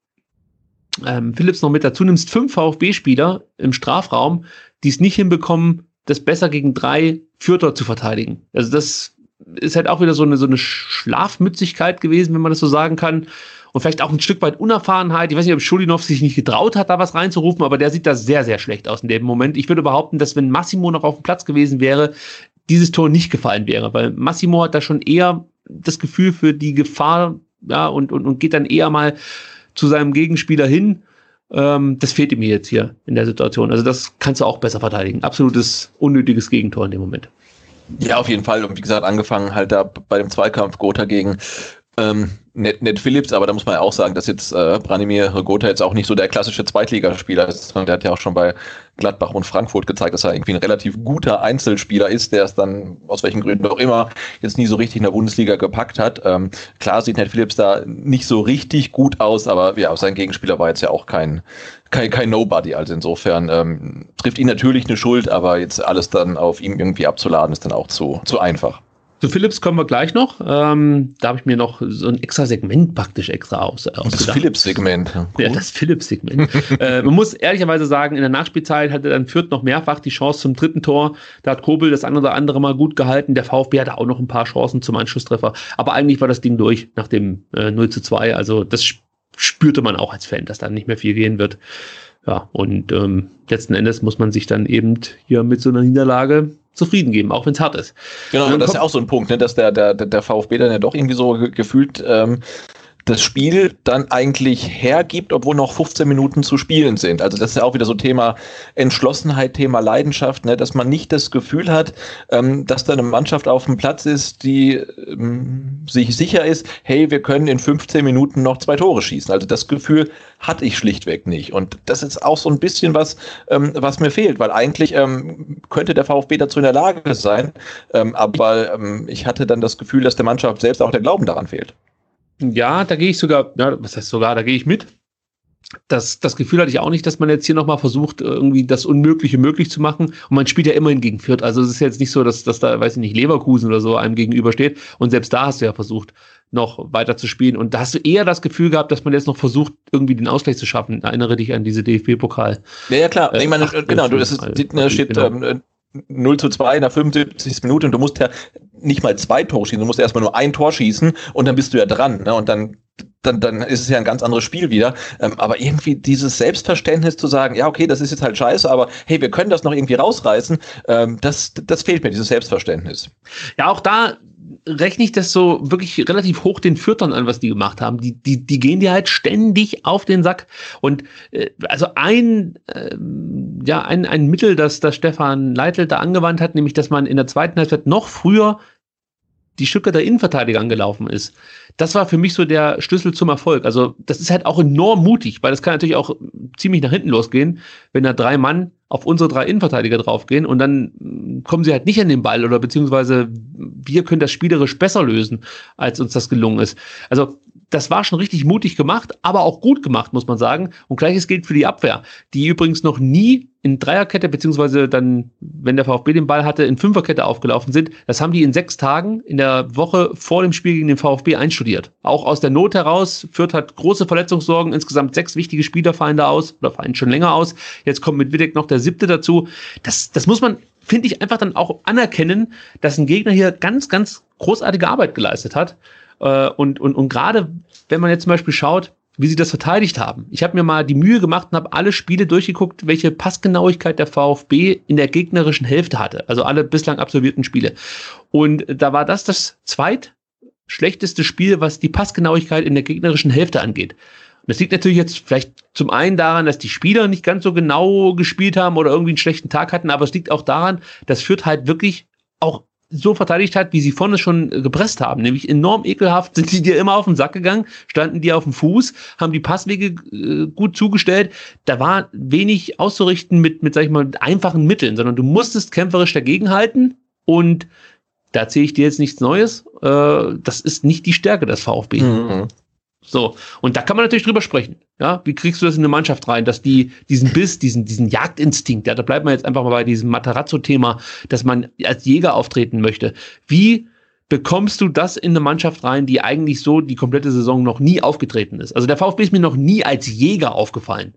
ähm, Philips noch mit dazu nimmst, fünf VfB-Spieler im Strafraum, die es nicht hinbekommen, das besser gegen drei Fürther zu verteidigen. Also das ist halt auch wieder so eine, so eine Schlafmützigkeit gewesen, wenn man das so sagen kann und vielleicht auch ein Stück weit Unerfahrenheit. Ich weiß nicht, ob Schulinov sich nicht getraut hat, da was reinzurufen, aber der sieht da sehr, sehr schlecht aus in dem Moment. Ich würde behaupten, dass wenn Massimo noch auf dem Platz gewesen wäre, dieses Tor nicht gefallen wäre, weil Massimo hat da schon eher das Gefühl für die Gefahr, ja, und, und, und geht dann eher mal zu seinem Gegenspieler hin. Ähm, das fehlt ihm jetzt hier in der Situation. Also das kannst du auch besser verteidigen. Absolutes unnötiges Gegentor in dem Moment. Ja, auf jeden Fall. Und wie gesagt, angefangen halt da bei dem Zweikampf Gotha gegen ähm, Ned, Ned Phillips, aber da muss man ja auch sagen, dass jetzt äh, Branimir Gotha jetzt auch nicht so der klassische Zweitligaspieler ist, sondern der hat ja auch schon bei Gladbach und Frankfurt gezeigt, dass er irgendwie ein relativ guter Einzelspieler ist, der es dann aus welchen Gründen auch immer jetzt nie so richtig in der Bundesliga gepackt hat. Ähm, klar sieht Ned Phillips da nicht so richtig gut aus, aber ja, sein Gegenspieler war jetzt ja auch kein, kein, kein Nobody. Also insofern ähm, trifft ihn natürlich eine Schuld, aber jetzt alles dann auf ihm irgendwie abzuladen, ist dann auch zu, zu einfach. Zu Philips kommen wir gleich noch. Ähm, da habe ich mir noch so ein extra Segment praktisch extra aus, ausgedacht. Das Philips-Segment. Cool. Ja, das Philips-Segment. [laughs] äh, man muss ehrlicherweise sagen, in der Nachspielzeit hatte dann Fürth noch mehrfach die Chance zum dritten Tor. Da hat Kobel das eine oder andere mal gut gehalten. Der VfB hatte auch noch ein paar Chancen zum Anschlusstreffer. Aber eigentlich war das Ding durch nach dem äh, 0 zu 2. Also das spürte man auch als Fan, dass da nicht mehr viel gehen wird. Ja, und ähm, letzten Endes muss man sich dann eben hier mit so einer Niederlage zufrieden geben, auch wenn es hart ist. Genau, und das ist ja auch so ein Punkt, ne, dass der, der, der VfB dann ja doch irgendwie so gefühlt ähm, das Spiel dann eigentlich hergibt, obwohl noch 15 Minuten zu spielen sind. Also das ist ja auch wieder so Thema Entschlossenheit, Thema Leidenschaft, ne? dass man nicht das Gefühl hat, ähm, dass da eine Mannschaft auf dem Platz ist, die ähm, sich sicher ist, hey, wir können in 15 Minuten noch zwei Tore schießen. Also das Gefühl hatte ich schlichtweg nicht. Und das ist auch so ein bisschen was, ähm, was mir fehlt, weil eigentlich ähm, könnte der VfB dazu in der Lage sein, ähm, aber ähm, ich hatte dann das Gefühl, dass der Mannschaft selbst auch der Glauben daran fehlt. Ja, da gehe ich sogar, ja, was heißt sogar, da gehe ich mit. Das, das Gefühl hatte ich auch nicht, dass man jetzt hier nochmal versucht, irgendwie das Unmögliche möglich zu machen. Und man spielt ja immerhin gegen Fürth. Also es ist jetzt nicht so, dass, dass da, weiß ich nicht, Leverkusen oder so einem gegenübersteht. Und selbst da hast du ja versucht, noch weiter zu spielen. Und da hast du eher das Gefühl gehabt, dass man jetzt noch versucht, irgendwie den Ausgleich zu schaffen. Erinnere dich an diese DFB-Pokal. Ja, ja, klar. Äh, ich meine, genau, du, es ist, steht genau. ähm, 0 zu 2 in der 75. Minute und du musst ja nicht mal zwei Tore schießen, du musst erstmal nur ein Tor schießen und dann bist du ja dran. Ne? Und dann, dann, dann ist es ja ein ganz anderes Spiel wieder. Ähm, aber irgendwie dieses Selbstverständnis zu sagen, ja, okay, das ist jetzt halt scheiße, aber hey, wir können das noch irgendwie rausreißen, ähm, das, das fehlt mir, dieses Selbstverständnis. Ja, auch da rechne ich das so wirklich relativ hoch den Fürtern an, was die gemacht haben. Die, die, die gehen dir halt ständig auf den Sack. Und äh, also ein, äh, ja, ein, ein Mittel, das, das Stefan Leitl da angewandt hat, nämlich, dass man in der zweiten Halbzeit noch früher die Stücke der Innenverteidiger angelaufen ist. Das war für mich so der Schlüssel zum Erfolg. Also das ist halt auch enorm mutig, weil das kann natürlich auch ziemlich nach hinten losgehen, wenn da drei Mann auf unsere drei Innenverteidiger draufgehen und dann kommen sie halt nicht an den Ball oder beziehungsweise wir können das spielerisch besser lösen, als uns das gelungen ist. Also das war schon richtig mutig gemacht, aber auch gut gemacht, muss man sagen. Und gleiches gilt für die Abwehr, die übrigens noch nie in Dreierkette, beziehungsweise dann, wenn der VfB den Ball hatte, in Fünferkette aufgelaufen sind. Das haben die in sechs Tagen in der Woche vor dem Spiel gegen den VfB einstudiert. Auch aus der Not heraus. Fürth hat große Verletzungssorgen, insgesamt sechs wichtige Spieler fallen da aus, oder fallen schon länger aus. Jetzt kommt mit Widek noch der siebte dazu. Das, das muss man, finde ich, einfach dann auch anerkennen, dass ein Gegner hier ganz, ganz großartige Arbeit geleistet hat. Äh, und, und, und gerade wenn man jetzt zum Beispiel schaut, wie sie das verteidigt haben. Ich habe mir mal die Mühe gemacht und habe alle Spiele durchgeguckt, welche Passgenauigkeit der VfB in der gegnerischen Hälfte hatte. Also alle bislang absolvierten Spiele. Und da war das das zweitschlechteste Spiel, was die Passgenauigkeit in der gegnerischen Hälfte angeht. Und das liegt natürlich jetzt vielleicht zum einen daran, dass die Spieler nicht ganz so genau gespielt haben oder irgendwie einen schlechten Tag hatten, aber es liegt auch daran, dass Fürth halt wirklich auch so verteidigt hat, wie sie vorne schon äh, gepresst haben. Nämlich enorm ekelhaft sind die dir immer auf den Sack gegangen, standen die auf dem Fuß, haben die Passwege äh, gut zugestellt. Da war wenig auszurichten mit, mit, sag ich mal, einfachen Mitteln, sondern du musstest kämpferisch dagegenhalten und da erzähle ich dir jetzt nichts Neues. Äh, das ist nicht die Stärke des VfB. Mhm. So, und da kann man natürlich drüber sprechen. Ja, wie kriegst du das in eine Mannschaft rein, dass die diesen Biss, diesen diesen Jagdinstinkt, ja, da bleibt man jetzt einfach mal bei diesem Matarazzo-Thema, dass man als Jäger auftreten möchte. Wie bekommst du das in eine Mannschaft rein, die eigentlich so die komplette Saison noch nie aufgetreten ist? Also der VfB ist mir noch nie als Jäger aufgefallen.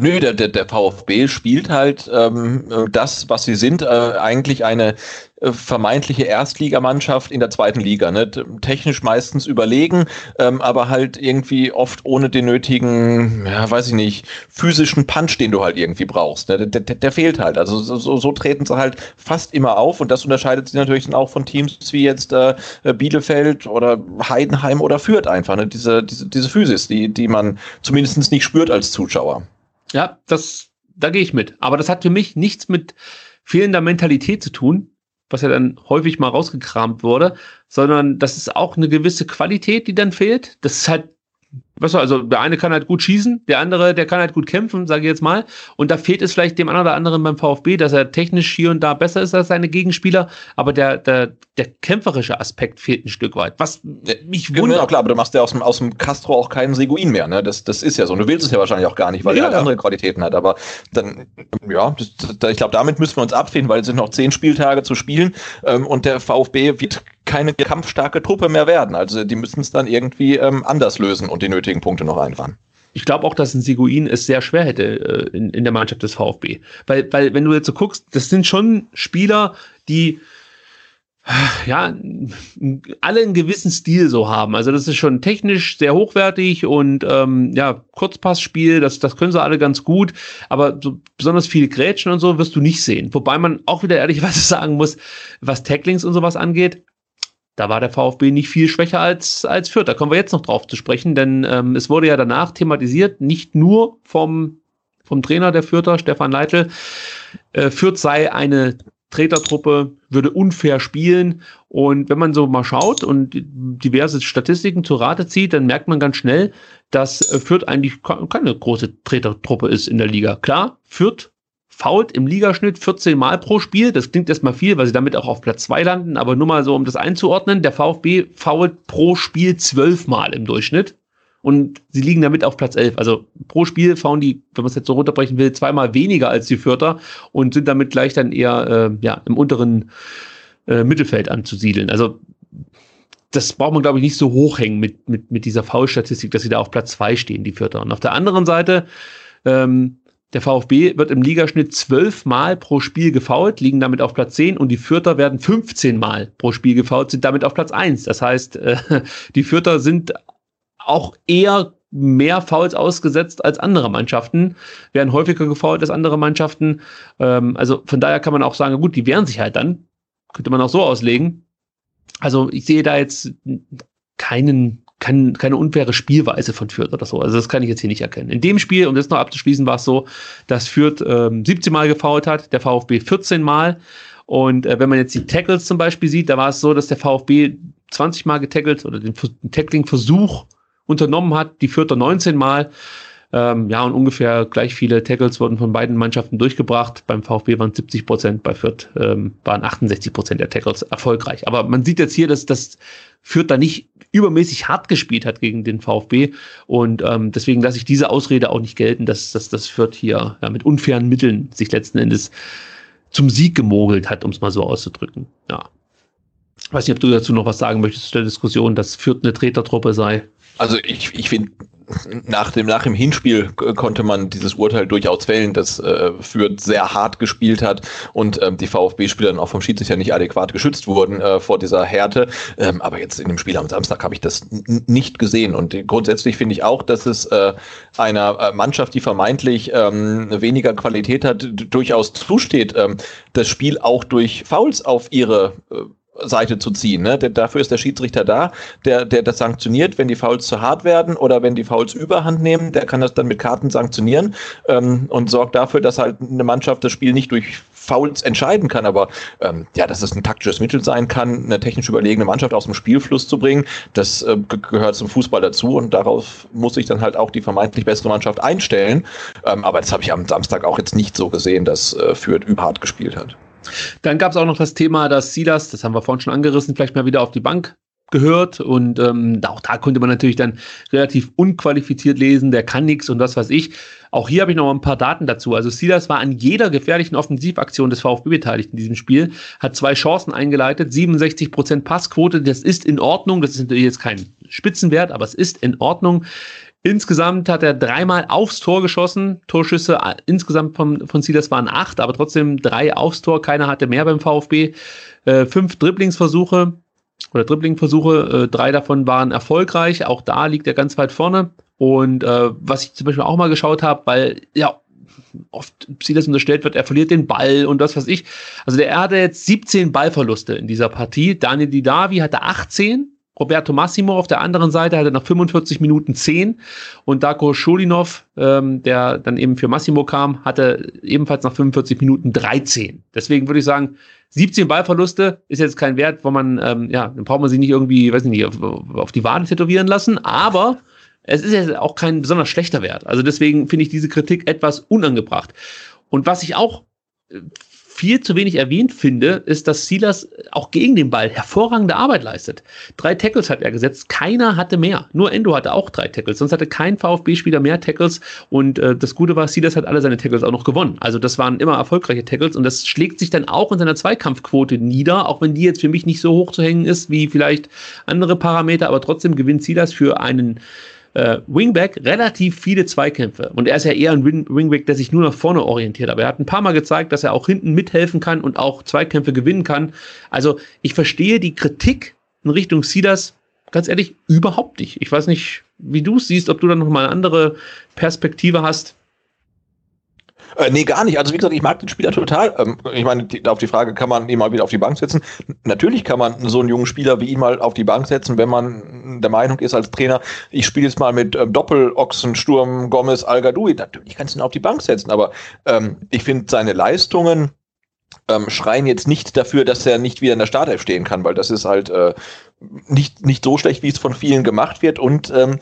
Nö, der, der, der VfB spielt halt ähm, das, was sie sind, äh, eigentlich eine äh, vermeintliche Erstligamannschaft in der zweiten Liga. Ne? Technisch meistens überlegen, ähm, aber halt irgendwie oft ohne den nötigen, ja, weiß ich nicht, physischen Punch, den du halt irgendwie brauchst. Ne? Der, der, der fehlt halt. Also so, so treten sie halt fast immer auf und das unterscheidet sie natürlich dann auch von Teams wie jetzt äh, Bielefeld oder Heidenheim oder Fürth einfach. Ne? Diese, diese, diese Physis, die, die man zumindest nicht spürt als Zuschauer. Ja, das, da gehe ich mit. Aber das hat für mich nichts mit fehlender Mentalität zu tun, was ja dann häufig mal rausgekramt wurde, sondern das ist auch eine gewisse Qualität, die dann fehlt. Das ist halt Weißt du, also der eine kann halt gut schießen, der andere, der kann halt gut kämpfen, sage ich jetzt mal. Und da fehlt es vielleicht dem einen oder anderen beim VfB, dass er technisch hier und da besser ist als seine Gegenspieler, aber der, der, der kämpferische Aspekt fehlt ein Stück weit. Was mich wundert. Genau, klar, aber du machst ja aus dem, aus dem Castro auch keinen Seguin mehr, ne? Das, das ist ja so. Du willst es ja wahrscheinlich auch gar nicht, weil ja, er halt ja. andere Qualitäten hat. Aber dann, ja, das, ich glaube, damit müssen wir uns abfinden, weil es sind noch zehn Spieltage zu spielen ähm, und der VfB wird keine kampfstarke Truppe mehr werden. Also die müssen es dann irgendwie ähm, anders lösen und die nötigen Punkte noch einfahren. Ich glaube auch, dass ein Siguin es sehr schwer hätte äh, in, in der Mannschaft des VfB. Weil, weil, wenn du jetzt so guckst, das sind schon Spieler, die ja, alle einen gewissen Stil so haben. Also das ist schon technisch sehr hochwertig und ähm, ja, Kurzpassspiel, das, das können sie alle ganz gut, aber so besonders viel Grätschen und so wirst du nicht sehen. Wobei man auch wieder ehrlicherweise [laughs] sagen muss, was Tacklings und sowas angeht, da war der VfB nicht viel schwächer als, als Fürth. Da kommen wir jetzt noch drauf zu sprechen, denn ähm, es wurde ja danach thematisiert, nicht nur vom, vom Trainer der Fürther, Stefan Leitl, äh, Fürth sei eine Tretertruppe, würde unfair spielen. Und wenn man so mal schaut und diverse Statistiken zur Rate zieht, dann merkt man ganz schnell, dass Fürth eigentlich keine große Tretertruppe ist in der Liga. Klar, Fürth fault im Ligaschnitt 14 Mal pro Spiel. Das klingt erstmal viel, weil sie damit auch auf Platz 2 landen, aber nur mal so, um das einzuordnen. Der VfB fault pro Spiel 12 Mal im Durchschnitt. Und sie liegen damit auf Platz 11. Also pro Spiel fauen die, wenn man es jetzt so runterbrechen will, zweimal weniger als die Vierter und sind damit gleich dann eher äh, ja, im unteren äh, Mittelfeld anzusiedeln. Also das braucht man, glaube ich, nicht so hochhängen mit, mit, mit dieser Foul-Statistik, dass sie da auf Platz 2 stehen, die Vierter. Und auf der anderen Seite ähm, der VfB wird im Ligaschnitt zwölf Mal pro Spiel gefault, liegen damit auf Platz 10 und die Fürther werden 15 Mal pro Spiel gefault, sind damit auf Platz 1. Das heißt, äh, [laughs] die Fürther sind auch eher mehr Fouls ausgesetzt als andere Mannschaften, werden häufiger gefault als andere Mannschaften. Ähm, also von daher kann man auch sagen, gut, die wehren sich halt dann. Könnte man auch so auslegen. Also ich sehe da jetzt keinen kein, keine unfaire Spielweise von Fürth oder so. Also das kann ich jetzt hier nicht erkennen. In dem Spiel, um das noch abzuschließen, war es so, dass Fürth ähm, 17 Mal gefault hat, der VfB 14 Mal. Und äh, wenn man jetzt die Tackles zum Beispiel sieht, da war es so, dass der VfB 20 Mal getackelt oder den, den Tackling-Versuch unternommen hat, die Fürther 19 Mal. Ähm, ja, und ungefähr gleich viele Tackles wurden von beiden Mannschaften durchgebracht. Beim VfB waren 70 Prozent, bei Fürth ähm, waren 68 Prozent der Tackles erfolgreich. Aber man sieht jetzt hier, dass das Fürth da nicht übermäßig hart gespielt hat gegen den VfB. Und ähm, deswegen lasse ich diese Ausrede auch nicht gelten, dass, dass das Fürth hier ja, mit unfairen Mitteln sich letzten Endes zum Sieg gemogelt hat, um es mal so auszudrücken. Ja. Ich weiß nicht, ob du dazu noch was sagen möchtest zu der Diskussion, dass Fürth eine Tretertruppe sei. Also ich, ich finde, nach dem, nach dem Hinspiel konnte man dieses Urteil durchaus fällen, dass äh, Fürth sehr hart gespielt hat und ähm, die VfB-Spieler dann auch vom Schiedsrichter nicht adäquat geschützt wurden äh, vor dieser Härte. Ähm, aber jetzt in dem Spiel am Samstag habe ich das nicht gesehen. Und grundsätzlich finde ich auch, dass es äh, einer äh, Mannschaft, die vermeintlich ähm, weniger Qualität hat, durchaus zusteht, ähm, das Spiel auch durch Fouls auf ihre äh, Seite zu ziehen. Ne? Denn dafür ist der Schiedsrichter da, der, der das sanktioniert, wenn die Fouls zu hart werden oder wenn die Fouls überhand nehmen, der kann das dann mit Karten sanktionieren ähm, und sorgt dafür, dass halt eine Mannschaft das Spiel nicht durch Fouls entscheiden kann, aber ähm, ja, dass es ein taktisches Mittel sein kann, eine technisch überlegene Mannschaft aus dem Spielfluss zu bringen, das äh, gehört zum Fußball dazu und darauf muss sich dann halt auch die vermeintlich bessere Mannschaft einstellen. Ähm, aber das habe ich am Samstag auch jetzt nicht so gesehen, dass äh, Fürth überhart gespielt hat. Dann gab es auch noch das Thema, dass Silas, das haben wir vorhin schon angerissen, vielleicht mal wieder auf die Bank gehört und ähm, auch da konnte man natürlich dann relativ unqualifiziert lesen, der kann nichts und was weiß ich. Auch hier habe ich noch ein paar Daten dazu. Also Silas war an jeder gefährlichen Offensivaktion des VfB beteiligt in diesem Spiel, hat zwei Chancen eingeleitet, 67 Prozent Passquote, das ist in Ordnung, das ist natürlich jetzt kein Spitzenwert, aber es ist in Ordnung. Insgesamt hat er dreimal aufs Tor geschossen. Torschüsse äh, insgesamt von, von Silas waren acht, aber trotzdem drei aufs Tor. Keiner hatte mehr beim VfB. Äh, fünf Dribblingsversuche oder Dribblingversuche, äh, drei davon waren erfolgreich. Auch da liegt er ganz weit vorne. Und äh, was ich zum Beispiel auch mal geschaut habe, weil ja oft Silas unterstellt wird, er verliert den Ball und das was ich. Also der er hatte jetzt 17 Ballverluste in dieser Partie. Daniel Didavi hatte 18 Roberto Massimo auf der anderen Seite hatte nach 45 Minuten 10 und Darko Schulinov, ähm, der dann eben für Massimo kam, hatte ebenfalls nach 45 Minuten 13. Deswegen würde ich sagen, 17 Ballverluste ist jetzt kein Wert, wo man, ähm, ja, dann braucht man sich nicht irgendwie, weiß ich nicht, auf, auf die Wade tätowieren lassen, aber es ist ja auch kein besonders schlechter Wert. Also deswegen finde ich diese Kritik etwas unangebracht. Und was ich auch äh, viel zu wenig erwähnt finde, ist, dass Silas auch gegen den Ball hervorragende Arbeit leistet. Drei Tackles hat er gesetzt, keiner hatte mehr. Nur Endo hatte auch drei Tackles, sonst hatte kein VfB-Spieler mehr Tackles und äh, das Gute war, Silas hat alle seine Tackles auch noch gewonnen. Also das waren immer erfolgreiche Tackles und das schlägt sich dann auch in seiner Zweikampfquote nieder, auch wenn die jetzt für mich nicht so hoch zu hängen ist wie vielleicht andere Parameter, aber trotzdem gewinnt Silas für einen äh, Wingback relativ viele Zweikämpfe. Und er ist ja eher ein Wing Wingback, der sich nur nach vorne orientiert. Aber er hat ein paar Mal gezeigt, dass er auch hinten mithelfen kann und auch Zweikämpfe gewinnen kann. Also ich verstehe die Kritik in Richtung Sidas ganz ehrlich überhaupt nicht. Ich weiß nicht, wie du es siehst, ob du da noch mal eine andere Perspektive hast. Äh, nee, gar nicht. Also wie gesagt, ich mag den Spieler total. Ähm, ich meine, die, auf die Frage, kann man ihn mal wieder auf die Bank setzen? Natürlich kann man so einen jungen Spieler wie ihn mal auf die Bank setzen, wenn man der Meinung ist als Trainer, ich spiele jetzt mal mit ähm, Doppelochsensturm Gomez al -Gadoui. Natürlich kannst du ihn auf die Bank setzen, aber ähm, ich finde seine Leistungen ähm, schreien jetzt nicht dafür, dass er nicht wieder in der Startelf stehen kann, weil das ist halt äh, nicht, nicht so schlecht, wie es von vielen gemacht wird. Und ähm,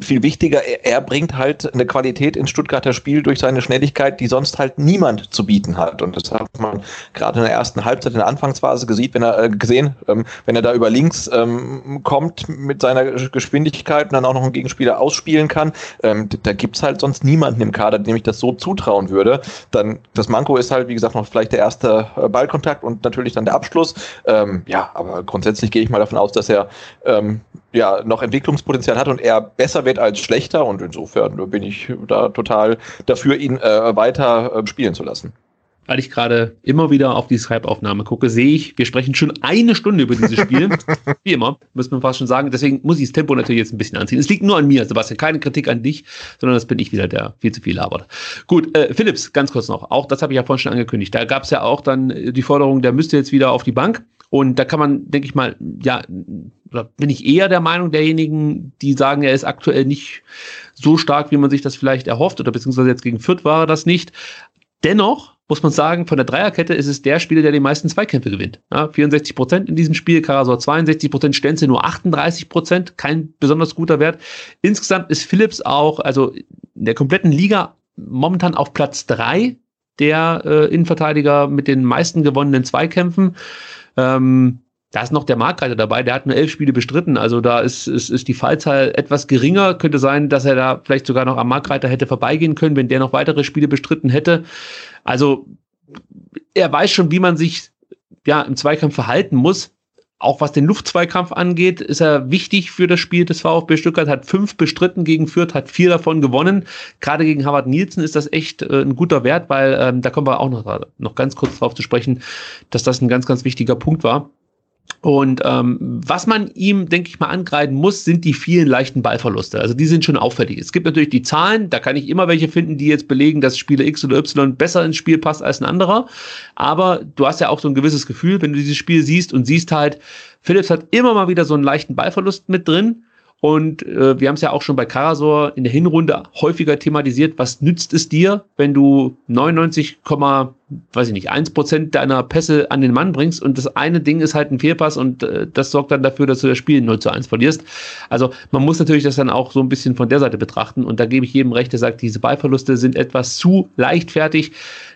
viel wichtiger, er, er, bringt halt eine Qualität ins Stuttgarter Spiel durch seine Schnelligkeit, die sonst halt niemand zu bieten hat. Und das hat man gerade in der ersten Halbzeit, in der Anfangsphase gesehen, wenn er äh, gesehen, ähm, wenn er da über links ähm, kommt mit seiner Geschwindigkeit und dann auch noch einen Gegenspieler ausspielen kann. Ähm, da gibt's halt sonst niemanden im Kader, dem ich das so zutrauen würde. Dann das Manko ist halt, wie gesagt, noch vielleicht der erste äh, Ballkontakt und natürlich dann der Abschluss. Ähm, ja, aber grundsätzlich gehe ich mal davon aus, dass er ähm, ja noch Entwicklungspotenzial hat und er besser wird als schlechter und insofern bin ich da total dafür, ihn äh, weiter äh, spielen zu lassen. Weil ich gerade immer wieder auf die Skype-Aufnahme gucke, sehe ich, wir sprechen schon eine Stunde über dieses Spiel. [laughs] Wie immer, muss man fast schon sagen. Deswegen muss ich das Tempo natürlich jetzt ein bisschen anziehen. Es liegt nur an mir, Sebastian. Keine Kritik an dich, sondern das bin ich wieder, der viel zu viel labert. Gut, äh, Philips, ganz kurz noch. Auch das habe ich ja vorhin schon angekündigt. Da gab es ja auch dann die Forderung, der müsste jetzt wieder auf die Bank. Und da kann man, denke ich mal, ja, oder bin ich eher der Meinung derjenigen, die sagen, er ist aktuell nicht so stark, wie man sich das vielleicht erhofft, oder beziehungsweise jetzt gegen Fürth war er das nicht. Dennoch muss man sagen, von der Dreierkette ist es der Spieler, der die meisten Zweikämpfe gewinnt. Ja, 64 Prozent in diesem Spiel, Karasor 62 Prozent, Stenzel nur 38 Prozent, kein besonders guter Wert. Insgesamt ist Philips auch, also in der kompletten Liga momentan auf Platz drei der äh, Innenverteidiger mit den meisten gewonnenen Zweikämpfen. Ähm, da ist noch der Markreiter dabei, der hat nur elf Spiele bestritten. Also da ist, ist, ist die Fallzahl etwas geringer. Könnte sein, dass er da vielleicht sogar noch am Markreiter hätte vorbeigehen können, wenn der noch weitere Spiele bestritten hätte. Also er weiß schon, wie man sich ja im Zweikampf verhalten muss. Auch was den Luftzweikampf angeht, ist er wichtig für das Spiel des VfB Stuttgart. Hat fünf bestritten gegen Fürth, hat vier davon gewonnen. Gerade gegen Harvard Nielsen ist das echt äh, ein guter Wert, weil ähm, da kommen wir auch noch, noch ganz kurz drauf zu sprechen, dass das ein ganz, ganz wichtiger Punkt war. Und ähm, was man ihm, denke ich mal, angreifen muss, sind die vielen leichten Ballverluste. Also die sind schon auffällig. Es gibt natürlich die Zahlen, da kann ich immer welche finden, die jetzt belegen, dass Spieler X oder Y besser ins Spiel passt als ein anderer. Aber du hast ja auch so ein gewisses Gefühl, wenn du dieses Spiel siehst und siehst halt, Philips hat immer mal wieder so einen leichten Ballverlust mit drin. Und äh, wir haben es ja auch schon bei Karasor in der Hinrunde häufiger thematisiert. Was nützt es dir, wenn du 99, weiß ich nicht, 1% deiner Pässe an den Mann bringst und das eine Ding ist halt ein Fehlpass und äh, das sorgt dann dafür, dass du das Spiel 0 zu 1 verlierst. Also man muss natürlich das dann auch so ein bisschen von der Seite betrachten und da gebe ich jedem recht, der sagt, diese Ballverluste sind etwas zu leichtfertig.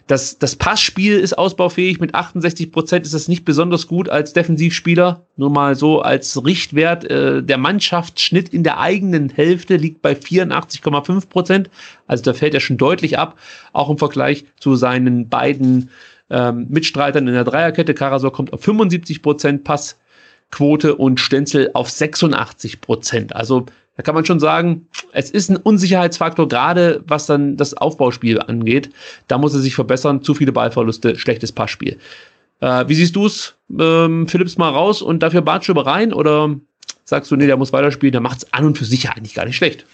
Das, das Passspiel ist ausbaufähig. Mit 68 Prozent ist das nicht besonders gut als Defensivspieler. Nur mal so als Richtwert. Äh, der Mannschaftsschnitt in der eigenen Hälfte liegt bei 84,5 Prozent. Also da fällt er schon deutlich ab. Auch im Vergleich zu seinen beiden ähm, Mitstreitern in der Dreierkette. Karasor kommt auf 75 Prozent Passquote und Stenzel auf 86 Prozent. Also da kann man schon sagen, es ist ein Unsicherheitsfaktor, gerade was dann das Aufbauspiel angeht. Da muss er sich verbessern. Zu viele Ballverluste, schlechtes Passspiel. Äh, wie siehst du es? Ähm, Philipps mal raus und dafür Bartschübe rein? Oder sagst du, nee, der muss weiterspielen, der macht es an und für sich eigentlich gar nicht schlecht?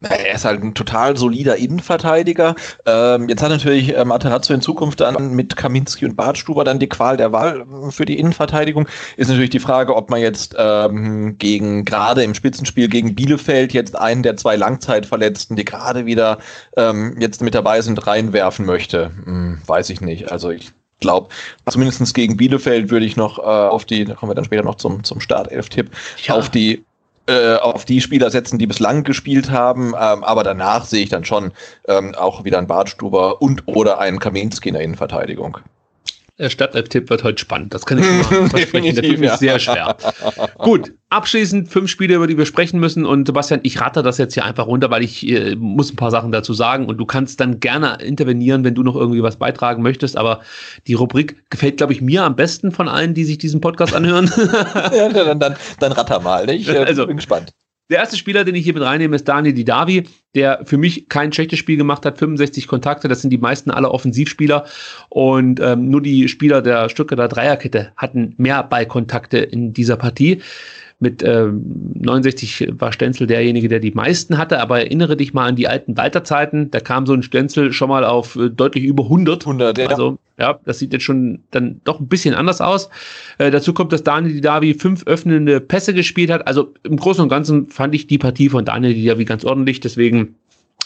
Er ist halt ein total solider Innenverteidiger. Ähm, jetzt hat natürlich äh, Materazzo in Zukunft dann mit Kaminski und Bartstuber dann die Qual der Wahl äh, für die Innenverteidigung. Ist natürlich die Frage, ob man jetzt ähm, gegen, gerade im Spitzenspiel gegen Bielefeld jetzt einen der zwei Langzeitverletzten, die gerade wieder ähm, jetzt mit dabei sind, reinwerfen möchte. Hm, weiß ich nicht. Also ich glaube, zumindest gegen Bielefeld würde ich noch äh, auf die, da kommen wir dann später noch zum, zum Startelf-Tipp, ja. auf die äh, auf die Spieler setzen, die bislang gespielt haben, ähm, aber danach sehe ich dann schon ähm, auch wieder einen Bartstuber und oder einen Kaminski in der Innenverteidigung. Der Stadtelf-Tipp wird heute spannend. Das kann ich immer [laughs] versprechen. Der Film ist sehr schwer. Gut, abschließend fünf Spiele, über die wir sprechen müssen. Und Sebastian, ich rate das jetzt hier einfach runter, weil ich äh, muss ein paar Sachen dazu sagen. Und du kannst dann gerne intervenieren, wenn du noch irgendwie was beitragen möchtest. Aber die Rubrik gefällt, glaube ich, mir am besten von allen, die sich diesen Podcast anhören. [laughs] ja, dann, dann, dann ratter mal. Ich äh, [laughs] also, bin gespannt. Der erste Spieler, den ich hier mit reinnehme, ist Daniel Didavi, der für mich kein schlechtes Spiel gemacht hat, 65 Kontakte, das sind die meisten aller Offensivspieler und ähm, nur die Spieler der Stücke der Dreierkette hatten mehr Ballkontakte in dieser Partie. Mit ähm, 69 war Stenzel derjenige, der die meisten hatte, aber erinnere dich mal an die alten Walter-Zeiten. Da kam so ein Stenzel schon mal auf äh, deutlich über 100. 100, ja. Also, ja, das sieht jetzt schon dann doch ein bisschen anders aus. Äh, dazu kommt, dass Daniel Didavi fünf öffnende Pässe gespielt hat. Also im Großen und Ganzen fand ich die Partie von Daniel Didavi ganz ordentlich. Deswegen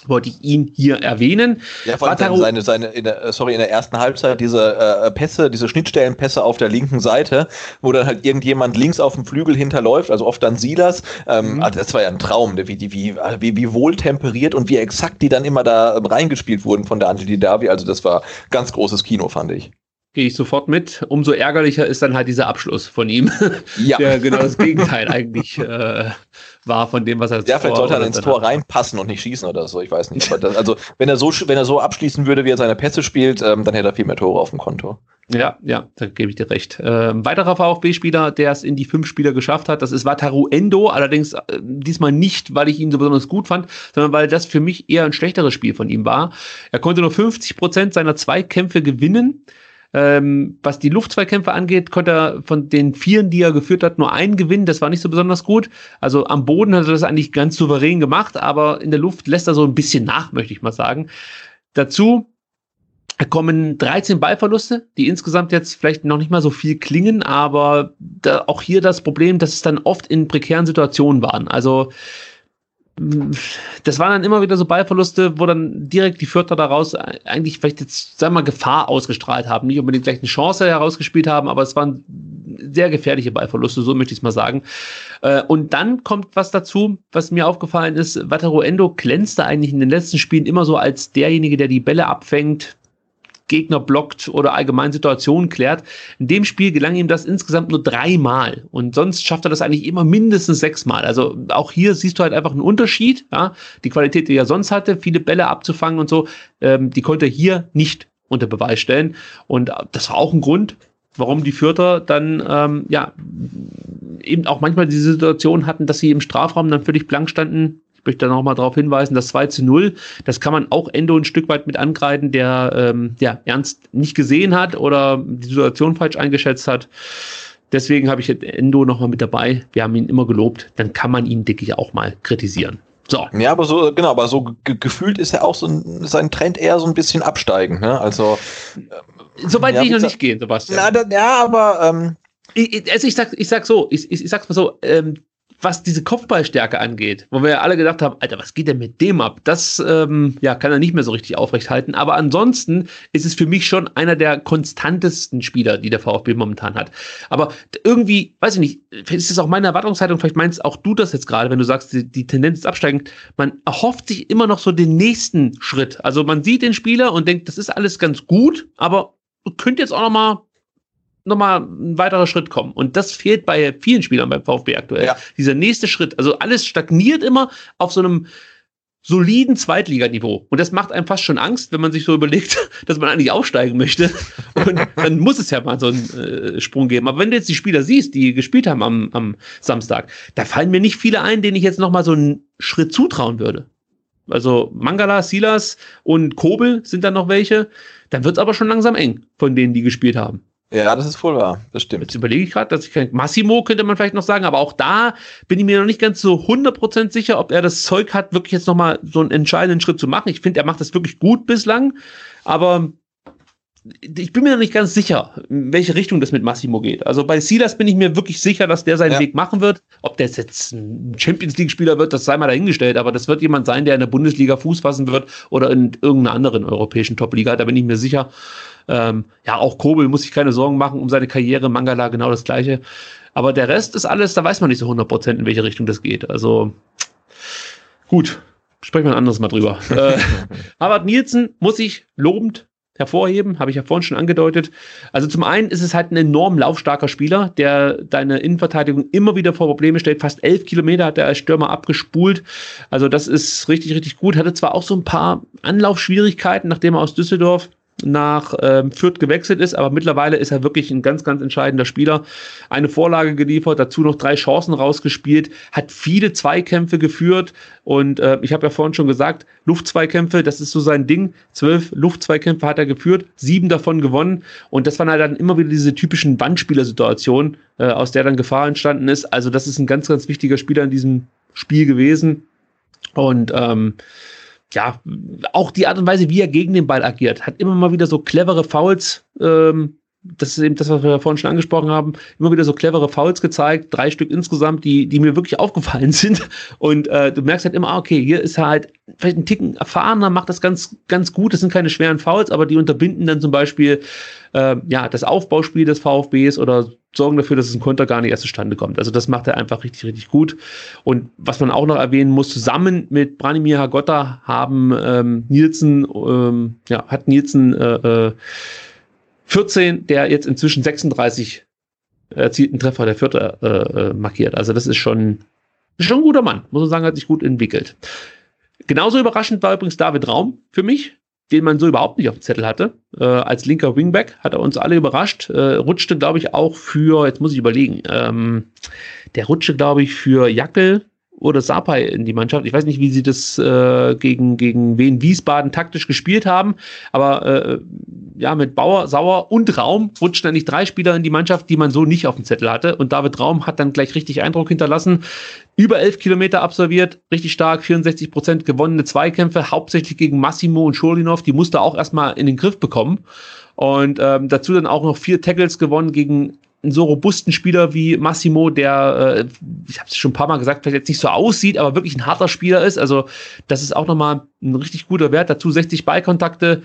wollte ich ihn hier erwähnen. Ja, vor allem seine, seine, in der, äh, sorry, in der ersten Halbzeit diese äh, Pässe, diese Schnittstellenpässe auf der linken Seite, wo dann halt irgendjemand links auf dem Flügel hinterläuft, also oft dann Silas. Ähm, mhm. also das war ja ein Traum, wie, wie, wie, wie, wie wohl temperiert und wie exakt die dann immer da reingespielt wurden von der Angeli Davi. Also das war ganz großes Kino, fand ich. Gehe ich sofort mit. Umso ärgerlicher ist dann halt dieser Abschluss von ihm, [laughs] ja. der genau das Gegenteil eigentlich äh, war von dem, was er Ja, vielleicht sollte er ins Tor reinpassen und nicht schießen oder so, ich weiß nicht. [laughs] Das, also, wenn er, so, wenn er so abschließen würde, wie er seine Pässe spielt, ähm, dann hätte er viel mehr Tore auf dem Konto. Ja, ja, da gebe ich dir recht. Ähm, weiterer VfB-Spieler, der es in die fünf Spieler geschafft hat, das ist Wataru Endo, allerdings äh, diesmal nicht, weil ich ihn so besonders gut fand, sondern weil das für mich eher ein schlechteres Spiel von ihm war. Er konnte nur 50 Prozent seiner Zweikämpfe gewinnen. Ähm, was die Luftzweikämpfe angeht, konnte er von den Vieren, die er geführt hat, nur einen gewinnen. Das war nicht so besonders gut. Also am Boden hat er das eigentlich ganz souverän gemacht, aber in der Luft lässt er so ein bisschen nach, möchte ich mal sagen. Dazu kommen 13 Ballverluste, die insgesamt jetzt vielleicht noch nicht mal so viel klingen, aber da auch hier das Problem, dass es dann oft in prekären Situationen waren. Also das waren dann immer wieder so Ballverluste, wo dann direkt die Vierter daraus eigentlich vielleicht jetzt, sagen wir mal, Gefahr ausgestrahlt haben. Nicht unbedingt gleich eine Chance herausgespielt haben, aber es waren sehr gefährliche Ballverluste, so möchte ich es mal sagen. Äh, und dann kommt was dazu, was mir aufgefallen ist. Wataru Endo glänzte eigentlich in den letzten Spielen immer so als derjenige, der die Bälle abfängt, Gegner blockt oder allgemein Situationen klärt. In dem Spiel gelang ihm das insgesamt nur dreimal und sonst schafft er das eigentlich immer mindestens sechsmal. Also auch hier siehst du halt einfach einen Unterschied. Ja? Die Qualität, die er sonst hatte, viele Bälle abzufangen und so, ähm, die konnte er hier nicht unter Beweis stellen. Und das war auch ein Grund, warum die Fürther dann ähm, ja eben auch manchmal die Situation hatten, dass sie im Strafraum dann völlig blank standen, möchte da nochmal darauf hinweisen, das 2 zu 0, das kann man auch Endo ein Stück weit mit angreifen, der ähm, ja, ernst nicht gesehen hat oder die Situation falsch eingeschätzt hat. Deswegen habe ich Endo nochmal mit dabei. Wir haben ihn immer gelobt. Dann kann man ihn, denke ich, auch mal kritisieren. So. Ja, aber so, genau, aber so ge gefühlt ist ja auch so ein, sein Trend eher so ein bisschen absteigend, ne? Also. Äh, Soweit ja, will ich noch nicht gehen, Sebastian. Na, da, ja, aber, ähm, ich, also ich sag, ich sag so, ich, ich, ich sag's mal so, ähm, was diese Kopfballstärke angeht, wo wir ja alle gedacht haben, Alter, was geht denn mit dem ab? Das ähm, ja, kann er nicht mehr so richtig aufrecht halten. Aber ansonsten ist es für mich schon einer der konstantesten Spieler, die der VfB momentan hat. Aber irgendwie, weiß ich nicht, ist es auch meine Erwartungshaltung, vielleicht meinst auch du das jetzt gerade, wenn du sagst, die, die Tendenz ist absteigend. Man erhofft sich immer noch so den nächsten Schritt. Also man sieht den Spieler und denkt, das ist alles ganz gut, aber könnte jetzt auch noch mal nochmal ein weiterer Schritt kommen. Und das fehlt bei vielen Spielern beim VfB aktuell. Ja. Dieser nächste Schritt. Also alles stagniert immer auf so einem soliden Zweitliganiveau. Und das macht einem fast schon Angst, wenn man sich so überlegt, [laughs] dass man eigentlich aufsteigen möchte. Und dann muss es ja mal so einen äh, Sprung geben. Aber wenn du jetzt die Spieler siehst, die gespielt haben am, am Samstag, da fallen mir nicht viele ein, denen ich jetzt nochmal so einen Schritt zutrauen würde. Also Mangala, Silas und Kobel sind dann noch welche. Dann wird es aber schon langsam eng von denen, die gespielt haben. Ja, das ist wohl wahr. Das stimmt. Jetzt überlege ich gerade, dass ich kein Massimo könnte man vielleicht noch sagen, aber auch da bin ich mir noch nicht ganz so 100% sicher, ob er das Zeug hat, wirklich jetzt nochmal so einen entscheidenden Schritt zu machen. Ich finde, er macht das wirklich gut bislang, aber ich bin mir noch nicht ganz sicher, in welche Richtung das mit Massimo geht. Also bei Silas bin ich mir wirklich sicher, dass der seinen ja. Weg machen wird. Ob der jetzt ein Champions League-Spieler wird, das sei mal dahingestellt, aber das wird jemand sein, der in der Bundesliga Fuß fassen wird oder in irgendeiner anderen europäischen Top-Liga, da bin ich mir sicher. Ähm, ja, auch Kobel muss sich keine Sorgen machen um seine Karriere, Mangala genau das gleiche. Aber der Rest ist alles, da weiß man nicht so 100% in welche Richtung das geht. Also gut, sprechen wir ein anderes Mal drüber. [laughs] äh, Harvard Nielsen muss ich lobend hervorheben, habe ich ja vorhin schon angedeutet. Also zum einen ist es halt ein enorm laufstarker Spieler, der deine Innenverteidigung immer wieder vor Probleme stellt. Fast elf Kilometer hat er als Stürmer abgespult. Also das ist richtig, richtig gut. Hatte zwar auch so ein paar Anlaufschwierigkeiten, nachdem er aus Düsseldorf nach ähm, Fürth gewechselt ist, aber mittlerweile ist er wirklich ein ganz, ganz entscheidender Spieler. Eine Vorlage geliefert, dazu noch drei Chancen rausgespielt, hat viele Zweikämpfe geführt und äh, ich habe ja vorhin schon gesagt, Luftzweikämpfe, das ist so sein Ding. Zwölf Luftzweikämpfe hat er geführt, sieben davon gewonnen und das waren halt dann immer wieder diese typischen Bandspielersituationen, äh, aus der dann Gefahr entstanden ist. Also das ist ein ganz, ganz wichtiger Spieler in diesem Spiel gewesen und ähm, ja, auch die Art und Weise, wie er gegen den Ball agiert, hat immer mal wieder so clevere Fouls. Ähm, das ist eben das, was wir vorhin schon angesprochen haben, immer wieder so clevere Fouls gezeigt, drei Stück insgesamt, die, die mir wirklich aufgefallen [laughs] sind. Und äh, du merkst halt immer, ah, okay, hier ist er halt vielleicht ein Ticken erfahrener, macht das ganz, ganz gut. Das sind keine schweren Fouls, aber die unterbinden dann zum Beispiel äh, ja, das Aufbauspiel des VfBs oder sorgen dafür, dass es ein Konter gar nicht erst zustande kommt. Also das macht er einfach richtig, richtig gut. Und was man auch noch erwähnen muss, zusammen mit Branimir Hagotta haben ähm, Nielsen, ähm, ja, hat Nielsen äh, 14, äh, der jetzt inzwischen 36 erzielten Treffer der Vierte äh, äh, markiert. Also das ist schon, schon ein guter Mann, muss man sagen, hat sich gut entwickelt. Genauso überraschend war übrigens David Raum für mich den man so überhaupt nicht auf dem Zettel hatte. Äh, als linker Wingback hat er uns alle überrascht. Äh, rutschte, glaube ich, auch für, jetzt muss ich überlegen, ähm, der rutschte, glaube ich, für Jackel oder Sapai in die Mannschaft. Ich weiß nicht, wie sie das äh, gegen, gegen Wien Wiesbaden taktisch gespielt haben, aber äh, ja, mit Bauer, Sauer und Raum rutschen eigentlich drei Spieler in die Mannschaft, die man so nicht auf dem Zettel hatte. Und David Raum hat dann gleich richtig Eindruck hinterlassen. Über elf Kilometer absolviert, richtig stark, 64 Prozent gewonnene Zweikämpfe, hauptsächlich gegen Massimo und Scholinov. Die musste auch erstmal in den Griff bekommen. Und ähm, dazu dann auch noch vier Tackles gewonnen gegen einen so robusten Spieler wie Massimo, der, äh, ich habe es schon ein paar Mal gesagt, vielleicht jetzt nicht so aussieht, aber wirklich ein harter Spieler ist. Also das ist auch nochmal ein richtig guter Wert. Dazu 60 Ballkontakte,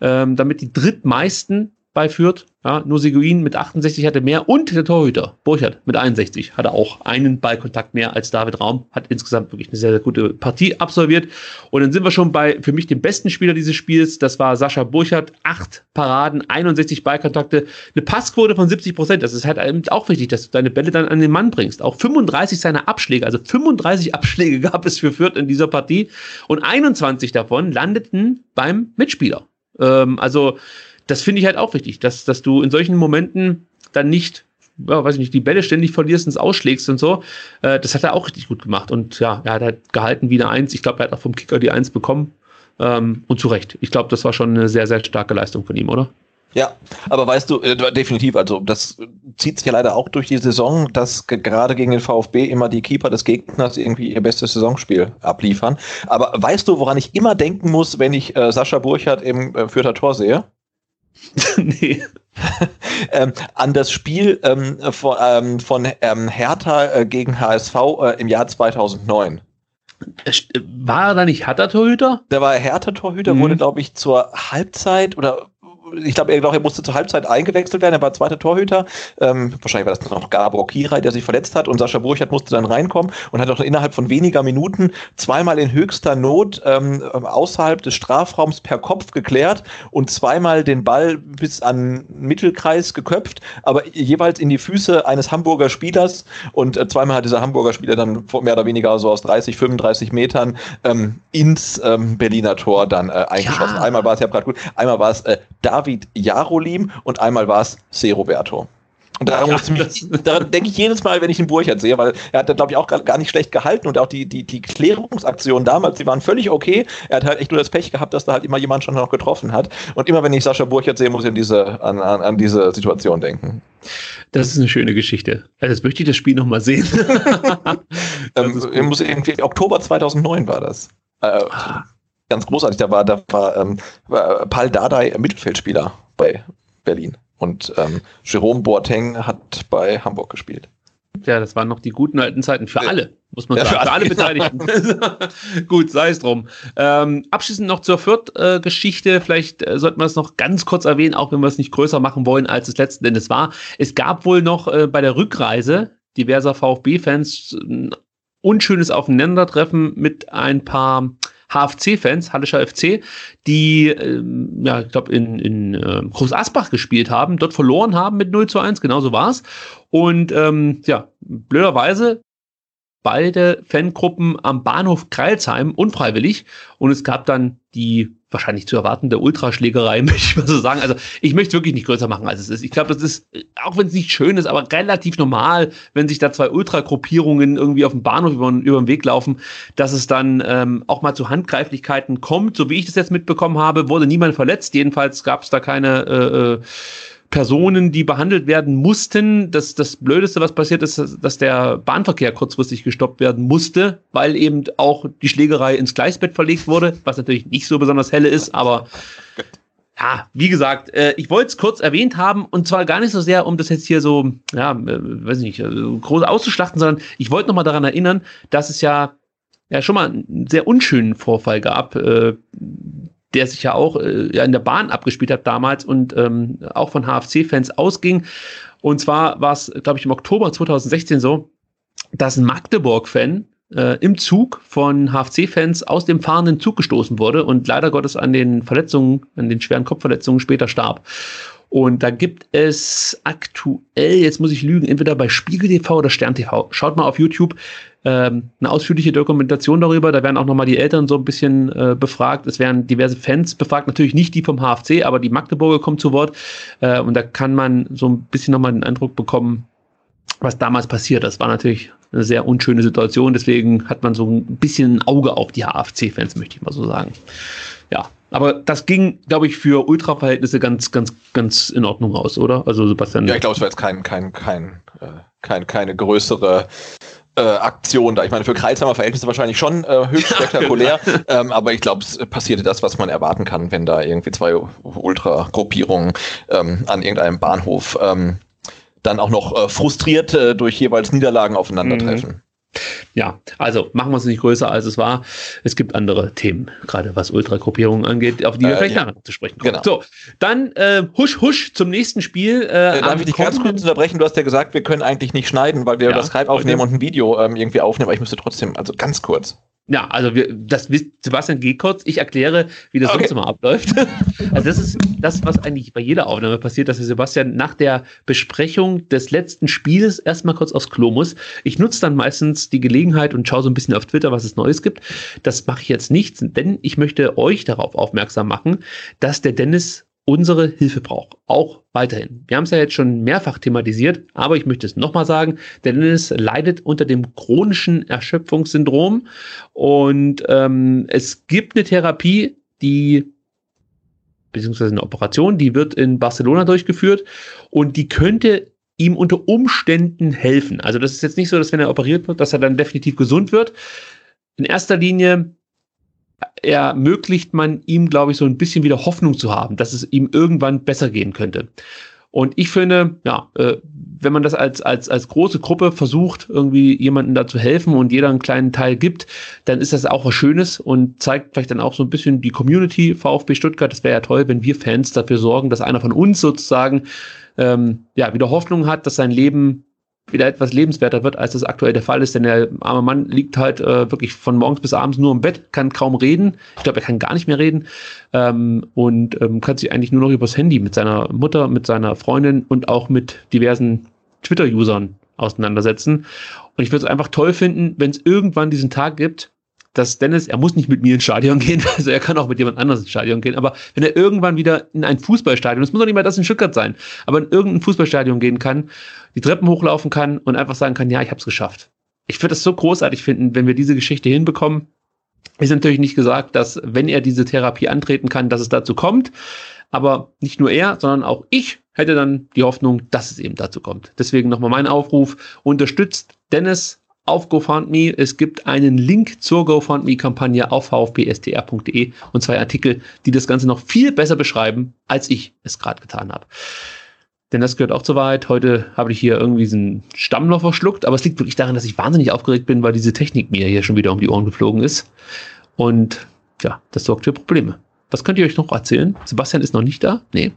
ähm, damit die drittmeisten bei Fürth. Ja, nur Seguin mit 68 hatte mehr und der Torhüter Burchard mit 61 hatte auch einen Ballkontakt mehr als David Raum, hat insgesamt wirklich eine sehr, sehr gute Partie absolviert. Und dann sind wir schon bei für mich dem besten Spieler dieses Spiels, das war Sascha Burchard, acht Paraden, 61 Ballkontakte, eine Passquote von 70 Prozent. Das ist halt auch wichtig, dass du deine Bälle dann an den Mann bringst. Auch 35 seiner Abschläge, also 35 Abschläge [laughs] gab es für Fürth in dieser Partie und 21 davon landeten beim Mitspieler. Ähm, also das finde ich halt auch wichtig, dass, dass du in solchen Momenten dann nicht, ja, weiß ich nicht, die Bälle ständig verlierst und ausschlägst und so. Äh, das hat er auch richtig gut gemacht. Und ja, er hat halt gehalten wie eine Eins. Ich glaube, er hat auch vom Kicker die Eins bekommen. Ähm, und zu Recht. Ich glaube, das war schon eine sehr, sehr starke Leistung von ihm, oder? Ja, aber weißt du, äh, definitiv, also das zieht sich ja leider auch durch die Saison, dass gerade gegen den VfB immer die Keeper des Gegners irgendwie ihr bestes Saisonspiel abliefern. Aber weißt du, woran ich immer denken muss, wenn ich äh, Sascha Burchardt im äh, Fürther Tor sehe? [laughs] nee. ähm, an das Spiel ähm, von, ähm, von ähm, Hertha äh, gegen HSV äh, im Jahr 2009. War er da nicht Hertha-Torhüter? Der war Hertha-Torhüter, mhm. wurde, glaube ich, zur Halbzeit oder ich glaube, er, musste zur Halbzeit eingewechselt werden. Er war zweiter Torhüter. Ähm, wahrscheinlich war das noch Gabor Kirai, der sich verletzt hat. Und Sascha Burchardt musste dann reinkommen und hat auch innerhalb von weniger Minuten zweimal in höchster Not ähm, außerhalb des Strafraums per Kopf geklärt und zweimal den Ball bis an Mittelkreis geköpft, aber jeweils in die Füße eines Hamburger Spielers. Und äh, zweimal hat dieser Hamburger Spieler dann mehr oder weniger so aus 30, 35 Metern ähm, ins ähm, Berliner Tor dann äh, eingeschossen. Ja. Einmal war es, ja gerade gut, einmal war es äh, David David Jarolim und einmal war es C. Roberto. Und daran, ja, daran denke ich jedes Mal, wenn ich den Burchard sehe, weil er hat da, glaube ich, auch gar nicht schlecht gehalten und auch die, die, die Klärungsaktionen damals, die waren völlig okay. Er hat halt echt nur das Pech gehabt, dass da halt immer jemand schon noch getroffen hat. Und immer wenn ich Sascha Burchard sehe, muss ich an diese, an, an, an diese Situation denken. Das ist eine schöne Geschichte. Also jetzt möchte ich das Spiel nochmal sehen. [laughs] ähm, muss irgendwie, Oktober 2009 war das. Äh, ah ganz großartig. Da war, da war, ähm, war Paul Dardai Mittelfeldspieler bei Berlin. Und ähm, Jerome Boateng hat bei Hamburg gespielt. Ja, das waren noch die guten alten Zeiten für alle, muss man ja, sagen. Für alle, Beteiligten. [laughs] [laughs] Gut, sei es drum. Ähm, abschließend noch zur Fürth-Geschichte. Vielleicht äh, sollten wir es noch ganz kurz erwähnen, auch wenn wir es nicht größer machen wollen, als es letzten Endes war. Es gab wohl noch äh, bei der Rückreise diverser VfB-Fans ein unschönes Aufeinandertreffen mit ein paar HFC-Fans, Hallischer FC, die, ähm, ja, ich glaube, in, in äh, Groß Asbach gespielt haben, dort verloren haben mit 0 zu 1, genauso war es. Und ähm, ja, blöderweise beide Fangruppen am Bahnhof Kreilsheim unfreiwillig und es gab dann die wahrscheinlich zu erwartende Ultraschlägerei, [laughs] möchte ich mal so sagen. Also ich möchte es wirklich nicht größer machen, als es ist. Ich glaube, das ist, auch wenn es nicht schön ist, aber relativ normal, wenn sich da zwei Ultragruppierungen irgendwie auf dem Bahnhof über, über den Weg laufen, dass es dann ähm, auch mal zu Handgreiflichkeiten kommt. So wie ich das jetzt mitbekommen habe, wurde niemand verletzt. Jedenfalls gab es da keine äh, äh Personen, die behandelt werden mussten. Das, das Blödeste, was passiert ist, dass der Bahnverkehr kurzfristig gestoppt werden musste, weil eben auch die Schlägerei ins Gleisbett verlegt wurde, was natürlich nicht so besonders helle ist, aber ja, wie gesagt, äh, ich wollte es kurz erwähnt haben und zwar gar nicht so sehr, um das jetzt hier so, ja, äh, weiß ich nicht, äh, groß auszuschlachten, sondern ich wollte nochmal daran erinnern, dass es ja ja schon mal einen sehr unschönen Vorfall gab, der sich ja auch äh, in der Bahn abgespielt hat damals und ähm, auch von HFC-Fans ausging. Und zwar war es, glaube ich, im Oktober 2016 so, dass ein Magdeburg-Fan äh, im Zug von HFC-Fans aus dem fahrenden Zug gestoßen wurde und leider Gottes an den Verletzungen, an den schweren Kopfverletzungen später starb. Und da gibt es aktuell, jetzt muss ich lügen, entweder bei Spiegel TV oder Stern TV. Schaut mal auf YouTube ähm, eine ausführliche Dokumentation darüber. Da werden auch nochmal die Eltern so ein bisschen äh, befragt. Es werden diverse Fans befragt, natürlich nicht die vom HFC, aber die Magdeburger kommen zu Wort. Äh, und da kann man so ein bisschen nochmal den Eindruck bekommen, was damals passiert. Das war natürlich eine sehr unschöne Situation. Deswegen hat man so ein bisschen ein Auge auf die HFC-Fans, möchte ich mal so sagen. Ja, aber das ging, glaube ich, für Ultra-Verhältnisse ganz, ganz, ganz in Ordnung aus, oder? Also Sebastian. Ja, ich glaube, es war jetzt kein, kein, kein, äh, kein, keine größere äh, Aktion da. Ich meine, für Kreisheimer Verhältnisse wahrscheinlich schon äh, höchst [laughs] spektakulär, genau. [laughs] ähm, aber ich glaube, es passierte das, was man erwarten kann, wenn da irgendwie zwei Ultra-Gruppierungen ähm, an irgendeinem Bahnhof ähm, dann auch noch äh, frustriert äh, durch jeweils Niederlagen aufeinandertreffen. Mhm. Ja, also machen wir es nicht größer, als es war. Es gibt andere Themen, gerade was Ultragruppierungen angeht, auf die wir äh, vielleicht ja. nachher zu sprechen kommen. Genau. So, dann äh, husch, husch zum nächsten Spiel. Äh, äh darf ich dich ganz kurz unterbrechen? Du hast ja gesagt, wir können eigentlich nicht schneiden, weil wir ja, das Skype aufnehmen und ein Video ähm, irgendwie aufnehmen, aber ich müsste trotzdem, also ganz kurz. Ja, also wir, das wisst Sebastian, geh kurz. Ich erkläre, wie das okay. sonst immer abläuft. also das ist das, was eigentlich bei jeder Aufnahme passiert, dass der Sebastian nach der Besprechung des letzten Spieles erstmal kurz aufs Klo muss. Ich nutze dann meistens die Gelegenheit und schaue so ein bisschen auf Twitter, was es Neues gibt. Das mache ich jetzt nicht, denn ich möchte euch darauf aufmerksam machen, dass der Dennis unsere Hilfe braucht. Auch weiterhin. Wir haben es ja jetzt schon mehrfach thematisiert, aber ich möchte es nochmal sagen, Dennis leidet unter dem chronischen Erschöpfungssyndrom und ähm, es gibt eine Therapie, die beziehungsweise eine Operation, die wird in Barcelona durchgeführt und die könnte ihm unter Umständen helfen. Also das ist jetzt nicht so, dass wenn er operiert wird, dass er dann definitiv gesund wird. In erster Linie ermöglicht man ihm, glaube ich, so ein bisschen wieder Hoffnung zu haben, dass es ihm irgendwann besser gehen könnte. Und ich finde, ja, äh, wenn man das als, als, als große Gruppe versucht, irgendwie jemandem da zu helfen und jeder einen kleinen Teil gibt, dann ist das auch was Schönes und zeigt vielleicht dann auch so ein bisschen die Community VfB Stuttgart. Das wäre ja toll, wenn wir Fans dafür sorgen, dass einer von uns sozusagen ähm, ja, wieder Hoffnung hat, dass sein Leben wieder etwas lebenswerter wird, als das aktuell der Fall ist. Denn der arme Mann liegt halt äh, wirklich von morgens bis abends nur im Bett, kann kaum reden. Ich glaube, er kann gar nicht mehr reden ähm, und ähm, kann sich eigentlich nur noch übers Handy mit seiner Mutter, mit seiner Freundin und auch mit diversen Twitter-Usern auseinandersetzen. Und ich würde es einfach toll finden, wenn es irgendwann diesen Tag gibt, dass Dennis, er muss nicht mit mir ins Stadion [laughs] gehen, also er kann auch mit jemand anderes ins Stadion gehen, aber wenn er irgendwann wieder in ein Fußballstadion, es muss doch nicht mal das in Stuttgart sein, aber in irgendein Fußballstadion gehen kann, die Treppen hochlaufen kann und einfach sagen kann, ja, ich habe es geschafft. Ich würde es so großartig finden, wenn wir diese Geschichte hinbekommen. Ist natürlich nicht gesagt, dass wenn er diese Therapie antreten kann, dass es dazu kommt. Aber nicht nur er, sondern auch ich hätte dann die Hoffnung, dass es eben dazu kommt. Deswegen nochmal mein Aufruf. Unterstützt Dennis auf GoFundMe. Es gibt einen Link zur GoFundMe-Kampagne auf vfbstr.de und zwei Artikel, die das Ganze noch viel besser beschreiben, als ich es gerade getan habe. Denn das gehört auch zur Wahrheit. Heute habe ich hier irgendwie so einen Stammloch verschluckt, aber es liegt wirklich daran, dass ich wahnsinnig aufgeregt bin, weil diese Technik mir hier schon wieder um die Ohren geflogen ist. Und ja, das sorgt für Probleme. Was könnt ihr euch noch erzählen? Sebastian ist noch nicht da? Nee.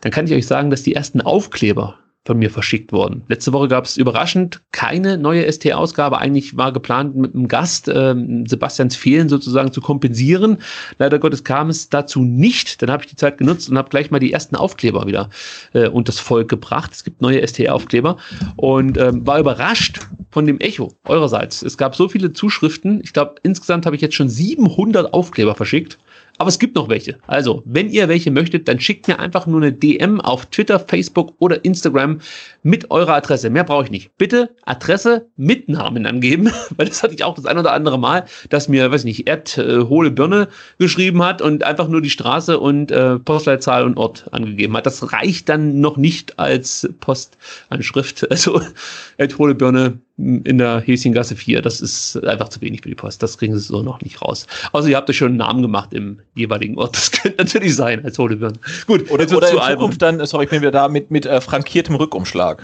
Dann kann ich euch sagen, dass die ersten Aufkleber von mir verschickt worden. Letzte Woche gab es überraschend keine neue ST-Ausgabe. Eigentlich war geplant, mit einem Gast ähm, Sebastians Fehlen sozusagen zu kompensieren. Leider Gottes kam es dazu nicht. Dann habe ich die Zeit genutzt und habe gleich mal die ersten Aufkleber wieder äh, das Volk gebracht. Es gibt neue ST-Aufkleber und ähm, war überrascht von dem Echo eurerseits. Es gab so viele Zuschriften. Ich glaube, insgesamt habe ich jetzt schon 700 Aufkleber verschickt. Aber es gibt noch welche. Also, wenn ihr welche möchtet, dann schickt mir einfach nur eine DM auf Twitter, Facebook oder Instagram mit eurer Adresse. Mehr brauche ich nicht. Bitte Adresse mit Namen angeben, [laughs] weil das hatte ich auch das ein oder andere Mal, dass mir, weiß nicht, Erd äh, hohle Birne geschrieben hat und einfach nur die Straße und äh, Postleitzahl und Ort angegeben hat. Das reicht dann noch nicht als Postanschrift. [laughs] Also Erd hohle Birne in der Häschengasse 4. Das ist einfach zu wenig für die Post. Das kriegen sie so noch nicht raus. Also ihr habt euch schon einen Namen gemacht im jeweiligen Ort. Das könnte natürlich sein als Hodebirn. Gut, oder, oder in Zukunft dann, sorry, ich bin wieder da mit, mit äh, frankiertem Rückumschlag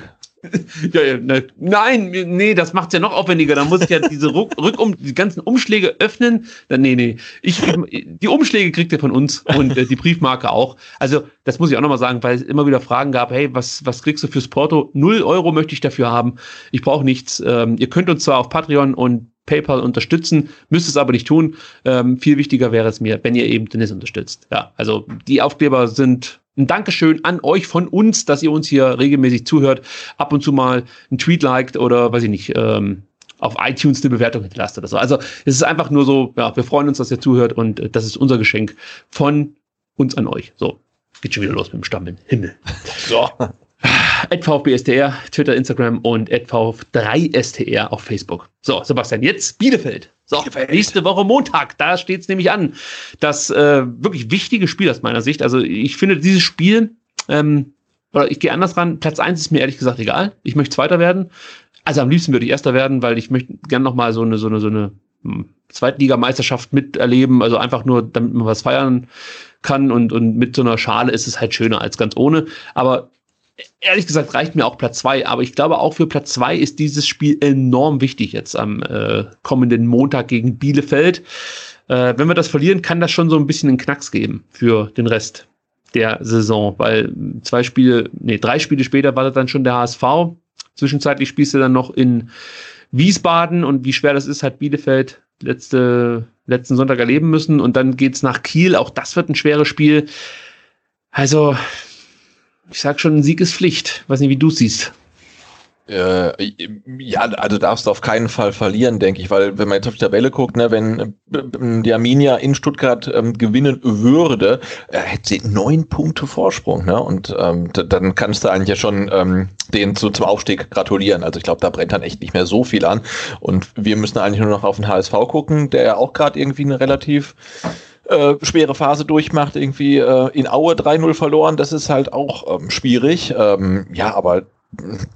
ja, ja, ne, nein, nee, das macht's ja noch aufwendiger. Da muss ich ja diese Rück, [laughs] Rückum, die ganzen Umschläge öffnen. Dann, nee, nee. Ich, die Umschläge kriegt ihr von uns und äh, die Briefmarke auch. Also, das muss ich auch nochmal sagen, weil es immer wieder Fragen gab, hey, was, was kriegst du fürs Porto? Null Euro möchte ich dafür haben. Ich brauche nichts. Ähm, ihr könnt uns zwar auf Patreon und PayPal unterstützen, müsst es aber nicht tun. Ähm, viel wichtiger wäre es mir, wenn ihr eben Dennis unterstützt. Ja, also die Aufkleber sind ein Dankeschön an euch von uns, dass ihr uns hier regelmäßig zuhört, ab und zu mal einen Tweet liked oder weiß ich nicht, ähm, auf iTunes eine Bewertung hinterlasst oder so. Also es ist einfach nur so, ja, wir freuen uns, dass ihr zuhört und äh, das ist unser Geschenk von uns an euch. So, geht schon wieder los mit dem Stammel. Himmel. [laughs] So. VfBSTR, Twitter, Instagram und VF3STR auf Facebook. So, Sebastian, jetzt Bielefeld. So, nächste Woche Montag, da steht es nämlich an. Das äh, wirklich wichtige Spiel aus meiner Sicht. Also ich finde dieses Spiel, ähm, oder ich gehe anders ran, Platz 1 ist mir ehrlich gesagt egal. Ich möchte Zweiter werden. Also am liebsten würde ich Erster werden, weil ich möchte gerne nochmal so eine, so eine, so eine hm, Zweitligameisterschaft miterleben. Also einfach nur, damit man was feiern kann und, und mit so einer Schale ist es halt schöner als ganz ohne. Aber ehrlich gesagt reicht mir auch Platz zwei, aber ich glaube auch für Platz zwei ist dieses Spiel enorm wichtig jetzt am äh, kommenden Montag gegen Bielefeld. Äh, wenn wir das verlieren, kann das schon so ein bisschen einen Knacks geben für den Rest der Saison, weil zwei Spiele, nee, drei Spiele später war das dann schon der HSV. Zwischenzeitlich spielst du dann noch in Wiesbaden und wie schwer das ist, hat Bielefeld letzte, letzten Sonntag erleben müssen und dann geht's nach Kiel. Auch das wird ein schweres Spiel. Also, ich sag schon, ein Sieg ist Pflicht. Weiß nicht, wie du siehst. Äh, ja, also darfst du auf keinen Fall verlieren, denke ich, weil wenn man jetzt auf die Tabelle guckt, ne, wenn äh, die Arminia in Stuttgart ähm, gewinnen würde, äh, hätte sie neun Punkte Vorsprung, ne? Und ähm, dann kannst du eigentlich ja schon ähm, den zu, zum Aufstieg gratulieren. Also ich glaube, da brennt dann echt nicht mehr so viel an. Und wir müssen eigentlich nur noch auf den HSV gucken, der ja auch gerade irgendwie eine relativ äh, schwere Phase durchmacht, irgendwie äh, in Aue 3-0 verloren, das ist halt auch ähm, schwierig. Ähm, ja, aber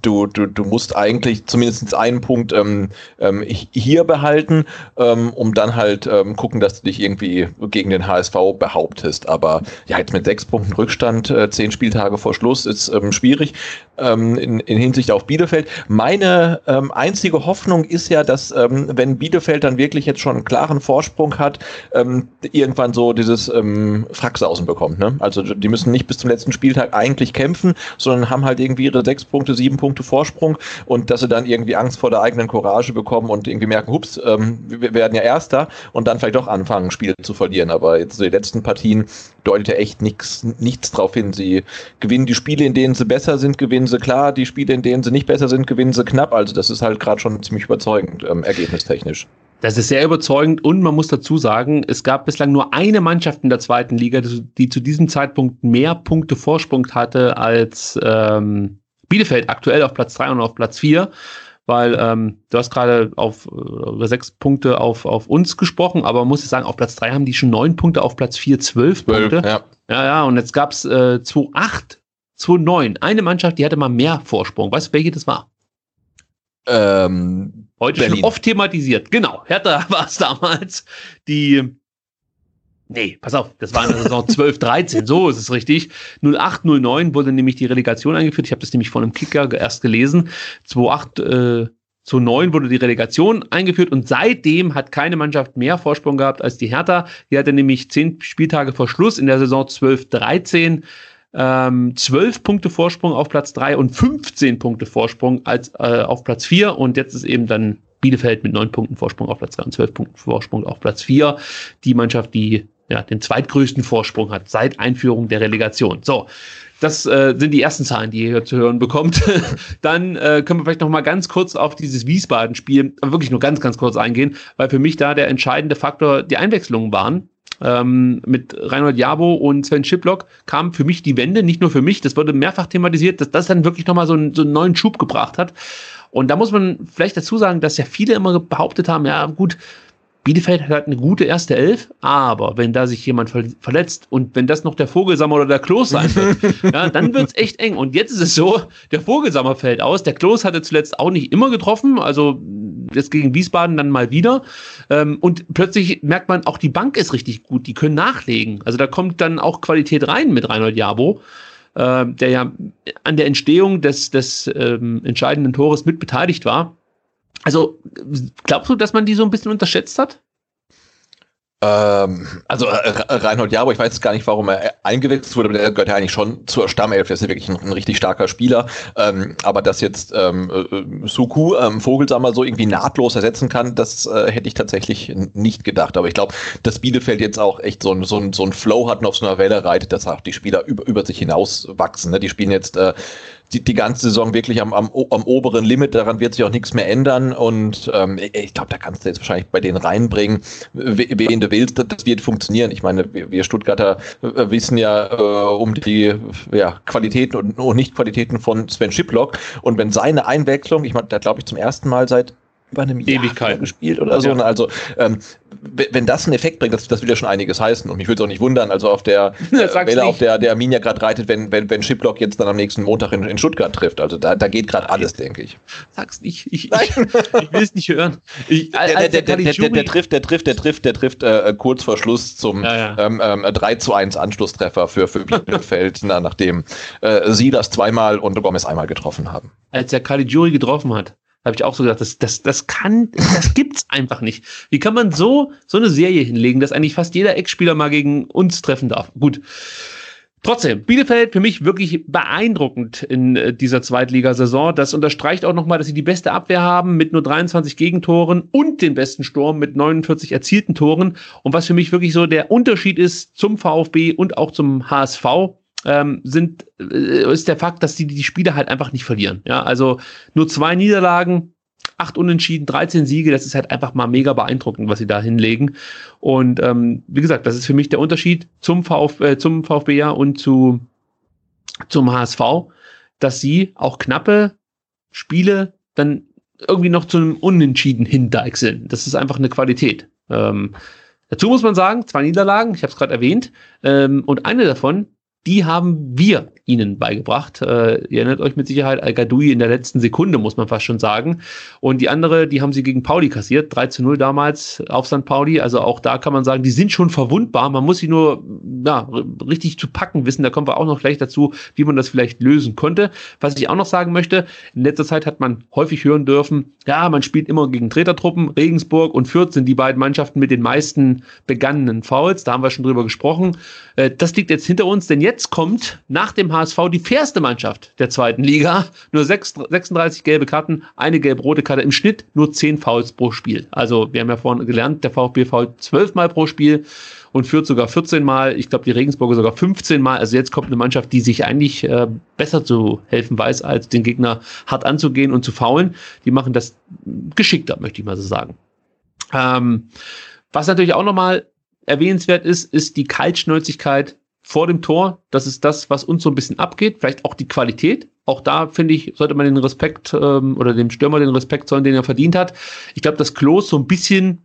du, du, du musst eigentlich zumindest einen Punkt ähm, ähm, hier behalten, ähm, um dann halt ähm, gucken, dass du dich irgendwie gegen den HSV behauptest. Aber ja, jetzt mit sechs Punkten Rückstand, äh, zehn Spieltage vor Schluss, ist ähm, schwierig ähm, in, in Hinsicht auf Bielefeld. Meine ähm, einzige Hoffnung ist ja, dass ähm, wenn Bielefeld dann wirklich jetzt schon einen klaren Vorsprung hat, ähm, irgendwann so dieses ähm, Fracksausen bekommt. Ne? Also die müssen nicht bis zum letzten Spieltag eigentlich kämpfen, sondern haben halt irgendwie ihre sechs Punkte sieben Punkte Vorsprung und dass sie dann irgendwie Angst vor der eigenen Courage bekommen und irgendwie merken, hups, ähm, wir werden ja Erster und dann vielleicht doch anfangen, Spiele zu verlieren. Aber jetzt so die letzten Partien deutet ja echt nichts, nichts drauf hin. Sie gewinnen die Spiele, in denen sie besser sind, gewinnen sie klar. Die Spiele, in denen sie nicht besser sind, gewinnen sie knapp. Also das ist halt gerade schon ziemlich überzeugend, ähm, ergebnistechnisch. Das ist sehr überzeugend und man muss dazu sagen, es gab bislang nur eine Mannschaft in der zweiten Liga, die zu diesem Zeitpunkt mehr Punkte Vorsprung hatte als ähm, Bielefeld aktuell auf Platz 3 und auf Platz 4, weil ähm, du hast gerade auf äh, sechs Punkte auf, auf uns gesprochen, aber man muss ich sagen, auf Platz 3 haben die schon neun Punkte, auf Platz 4 zwölf Punkte. Ja. ja, ja, und jetzt gab es äh, 2-8, 2-9. Eine Mannschaft, die hatte mal mehr Vorsprung. Weißt du, welche das war? Ähm, Heute Berlin. schon oft thematisiert. Genau, Hertha [laughs] war es damals, die Nee, pass auf, das war in der Saison [laughs] 12, 13, so ist es richtig. 08, 09 wurde nämlich die Relegation eingeführt. Ich habe das nämlich von einem Kicker erst gelesen. 28, äh, zu 9 wurde die Relegation eingeführt und seitdem hat keine Mannschaft mehr Vorsprung gehabt als die Hertha. Die hatte nämlich 10 Spieltage vor Schluss in der Saison 12, 13 ähm, 12 Punkte Vorsprung auf Platz 3 und 15 Punkte Vorsprung als, äh, auf Platz 4 und jetzt ist eben dann Bielefeld mit 9 Punkten Vorsprung auf Platz 3 und 12 Punkten Vorsprung auf Platz 4. Die Mannschaft, die ja, den zweitgrößten Vorsprung hat seit Einführung der Relegation. So, das äh, sind die ersten Zahlen, die ihr hier zu hören bekommt. [laughs] Dann äh, können wir vielleicht noch mal ganz kurz auf dieses Wiesbaden-Spiel, wirklich nur ganz, ganz kurz eingehen, weil für mich da der entscheidende Faktor die Einwechslungen waren. Ähm, mit Reinhold Jabo und Sven Schiplock kam für mich die Wende, nicht nur für mich, das wurde mehrfach thematisiert, dass das dann wirklich nochmal so, einen, so einen neuen Schub gebracht hat. Und da muss man vielleicht dazu sagen, dass ja viele immer behauptet haben, ja gut, Bielefeld hat eine gute erste Elf, aber wenn da sich jemand verletzt und wenn das noch der Vogelsammer oder der Klos sein wird, [laughs] ja, dann wird es echt eng. Und jetzt ist es so, der Vogelsammer fällt aus. Der Klos hatte zuletzt auch nicht immer getroffen, also jetzt gegen Wiesbaden dann mal wieder. Ähm, und plötzlich merkt man, auch die Bank ist richtig gut, die können nachlegen. Also da kommt dann auch Qualität rein mit Reinhold Jabo äh, der ja an der Entstehung des, des ähm, entscheidenden Tores mit beteiligt war. Also, glaubst du, dass man die so ein bisschen unterschätzt hat? Ähm, also äh, Reinhold Jabo, ich weiß gar nicht, warum er eingewechselt wurde, aber der gehört ja eigentlich schon zur Stammelf, der ist ja wirklich ein, ein richtig starker Spieler. Ähm, aber dass jetzt ähm, äh, Suku ähm, Vogelsammer so irgendwie nahtlos ersetzen kann, das äh, hätte ich tatsächlich nicht gedacht. Aber ich glaube, dass Bielefeld jetzt auch echt so ein, so ein, so ein Flow hat und auf so einer Welle reitet, dass auch die Spieler über, über sich hinaus wachsen. Ne? Die spielen jetzt äh, die, die ganze Saison wirklich am, am, am oberen Limit, daran wird sich auch nichts mehr ändern. Und ähm, ich glaube, da kannst du jetzt wahrscheinlich bei denen reinbringen, wen du willst, das wird funktionieren. Ich meine, wir Stuttgarter äh, wissen ja äh, um die ja, Qualitäten und, und Nicht-Qualitäten von Sven Schiplock. Und wenn seine Einwechslung, ich meine, da glaube ich zum ersten Mal seit über einem Jahr gespielt oder so. Ja. Also ähm, wenn das einen Effekt bringt, das, das will ja schon einiges heißen. Und mich würde es auch nicht wundern, also auf der [laughs] äh, Welle, auf der der Arminia gerade reitet, wenn, wenn, wenn Shiplock jetzt dann am nächsten Montag in, in Stuttgart trifft. Also da, da geht gerade alles, denke ich. Sag's nicht. Ich, ich, [laughs] ich will es nicht hören. Ich, der, der, der, der, der, trifft, der trifft, der trifft, der trifft äh, kurz vor Schluss zum ja, ja. Ähm, ähm, 3 zu 1 Anschlusstreffer für, für Bielefeld, [laughs] na, nachdem äh, sie das zweimal und Gomez einmal getroffen haben. Als der Caligiuri getroffen hat, habe ich auch so gedacht, das, das, das kann, das gibt's einfach nicht. Wie kann man so, so eine Serie hinlegen, dass eigentlich fast jeder Ex-Spieler mal gegen uns treffen darf? Gut. Trotzdem, Bielefeld für mich wirklich beeindruckend in äh, dieser Zweitligasaison. Das unterstreicht auch nochmal, dass sie die beste Abwehr haben mit nur 23 Gegentoren und den besten Sturm mit 49 erzielten Toren. Und was für mich wirklich so der Unterschied ist zum VfB und auch zum HSV, ähm, sind, äh, ist der Fakt, dass die die Spiele halt einfach nicht verlieren. Ja, also nur zwei Niederlagen, acht Unentschieden, 13 Siege, das ist halt einfach mal mega beeindruckend, was sie da hinlegen. Und ähm, wie gesagt, das ist für mich der Unterschied zum, Vf, äh, zum VfB ja und zu, zum HSV, dass sie auch knappe Spiele dann irgendwie noch zu einem Unentschieden hindeichseln. Das ist einfach eine Qualität. Ähm, dazu muss man sagen, zwei Niederlagen, ich habe es gerade erwähnt, ähm, und eine davon die haben wir ihnen beigebracht. Äh, ihr erinnert euch mit Sicherheit Al-Gadoui in der letzten Sekunde, muss man fast schon sagen. Und die andere, die haben sie gegen Pauli kassiert, 3 zu 0 damals auf St. Pauli. Also auch da kann man sagen, die sind schon verwundbar. Man muss sie nur ja, richtig zu packen wissen. Da kommen wir auch noch gleich dazu, wie man das vielleicht lösen konnte. Was ich auch noch sagen möchte, in letzter Zeit hat man häufig hören dürfen, ja, man spielt immer gegen Tretertruppen. Regensburg und Fürth sind die beiden Mannschaften mit den meisten begangenen Fouls. Da haben wir schon drüber gesprochen. Äh, das liegt jetzt hinter uns, denn jetzt kommt nach dem HSV die fairste Mannschaft der zweiten Liga. Nur 36 gelbe Karten, eine gelb-rote Karte. Im Schnitt nur 10 Fouls pro Spiel. Also wir haben ja vorhin gelernt, der VfB fault 12 Mal pro Spiel und führt sogar 14 Mal. Ich glaube, die Regensburger sogar 15 Mal. Also jetzt kommt eine Mannschaft, die sich eigentlich äh, besser zu helfen weiß, als den Gegner hart anzugehen und zu faulen. Die machen das geschickter, möchte ich mal so sagen. Ähm, was natürlich auch nochmal erwähnenswert ist, ist die Kaltschnäuzigkeit vor dem Tor. Das ist das, was uns so ein bisschen abgeht. Vielleicht auch die Qualität. Auch da, finde ich, sollte man den Respekt ähm, oder dem Stürmer den Respekt zollen, den er verdient hat. Ich glaube, dass Klos so ein bisschen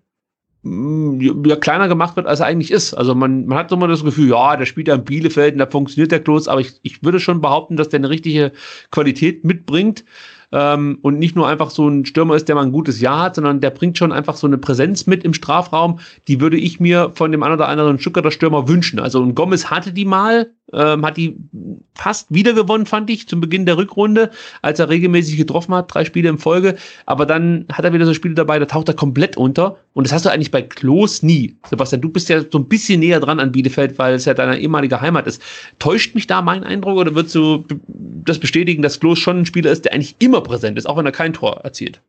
mm, ja, kleiner gemacht wird, als er eigentlich ist. Also man, man hat so immer das Gefühl, ja, der spielt ja in Bielefeld und da funktioniert der Klos, aber ich, ich würde schon behaupten, dass der eine richtige Qualität mitbringt ähm, und nicht nur einfach so ein Stürmer ist, der mal ein gutes Jahr hat, sondern der bringt schon einfach so eine Präsenz mit im Strafraum, die würde ich mir von dem einen oder anderen Stuttgarter Stürmer wünschen. Also ein Gomez hatte die mal, ähm, hat die fast wieder gewonnen, fand ich, zum Beginn der Rückrunde, als er regelmäßig getroffen hat, drei Spiele in Folge. Aber dann hat er wieder so Spiele dabei, da taucht er komplett unter. Und das hast du eigentlich bei Klos nie. Sebastian, du bist ja so ein bisschen näher dran an Bielefeld, weil es ja deine ehemalige Heimat ist. Täuscht mich da mein Eindruck oder würdest du das bestätigen, dass Klos schon ein Spieler ist, der eigentlich immer präsent ist, auch wenn er kein Tor erzielt?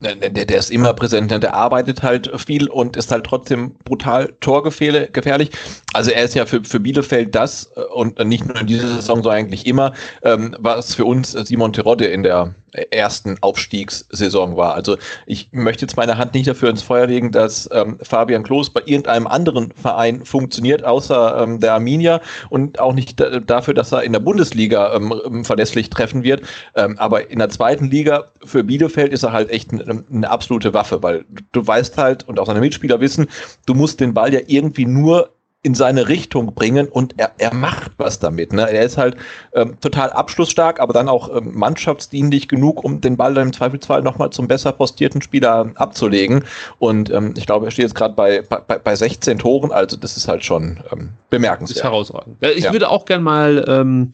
Der, der, der ist immer präsent, der arbeitet halt viel und ist halt trotzdem brutal torgefährlich. Also er ist ja für, für Bielefeld das äh, und nicht nur in dieser Saison, so eigentlich immer, ähm, was für uns Simon Terodde in der ersten Aufstiegssaison war. Also ich möchte jetzt meine Hand nicht dafür ins Feuer legen, dass ähm, Fabian Klos bei irgendeinem anderen Verein funktioniert, außer ähm, der Arminia und auch nicht dafür, dass er in der Bundesliga ähm, ähm, verlässlich treffen wird. Ähm, aber in der zweiten Liga für Bielefeld ist er halt echt eine, eine absolute Waffe, weil du weißt halt und auch seine Mitspieler wissen, du musst den Ball ja irgendwie nur in seine Richtung bringen und er, er macht was damit. Ne? Er ist halt ähm, total abschlussstark, aber dann auch ähm, mannschaftsdienlich genug, um den Ball dann im Zweifelsfall nochmal zum besser postierten Spieler abzulegen. Und ähm, ich glaube, er steht jetzt gerade bei, bei, bei 16 Toren, also das ist halt schon ähm, bemerkenswert. Ist herausragend. Ich ja. würde auch gern mal ähm,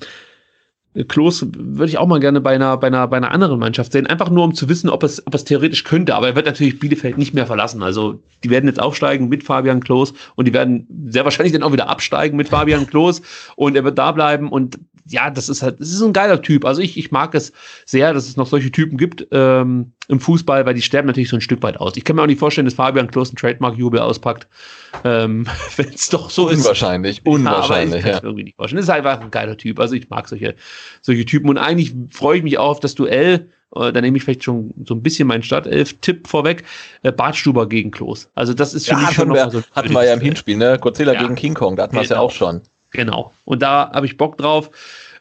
Klos würde ich auch mal gerne bei einer, bei einer, bei einer anderen Mannschaft sehen, einfach nur um zu wissen, ob es, ob es theoretisch könnte. Aber er wird natürlich Bielefeld nicht mehr verlassen. Also die werden jetzt aufsteigen mit Fabian Klos und die werden sehr wahrscheinlich dann auch wieder absteigen mit Fabian Klos und er wird da bleiben und ja, das ist halt, das ist ein geiler Typ. Also ich, ich mag es sehr, dass es noch solche Typen gibt ähm, im Fußball, weil die sterben natürlich so ein Stück weit aus. Ich kann mir auch nicht vorstellen, dass Fabian Klos einen Trademark-Jubel auspackt, ähm, [laughs] wenn es doch so unwahrscheinlich, ist. Unwahrscheinlich, ja. Ich kann irgendwie nicht vorstellen. Das ist einfach ein geiler Typ. Also ich mag solche, solche Typen und eigentlich freue ich mich auch auf das Duell. Äh, da nehme ich vielleicht schon so ein bisschen meinen Startelf-Tipp vorweg. Äh, Bartstuber gegen Klos. Also das ist für ja, mich schon wir, so Hatten wir ja im Hinspiel, ne? Godzilla ja. gegen King Kong, da hatten wir es ja genau. auch schon. Genau. Und da habe ich Bock drauf.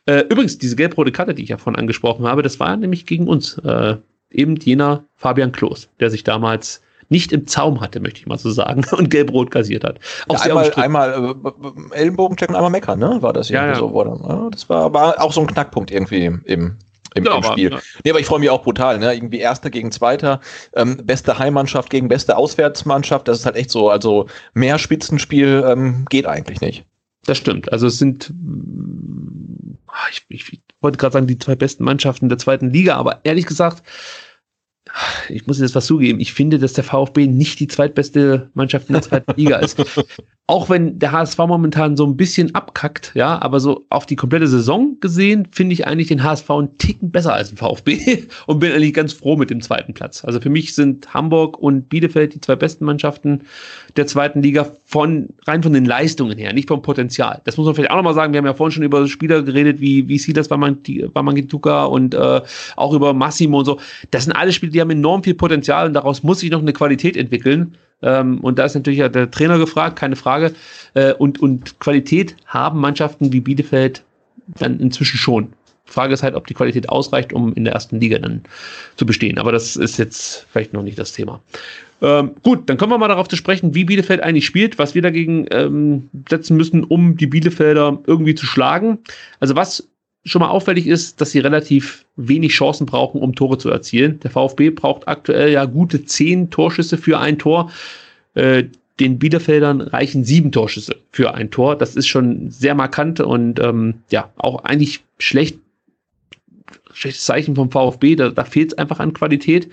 Äh, übrigens, diese gelb-rote Karte, die ich ja vorhin angesprochen habe, das war nämlich gegen uns. Äh, eben jener Fabian Klos, der sich damals nicht im Zaum hatte, möchte ich mal so sagen, [laughs] und gelb-rot kassiert hat. Auch ja, einmal, einmal äh, Ellenbogen checken, einmal meckern, ne? War das ja, ja. so? Wurde, ja, das war, war auch so ein Knackpunkt irgendwie im, im, ja, im Spiel. Aber, ja. Nee, aber ich freue mich auch brutal, ne? Irgendwie Erster gegen Zweiter, ähm, beste Heimmannschaft gegen beste Auswärtsmannschaft, das ist halt echt so, also mehr Spitzenspiel ähm, geht eigentlich nicht. Das stimmt. Also es sind, ich, ich wollte gerade sagen, die zwei besten Mannschaften der zweiten Liga, aber ehrlich gesagt, ich muss jetzt was zugeben, ich finde, dass der VfB nicht die zweitbeste Mannschaft in der zweiten Liga ist. [laughs] Auch wenn der HSV momentan so ein bisschen abkackt, ja, aber so auf die komplette Saison gesehen, finde ich eigentlich den HSV einen Ticken besser als den VfB [laughs] und bin eigentlich ganz froh mit dem zweiten Platz. Also für mich sind Hamburg und Bielefeld die zwei besten Mannschaften der zweiten Liga von, rein von den Leistungen her, nicht vom Potenzial. Das muss man vielleicht auch nochmal sagen. Wir haben ja vorhin schon über Spieler geredet, wie, wie Silas Wamangituka und äh, auch über Massimo und so. Das sind alle Spieler, die haben enorm viel Potenzial und daraus muss sich noch eine Qualität entwickeln. Ähm, und da ist natürlich der Trainer gefragt, keine Frage. Äh, und, und Qualität haben Mannschaften wie Bielefeld dann inzwischen schon. Frage ist halt, ob die Qualität ausreicht, um in der ersten Liga dann zu bestehen. Aber das ist jetzt vielleicht noch nicht das Thema. Ähm, gut, dann kommen wir mal darauf zu sprechen, wie Bielefeld eigentlich spielt, was wir dagegen ähm, setzen müssen, um die Bielefelder irgendwie zu schlagen. Also was schon mal auffällig ist, dass sie relativ wenig Chancen brauchen, um Tore zu erzielen. Der VfB braucht aktuell ja gute zehn Torschüsse für ein Tor. Äh, den Bielefeldern reichen sieben Torschüsse für ein Tor. Das ist schon sehr markant und ähm, ja, auch eigentlich schlecht schlechtes Zeichen vom VfB, da, da fehlt es einfach an Qualität.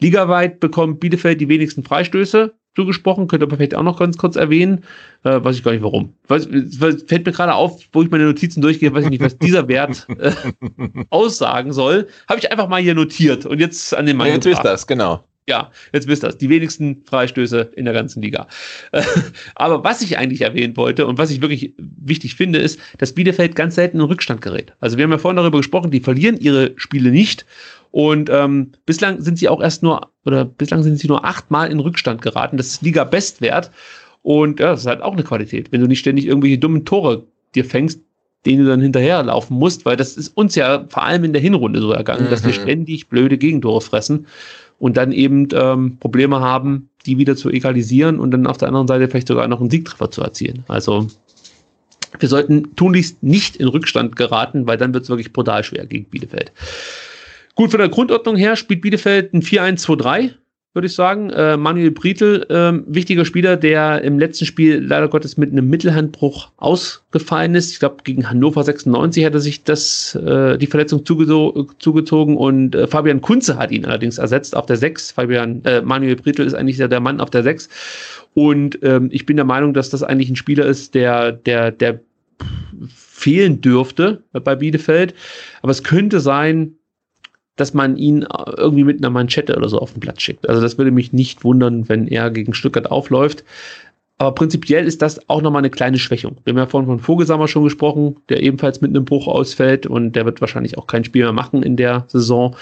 Ligaweit bekommt Bielefeld die wenigsten Freistöße zugesprochen, könnte aber vielleicht auch noch ganz kurz erwähnen, äh, weiß ich gar nicht warum. Weiß, fällt mir gerade auf, wo ich meine Notizen durchgehe, weiß ich nicht, was dieser Wert äh, [laughs] aussagen soll. Habe ich einfach mal hier notiert und jetzt an den Mann. Ja, jetzt ist das, genau. Ja, jetzt wisst ihr das. Die wenigsten Freistöße in der ganzen Liga. [laughs] Aber was ich eigentlich erwähnen wollte und was ich wirklich wichtig finde, ist, dass Bielefeld ganz selten in Rückstand gerät. Also wir haben ja vorhin darüber gesprochen, die verlieren ihre Spiele nicht. Und ähm, bislang sind sie auch erst nur, oder bislang sind sie nur achtmal in Rückstand geraten. Das ist Liga-Bestwert. Und ja, das ist halt auch eine Qualität. Wenn du nicht ständig irgendwelche dummen Tore dir fängst, denen du dann hinterherlaufen musst, weil das ist uns ja vor allem in der Hinrunde so ergangen, mhm. dass wir mhm. ständig blöde Gegentore fressen und dann eben ähm, Probleme haben, die wieder zu egalisieren und dann auf der anderen Seite vielleicht sogar noch einen Siegtreffer zu erzielen. Also wir sollten tunlichst nicht in Rückstand geraten, weil dann wird es wirklich brutal schwer gegen Bielefeld. Gut, von der Grundordnung her spielt Bielefeld ein 4-1-2-3 würde ich sagen. Äh, Manuel Brietl, äh, wichtiger Spieler, der im letzten Spiel leider Gottes mit einem Mittelhandbruch ausgefallen ist. Ich glaube, gegen Hannover 96 hat er sich das, äh, die Verletzung zugezogen und äh, Fabian Kunze hat ihn allerdings ersetzt auf der 6. Fabian, äh, Manuel Brietl ist eigentlich der, der Mann auf der 6. Und ähm, ich bin der Meinung, dass das eigentlich ein Spieler ist, der, der, der fehlen dürfte bei Bielefeld. Aber es könnte sein, dass man ihn irgendwie mit einer Manschette oder so auf den Platz schickt. Also das würde mich nicht wundern, wenn er gegen Stuttgart aufläuft. Aber prinzipiell ist das auch nochmal eine kleine Schwächung. Wir haben ja vorhin von Vogelsammer schon gesprochen, der ebenfalls mit einem Bruch ausfällt und der wird wahrscheinlich auch kein Spiel mehr machen in der Saison.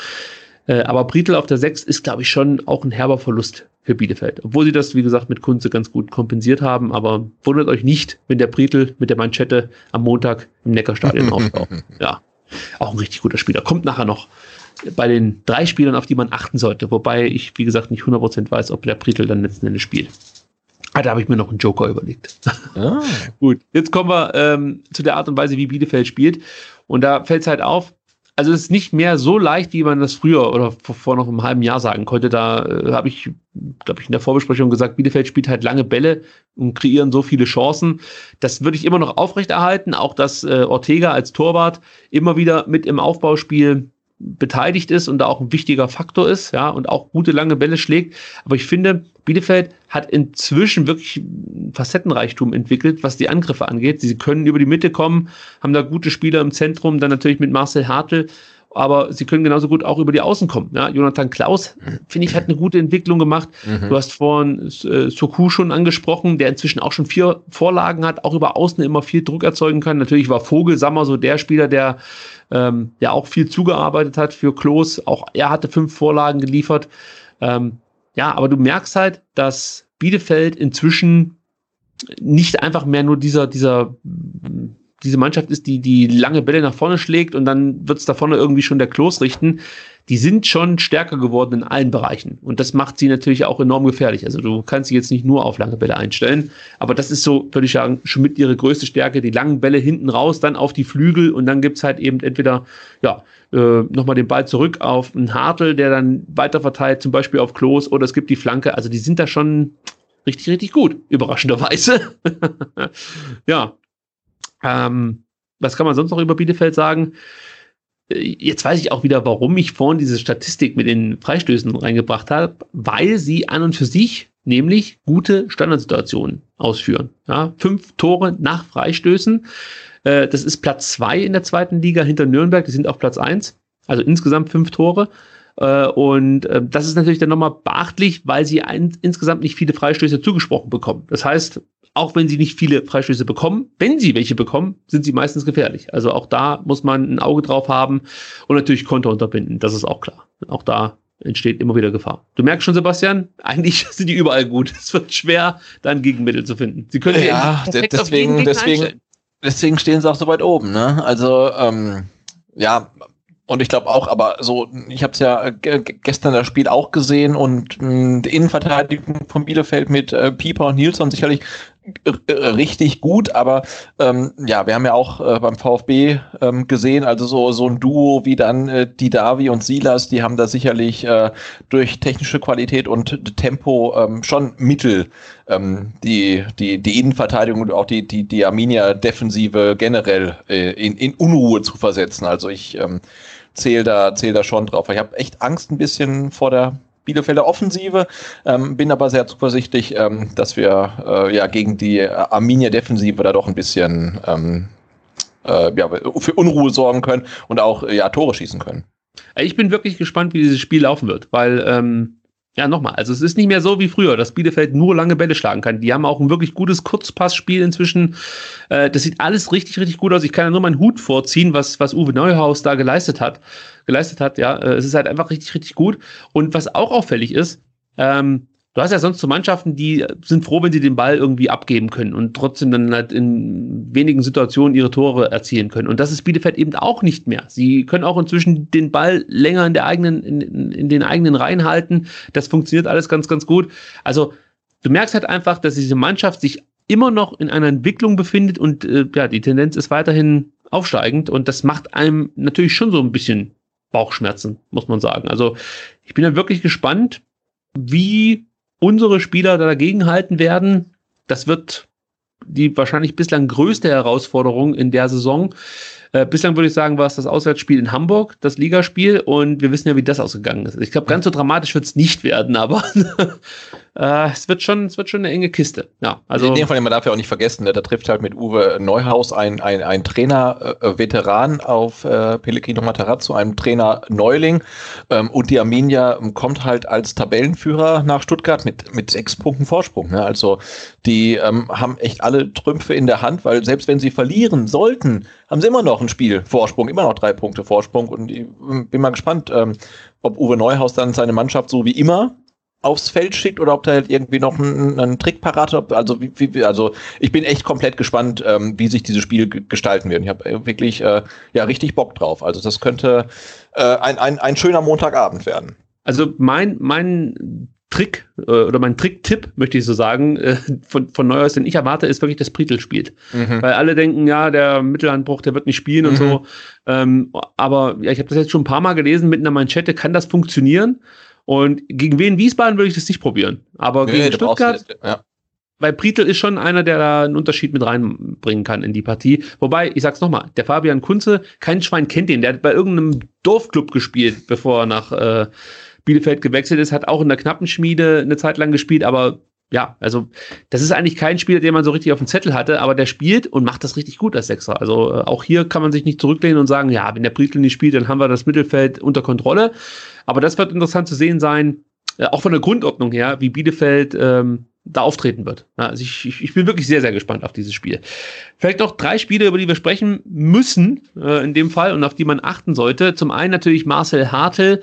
Äh, aber Britel auf der 6 ist, glaube ich, schon auch ein herber Verlust für Bielefeld. Obwohl sie das, wie gesagt, mit Kunze ganz gut kompensiert haben. Aber wundert euch nicht, wenn der Britel mit der Manschette am Montag im Neckarstadion [laughs] auftaucht. Ja, auch ein richtig guter Spieler. Kommt nachher noch bei den drei Spielern, auf die man achten sollte. Wobei ich, wie gesagt, nicht 100% weiß, ob der Britel dann letzten Endes spielt. Ah, da habe ich mir noch einen Joker überlegt. Ah. [laughs] Gut, jetzt kommen wir ähm, zu der Art und Weise, wie Bielefeld spielt. Und da fällt es halt auf, also es ist nicht mehr so leicht, wie man das früher oder vor, noch einem halben Jahr sagen konnte. Da äh, habe ich, glaube ich, in der Vorbesprechung gesagt, Bielefeld spielt halt lange Bälle und kreieren so viele Chancen. Das würde ich immer noch aufrechterhalten. Auch dass äh, Ortega als Torwart immer wieder mit im Aufbauspiel beteiligt ist und da auch ein wichtiger Faktor ist, ja, und auch gute lange Bälle schlägt. Aber ich finde, Bielefeld hat inzwischen wirklich Facettenreichtum entwickelt, was die Angriffe angeht. Sie können über die Mitte kommen, haben da gute Spieler im Zentrum, dann natürlich mit Marcel Hartl, aber sie können genauso gut auch über die Außen kommen. Ja, Jonathan Klaus, finde ich, hat eine gute Entwicklung gemacht. Mhm. Du hast vorhin äh, Soku schon angesprochen, der inzwischen auch schon vier Vorlagen hat, auch über Außen immer viel Druck erzeugen kann. Natürlich war Vogelsammer so der Spieler, der ähm, der auch viel zugearbeitet hat für Klos. Auch er hatte fünf Vorlagen geliefert. Ähm, ja, aber du merkst halt, dass Bielefeld inzwischen nicht einfach mehr nur dieser, dieser, diese Mannschaft ist, die die lange Bälle nach vorne schlägt und dann wird es da vorne irgendwie schon der Klos richten die sind schon stärker geworden in allen Bereichen. Und das macht sie natürlich auch enorm gefährlich. Also du kannst sie jetzt nicht nur auf lange Bälle einstellen, aber das ist so, würde ich sagen, schon mit ihre größte Stärke, die langen Bälle hinten raus, dann auf die Flügel und dann gibt's halt eben entweder, ja, äh, nochmal den Ball zurück auf einen Hartl, der dann weiter verteilt, zum Beispiel auf Klos oder es gibt die Flanke. Also die sind da schon richtig, richtig gut, überraschenderweise. [laughs] ja. Ähm, was kann man sonst noch über Bielefeld sagen? Jetzt weiß ich auch wieder, warum ich vorhin diese Statistik mit den Freistößen reingebracht habe, weil sie an und für sich nämlich gute Standardsituationen ausführen. Ja, fünf Tore nach Freistößen. Äh, das ist Platz zwei in der zweiten Liga hinter Nürnberg. Die sind auf Platz eins. Also insgesamt fünf Tore. Äh, und äh, das ist natürlich dann nochmal beachtlich, weil sie ein, insgesamt nicht viele Freistöße zugesprochen bekommen. Das heißt, auch wenn sie nicht viele Freistöße bekommen, wenn sie welche bekommen, sind sie meistens gefährlich. Also auch da muss man ein Auge drauf haben und natürlich Konter unterbinden, das ist auch klar. Auch da entsteht immer wieder Gefahr. Du merkst schon, Sebastian, [laughs] eigentlich sind die überall gut. Es wird schwer, dann Gegenmittel zu finden. Sie können ja, deswegen, deswegen, deswegen stehen sie auch so weit oben. Ne? Also ähm, ja, und ich glaube auch, aber so, ich habe es ja gestern das Spiel auch gesehen und mh, die Innenverteidigung von Bielefeld mit äh, Pieper und Nilsson sicherlich richtig gut, aber ähm, ja, wir haben ja auch äh, beim VfB ähm, gesehen, also so so ein Duo wie dann äh, die Davi und Silas, die haben da sicherlich äh, durch technische Qualität und Tempo ähm, schon Mittel ähm, die die die Innenverteidigung und auch die die die Arminia Defensive generell äh, in in Unruhe zu versetzen. Also ich ähm, zähle da zähl da schon drauf. Ich habe echt Angst ein bisschen vor der Bielefelder Offensive. Ähm, bin aber sehr zuversichtlich, ähm, dass wir äh, ja gegen die Arminia Defensive da doch ein bisschen ähm, äh, ja, für Unruhe sorgen können und auch ja, Tore schießen können. Ich bin wirklich gespannt, wie dieses Spiel laufen wird, weil ähm, ja, nochmal, also es ist nicht mehr so wie früher, dass Bielefeld nur lange Bälle schlagen kann. Die haben auch ein wirklich gutes Kurzpassspiel inzwischen. Äh, das sieht alles richtig, richtig gut aus. Ich kann ja nur meinen Hut vorziehen, was, was Uwe Neuhaus da geleistet hat. Geleistet hat, ja. Äh, es ist halt einfach richtig, richtig gut. Und was auch auffällig ist, ähm, Du hast ja sonst so Mannschaften, die sind froh, wenn sie den Ball irgendwie abgeben können und trotzdem dann halt in wenigen Situationen ihre Tore erzielen können. Und das ist Bielefeld eben auch nicht mehr. Sie können auch inzwischen den Ball länger in der eigenen, in, in den eigenen Reihen halten. Das funktioniert alles ganz, ganz gut. Also du merkst halt einfach, dass diese Mannschaft sich immer noch in einer Entwicklung befindet und äh, ja, die Tendenz ist weiterhin aufsteigend und das macht einem natürlich schon so ein bisschen Bauchschmerzen, muss man sagen. Also ich bin da wirklich gespannt, wie unsere Spieler dagegen halten werden, das wird die wahrscheinlich bislang größte Herausforderung in der Saison. Äh, bislang würde ich sagen, war es das Auswärtsspiel in Hamburg, das Ligaspiel, und wir wissen ja, wie das ausgegangen ist. Ich glaube, ganz so dramatisch wird es nicht werden, aber [laughs] äh, es wird schon, es wird schon eine enge Kiste. Ja, also in dem Fall, man darf ja auch nicht vergessen, ne, da trifft halt mit Uwe Neuhaus ein, ein, ein Trainer-Veteran äh, auf äh, Pellegrino Matarazzo, einem Trainer-Neuling. Ähm, und die Arminia kommt halt als Tabellenführer nach Stuttgart mit, mit sechs Punkten Vorsprung. Ne? Also die ähm, haben echt alle Trümpfe in der Hand, weil selbst wenn sie verlieren sollten, haben sie immer noch ein Spiel Vorsprung, immer noch drei Punkte Vorsprung. Und ich bin mal gespannt, ähm, ob Uwe Neuhaus dann seine Mannschaft so wie immer aufs Feld schickt oder ob da halt irgendwie noch einen, einen Trick parat hat. Also, wie, wie, also ich bin echt komplett gespannt, ähm, wie sich dieses Spiel gestalten wird. Ich habe äh, wirklich äh, ja richtig Bock drauf. Also das könnte äh, ein, ein, ein schöner Montagabend werden. Also mein, mein Trick äh, oder mein Tricktipp, möchte ich so sagen, äh, von, von Neuhaus, den ich erwarte, ist wirklich, dass Prietl spielt. Mhm. Weil alle denken, ja, der Mittelhandbruch, der wird nicht spielen mhm. und so. Ähm, aber ja, ich habe das jetzt schon ein paar Mal gelesen mit einer Manschette, kann das funktionieren? Und gegen wen Wiesbaden würde ich das nicht probieren. Aber nee, gegen Stuttgart, ja. weil Prietl ist schon einer, der da einen Unterschied mit reinbringen kann in die Partie. Wobei, ich sag's nochmal, der Fabian Kunze, kein Schwein kennt den. Der hat bei irgendeinem Dorfclub gespielt, bevor er nach äh, Bielefeld gewechselt ist, hat auch in der Knappenschmiede eine Zeit lang gespielt, aber ja, also das ist eigentlich kein Spieler, den man so richtig auf dem Zettel hatte, aber der spielt und macht das richtig gut als Sechser. Also äh, auch hier kann man sich nicht zurücklehnen und sagen, ja, wenn der Prietl nicht spielt, dann haben wir das Mittelfeld unter Kontrolle. Aber das wird interessant zu sehen sein, äh, auch von der Grundordnung her, wie Bielefeld ähm, da auftreten wird. Also ich, ich, ich bin wirklich sehr, sehr gespannt auf dieses Spiel. Vielleicht noch drei Spiele, über die wir sprechen müssen äh, in dem Fall und auf die man achten sollte. Zum einen natürlich Marcel Hartel,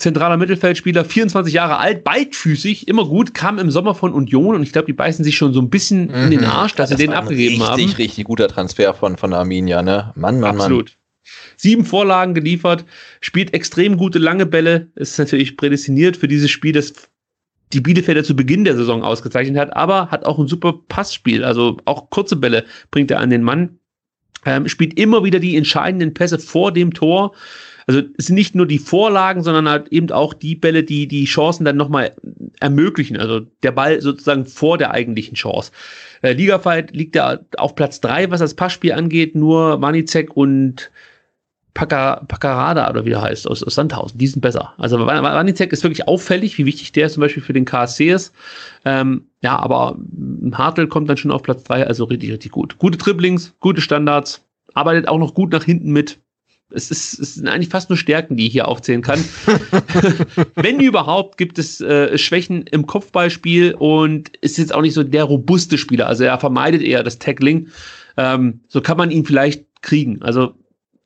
zentraler Mittelfeldspieler, 24 Jahre alt, beidfüßig, immer gut, kam im Sommer von Union und ich glaube, die beißen sich schon so ein bisschen mhm. in den mhm. Arsch, dass das sie den abgegeben richtig, haben. Richtig, richtig guter Transfer von, von Arminia, ne? Mann, Mann, Absolut. Mann. Sieben Vorlagen geliefert, spielt extrem gute lange Bälle, ist natürlich prädestiniert für dieses Spiel, das die Bielefelder zu Beginn der Saison ausgezeichnet hat, aber hat auch ein super Passspiel, also auch kurze Bälle bringt er an den Mann, ähm, spielt immer wieder die entscheidenden Pässe vor dem Tor, also es sind nicht nur die Vorlagen, sondern halt eben auch die Bälle, die die Chancen dann nochmal ermöglichen. Also der Ball sozusagen vor der eigentlichen Chance. Äh, Ligafight liegt ja auf Platz drei, was das Passspiel angeht. Nur Manizek und Paccarada oder wie der heißt, aus, aus Sandhausen, die sind besser. Also Wanizek ist wirklich auffällig, wie wichtig der zum Beispiel für den KSC ist. Ähm, ja, aber Hartl kommt dann schon auf Platz drei, also richtig, richtig gut. Gute Dribblings, gute Standards, arbeitet auch noch gut nach hinten mit es, ist, es sind eigentlich fast nur Stärken, die ich hier aufzählen kann. [laughs] Wenn überhaupt, gibt es äh, Schwächen im Kopfballspiel und ist jetzt auch nicht so der robuste Spieler. Also er vermeidet eher das Tackling. Ähm, so kann man ihn vielleicht kriegen. Also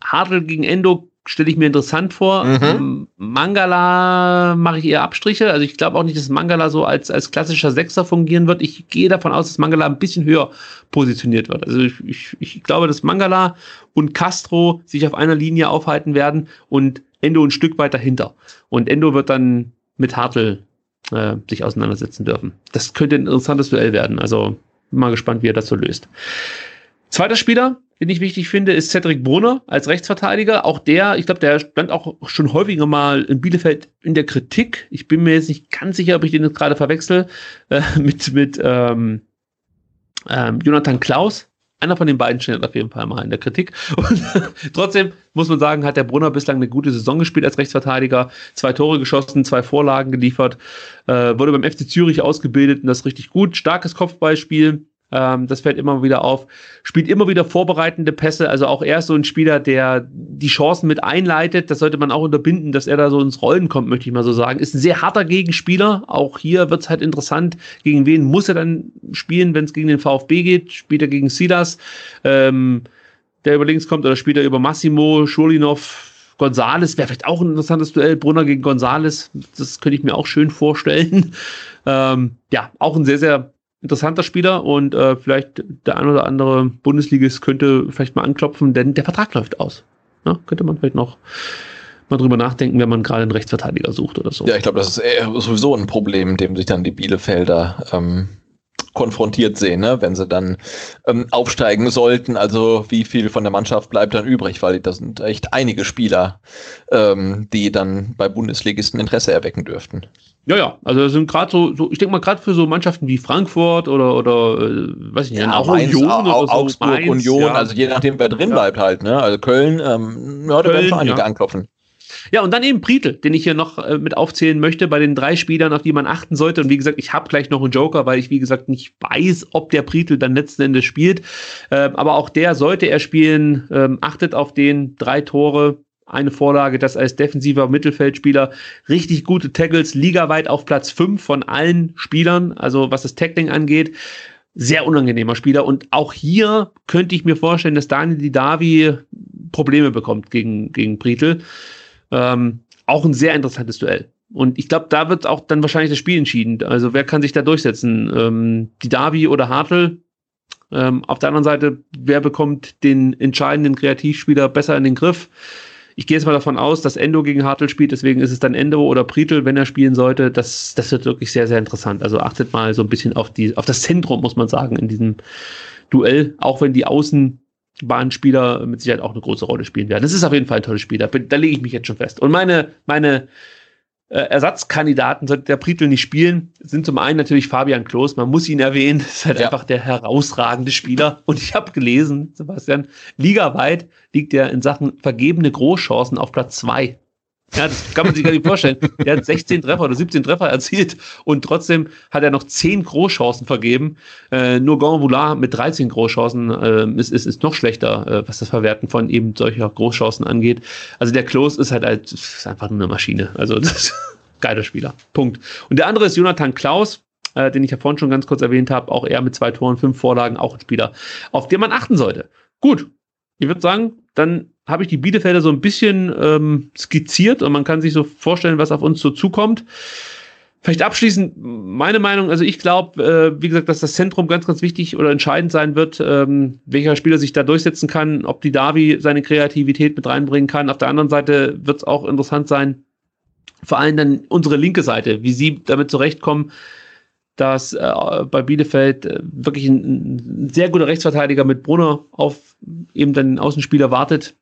Hartl gegen Endo stelle ich mir interessant vor. Mhm. Ähm, Mangala mache ich eher Abstriche. Also ich glaube auch nicht, dass Mangala so als, als klassischer Sechser fungieren wird. Ich gehe davon aus, dass Mangala ein bisschen höher positioniert wird. Also ich, ich, ich glaube, dass Mangala und Castro sich auf einer Linie aufhalten werden und Endo ein Stück weiter hinter. Und Endo wird dann mit Hartl äh, sich auseinandersetzen dürfen. Das könnte ein interessantes Duell werden. Also mal gespannt, wie er das so löst. Zweiter Spieler, den ich wichtig finde, ist Cedric Brunner als Rechtsverteidiger. Auch der, ich glaube, der stand auch schon häufiger mal in Bielefeld in der Kritik. Ich bin mir jetzt nicht ganz sicher, ob ich den jetzt gerade verwechsel äh, [laughs] mit, mit ähm, ähm, Jonathan Klaus. Einer von den beiden steht auf jeden Fall mal in der Kritik. [laughs] Und trotzdem muss man sagen, hat der Brunner bislang eine gute Saison gespielt als Rechtsverteidiger. Zwei Tore geschossen, zwei Vorlagen geliefert. Äh, wurde beim FC Zürich ausgebildet und das richtig gut. Starkes Kopfballspiel ähm, das fällt immer wieder auf. Spielt immer wieder vorbereitende Pässe. Also auch er ist so ein Spieler, der die Chancen mit einleitet. Das sollte man auch unterbinden, dass er da so ins Rollen kommt, möchte ich mal so sagen. Ist ein sehr harter Gegenspieler. Auch hier wird es halt interessant. Gegen wen muss er dann spielen, wenn es gegen den VfB geht? Spielt er gegen Silas, ähm, der über links kommt, oder spielt er über Massimo, Schulinov, Gonzales wäre vielleicht auch ein interessantes Duell. Brunner gegen Gonzales, das könnte ich mir auch schön vorstellen. Ähm, ja, auch ein sehr, sehr interessanter Spieler und äh, vielleicht der ein oder andere Bundesligist könnte vielleicht mal anklopfen, denn der Vertrag läuft aus. Ja, könnte man vielleicht noch mal drüber nachdenken, wenn man gerade einen Rechtsverteidiger sucht oder so. Ja, ich glaube, das ist sowieso ein Problem, dem sich dann die Bielefelder ähm, konfrontiert sehen, ne? wenn sie dann ähm, aufsteigen sollten. Also wie viel von der Mannschaft bleibt dann übrig, weil das sind echt einige Spieler, ähm, die dann bei Bundesligisten Interesse erwecken dürften. Ja, ja, also das sind gerade so, so, ich denke mal gerade für so Mannschaften wie Frankfurt oder oder äh, weiß ich nicht, ja, auch Mainz, Union oder so, Augsburg, Mainz, Union, ja. also je nachdem wer drin ja. bleibt halt, ne? Also Köln, ähm, ja, da werden schon einige anklopfen. Ja, und dann eben Prietl, den ich hier noch äh, mit aufzählen möchte, bei den drei Spielern, auf die man achten sollte. Und wie gesagt, ich habe gleich noch einen Joker, weil ich, wie gesagt, nicht weiß, ob der Prietl dann letzten Endes spielt. Äh, aber auch der sollte er spielen. Ähm, achtet auf den drei Tore, eine Vorlage, das als defensiver Mittelfeldspieler richtig gute Tackles, ligaweit auf Platz 5 von allen Spielern, also was das Tackling angeht. Sehr unangenehmer Spieler. Und auch hier könnte ich mir vorstellen, dass Daniel Didavi Probleme bekommt gegen, gegen Prietl. Ähm, auch ein sehr interessantes Duell. Und ich glaube, da wird auch dann wahrscheinlich das Spiel entschieden. Also wer kann sich da durchsetzen? Ähm, Didavi oder Hartl? Ähm, auf der anderen Seite, wer bekommt den entscheidenden Kreativspieler besser in den Griff? Ich gehe jetzt mal davon aus, dass Endo gegen Hartl spielt, deswegen ist es dann Endo oder Prietl, wenn er spielen sollte. Das, das wird wirklich sehr, sehr interessant. Also achtet mal so ein bisschen auf, die, auf das Zentrum, muss man sagen, in diesem Duell, auch wenn die Außenbahnspieler mit Sicherheit auch eine große Rolle spielen werden. Das ist auf jeden Fall ein tolles Spiel, da, da lege ich mich jetzt schon fest. Und meine, meine äh, Ersatzkandidaten, sollte der Prietl nicht spielen, sind zum einen natürlich Fabian Klos, man muss ihn erwähnen, [laughs] das ist halt ja. einfach der herausragende Spieler. Und ich habe gelesen, Sebastian, ligaweit liegt er in Sachen vergebene Großchancen auf Platz zwei. Ja, das kann man sich gar nicht vorstellen. Er hat 16 Treffer oder 17 Treffer erzielt und trotzdem hat er noch 10 Großchancen vergeben. Äh, nur Gonvoulard mit 13 Großchancen äh, ist, ist, ist noch schlechter, äh, was das Verwerten von eben solcher Großchancen angeht. Also der Klos ist halt, halt ist einfach nur eine Maschine. Also das ist geiler Spieler. Punkt. Und der andere ist Jonathan Klaus, äh, den ich ja vorhin schon ganz kurz erwähnt habe. Auch er mit zwei Toren, fünf Vorlagen, auch ein Spieler, auf den man achten sollte. Gut, ich würde sagen, dann habe ich die Bielefelder so ein bisschen ähm, skizziert und man kann sich so vorstellen, was auf uns so zukommt. Vielleicht abschließend meine Meinung, also ich glaube, äh, wie gesagt, dass das Zentrum ganz, ganz wichtig oder entscheidend sein wird, ähm, welcher Spieler sich da durchsetzen kann, ob die Davi seine Kreativität mit reinbringen kann. Auf der anderen Seite wird es auch interessant sein, vor allem dann unsere linke Seite, wie sie damit zurechtkommen, dass äh, bei Bielefeld äh, wirklich ein, ein, sehr guter Rechtsverteidiger mit Brunner auf eben den Außenspieler wartet.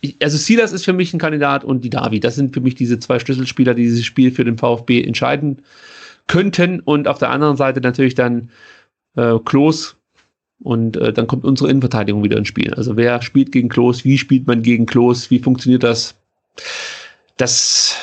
Ich, also Silas ist für mich ein Kandidat und die Davi. Das sind für mich diese zwei Schlüsselspieler, die dieses Spiel für den VfB entscheiden könnten. Und auf der anderen Seite natürlich dann äh, Klos. Und äh, dann kommt unsere Innenverteidigung wieder ins Spiel. Also wer spielt gegen Klos? Wie spielt man gegen Klos? Wie funktioniert das? Das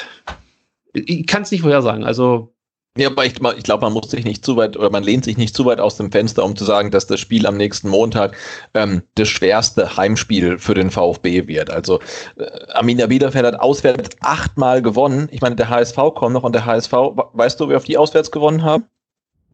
ich kann es nicht vorhersagen. Also ja, aber ich, ich glaube, man muss sich nicht zu weit oder man lehnt sich nicht zu weit aus dem Fenster, um zu sagen, dass das Spiel am nächsten Montag ähm, das schwerste Heimspiel für den VfB wird. Also äh, Arminia Bielefeld hat auswärts achtmal gewonnen. Ich meine, der HSV kommt noch und der HSV, weißt du, wer auf die auswärts gewonnen haben?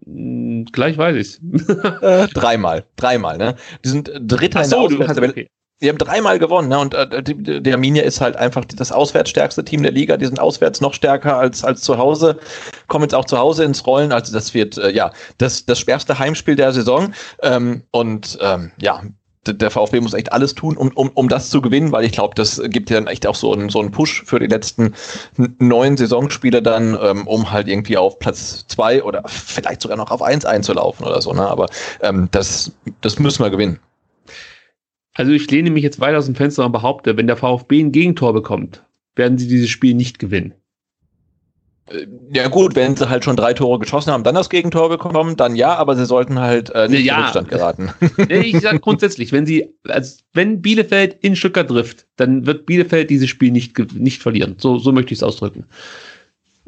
Hm, gleich weiß ich's. [laughs] äh, dreimal, dreimal, ne? Die sind Dritter so, in der Auswärts okay. Die haben dreimal gewonnen, ne? Und äh, die, die Arminia ist halt einfach das auswärtsstärkste Team der Liga. Die sind auswärts noch stärker als, als zu Hause, kommen jetzt auch zu Hause ins Rollen. Also das wird äh, ja das, das schwerste Heimspiel der Saison. Ähm, und ähm, ja, der VfB muss echt alles tun, um, um, um das zu gewinnen, weil ich glaube, das gibt ja dann echt auch so einen, so einen Push für die letzten neun Saisonspiele dann, ähm, um halt irgendwie auf Platz zwei oder vielleicht sogar noch auf eins einzulaufen oder so. Ne? Aber ähm, das, das müssen wir gewinnen. Also ich lehne mich jetzt weiter aus dem Fenster und behaupte, wenn der VfB ein Gegentor bekommt, werden sie dieses Spiel nicht gewinnen. Äh, ja gut, wenn sie halt schon drei Tore geschossen haben, dann das Gegentor bekommen, dann ja, aber sie sollten halt äh, nicht ja. in Rückstand geraten. [laughs] ich sage grundsätzlich, wenn sie, also wenn Bielefeld in Stuttgart trifft, dann wird Bielefeld dieses Spiel nicht, nicht verlieren. So, so möchte ich es ausdrücken.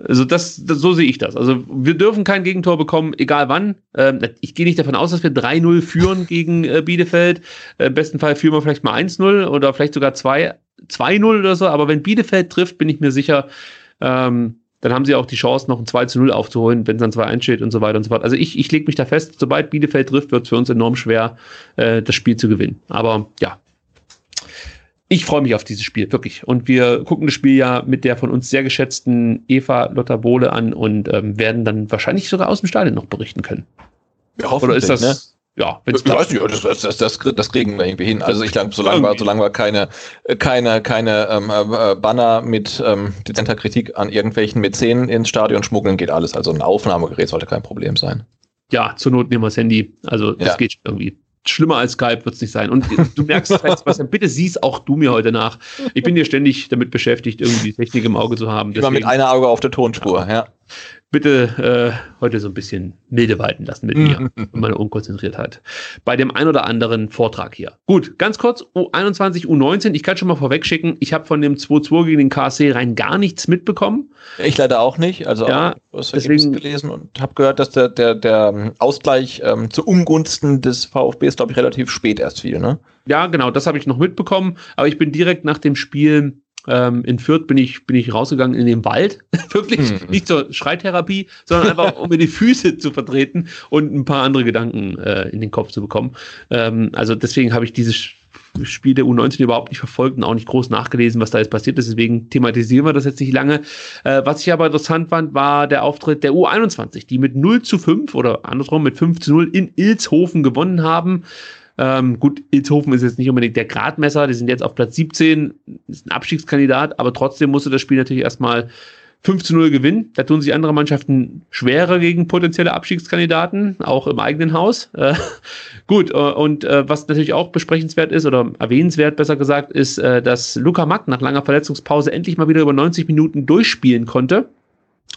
Also das, das, so sehe ich das. Also wir dürfen kein Gegentor bekommen, egal wann. Ähm, ich gehe nicht davon aus, dass wir 3-0 führen gegen äh, Bielefeld. Äh, Im besten Fall führen wir vielleicht mal 1-0 oder vielleicht sogar 2-0 oder so. Aber wenn Bielefeld trifft, bin ich mir sicher, ähm, dann haben sie auch die Chance, noch ein 2 0 aufzuholen, wenn es dann 2-1 steht und so weiter und so fort. Also ich, ich lege mich da fest, sobald Bielefeld trifft, wird es für uns enorm schwer, äh, das Spiel zu gewinnen. Aber ja, ich freue mich auf dieses Spiel, wirklich. Und wir gucken das Spiel ja mit der von uns sehr geschätzten Eva Lotta Bohle an und ähm, werden dann wahrscheinlich sogar aus dem Stadion noch berichten können. Ja, Oder ist das, ne? ja, wenn es weiß nicht, das, das, das, das, kriegen wir irgendwie hin. Also ich glaube, solange wir, solange wir keine, keine, keine ähm, äh, Banner mit ähm, dezenter Kritik an irgendwelchen Mäzenen ins Stadion schmuggeln, geht alles. Also ein Aufnahmegerät sollte kein Problem sein. Ja, zur Not nehmen wir das Handy. Also das ja. geht irgendwie schlimmer als Skype wird es nicht sein. Und du merkst, Sebastian, bitte siehst auch du mir heute nach. Ich bin hier ständig damit beschäftigt, irgendwie Technik im Auge zu haben. Immer mit einer Auge auf der Tonspur, ja. Bitte äh, heute so ein bisschen milde walten lassen mit mir und meine Unkonzentriertheit. Bei dem ein oder anderen Vortrag hier. Gut, ganz kurz, U21, U19, ich kann schon mal vorwegschicken, ich habe von dem 2-2 gegen den KSC rein gar nichts mitbekommen. Ich leider auch nicht, also ja, was deswegen gelesen und habe gehört, dass der, der, der Ausgleich ähm, zu Ungunsten des VfB ist, glaube ich, relativ spät erst fiel, ne? Ja, genau, das habe ich noch mitbekommen, aber ich bin direkt nach dem Spiel ähm, in Fürth bin ich, bin ich rausgegangen in den Wald. [laughs] Wirklich mhm. nicht zur Schreitherapie, sondern einfach, um mir die Füße zu vertreten und ein paar andere Gedanken äh, in den Kopf zu bekommen. Ähm, also deswegen habe ich dieses Spiel der U19 überhaupt nicht verfolgt und auch nicht groß nachgelesen, was da jetzt passiert ist. Deswegen thematisieren wir das jetzt nicht lange. Äh, was ich aber interessant fand, war der Auftritt der U21, die mit 0 zu 5 oder andersrum mit 5 zu 0 in Ilshofen gewonnen haben. Ähm, gut, Ilzhofen ist jetzt nicht unbedingt der Gradmesser, die sind jetzt auf Platz 17, ist ein Abstiegskandidat, aber trotzdem musste das Spiel natürlich erstmal 5 zu 0 gewinnen. Da tun sich andere Mannschaften schwerer gegen potenzielle Abstiegskandidaten, auch im eigenen Haus. Äh, [laughs] gut, äh, und äh, was natürlich auch besprechenswert ist oder erwähnenswert, besser gesagt, ist, äh, dass Luca Mack nach langer Verletzungspause endlich mal wieder über 90 Minuten durchspielen konnte.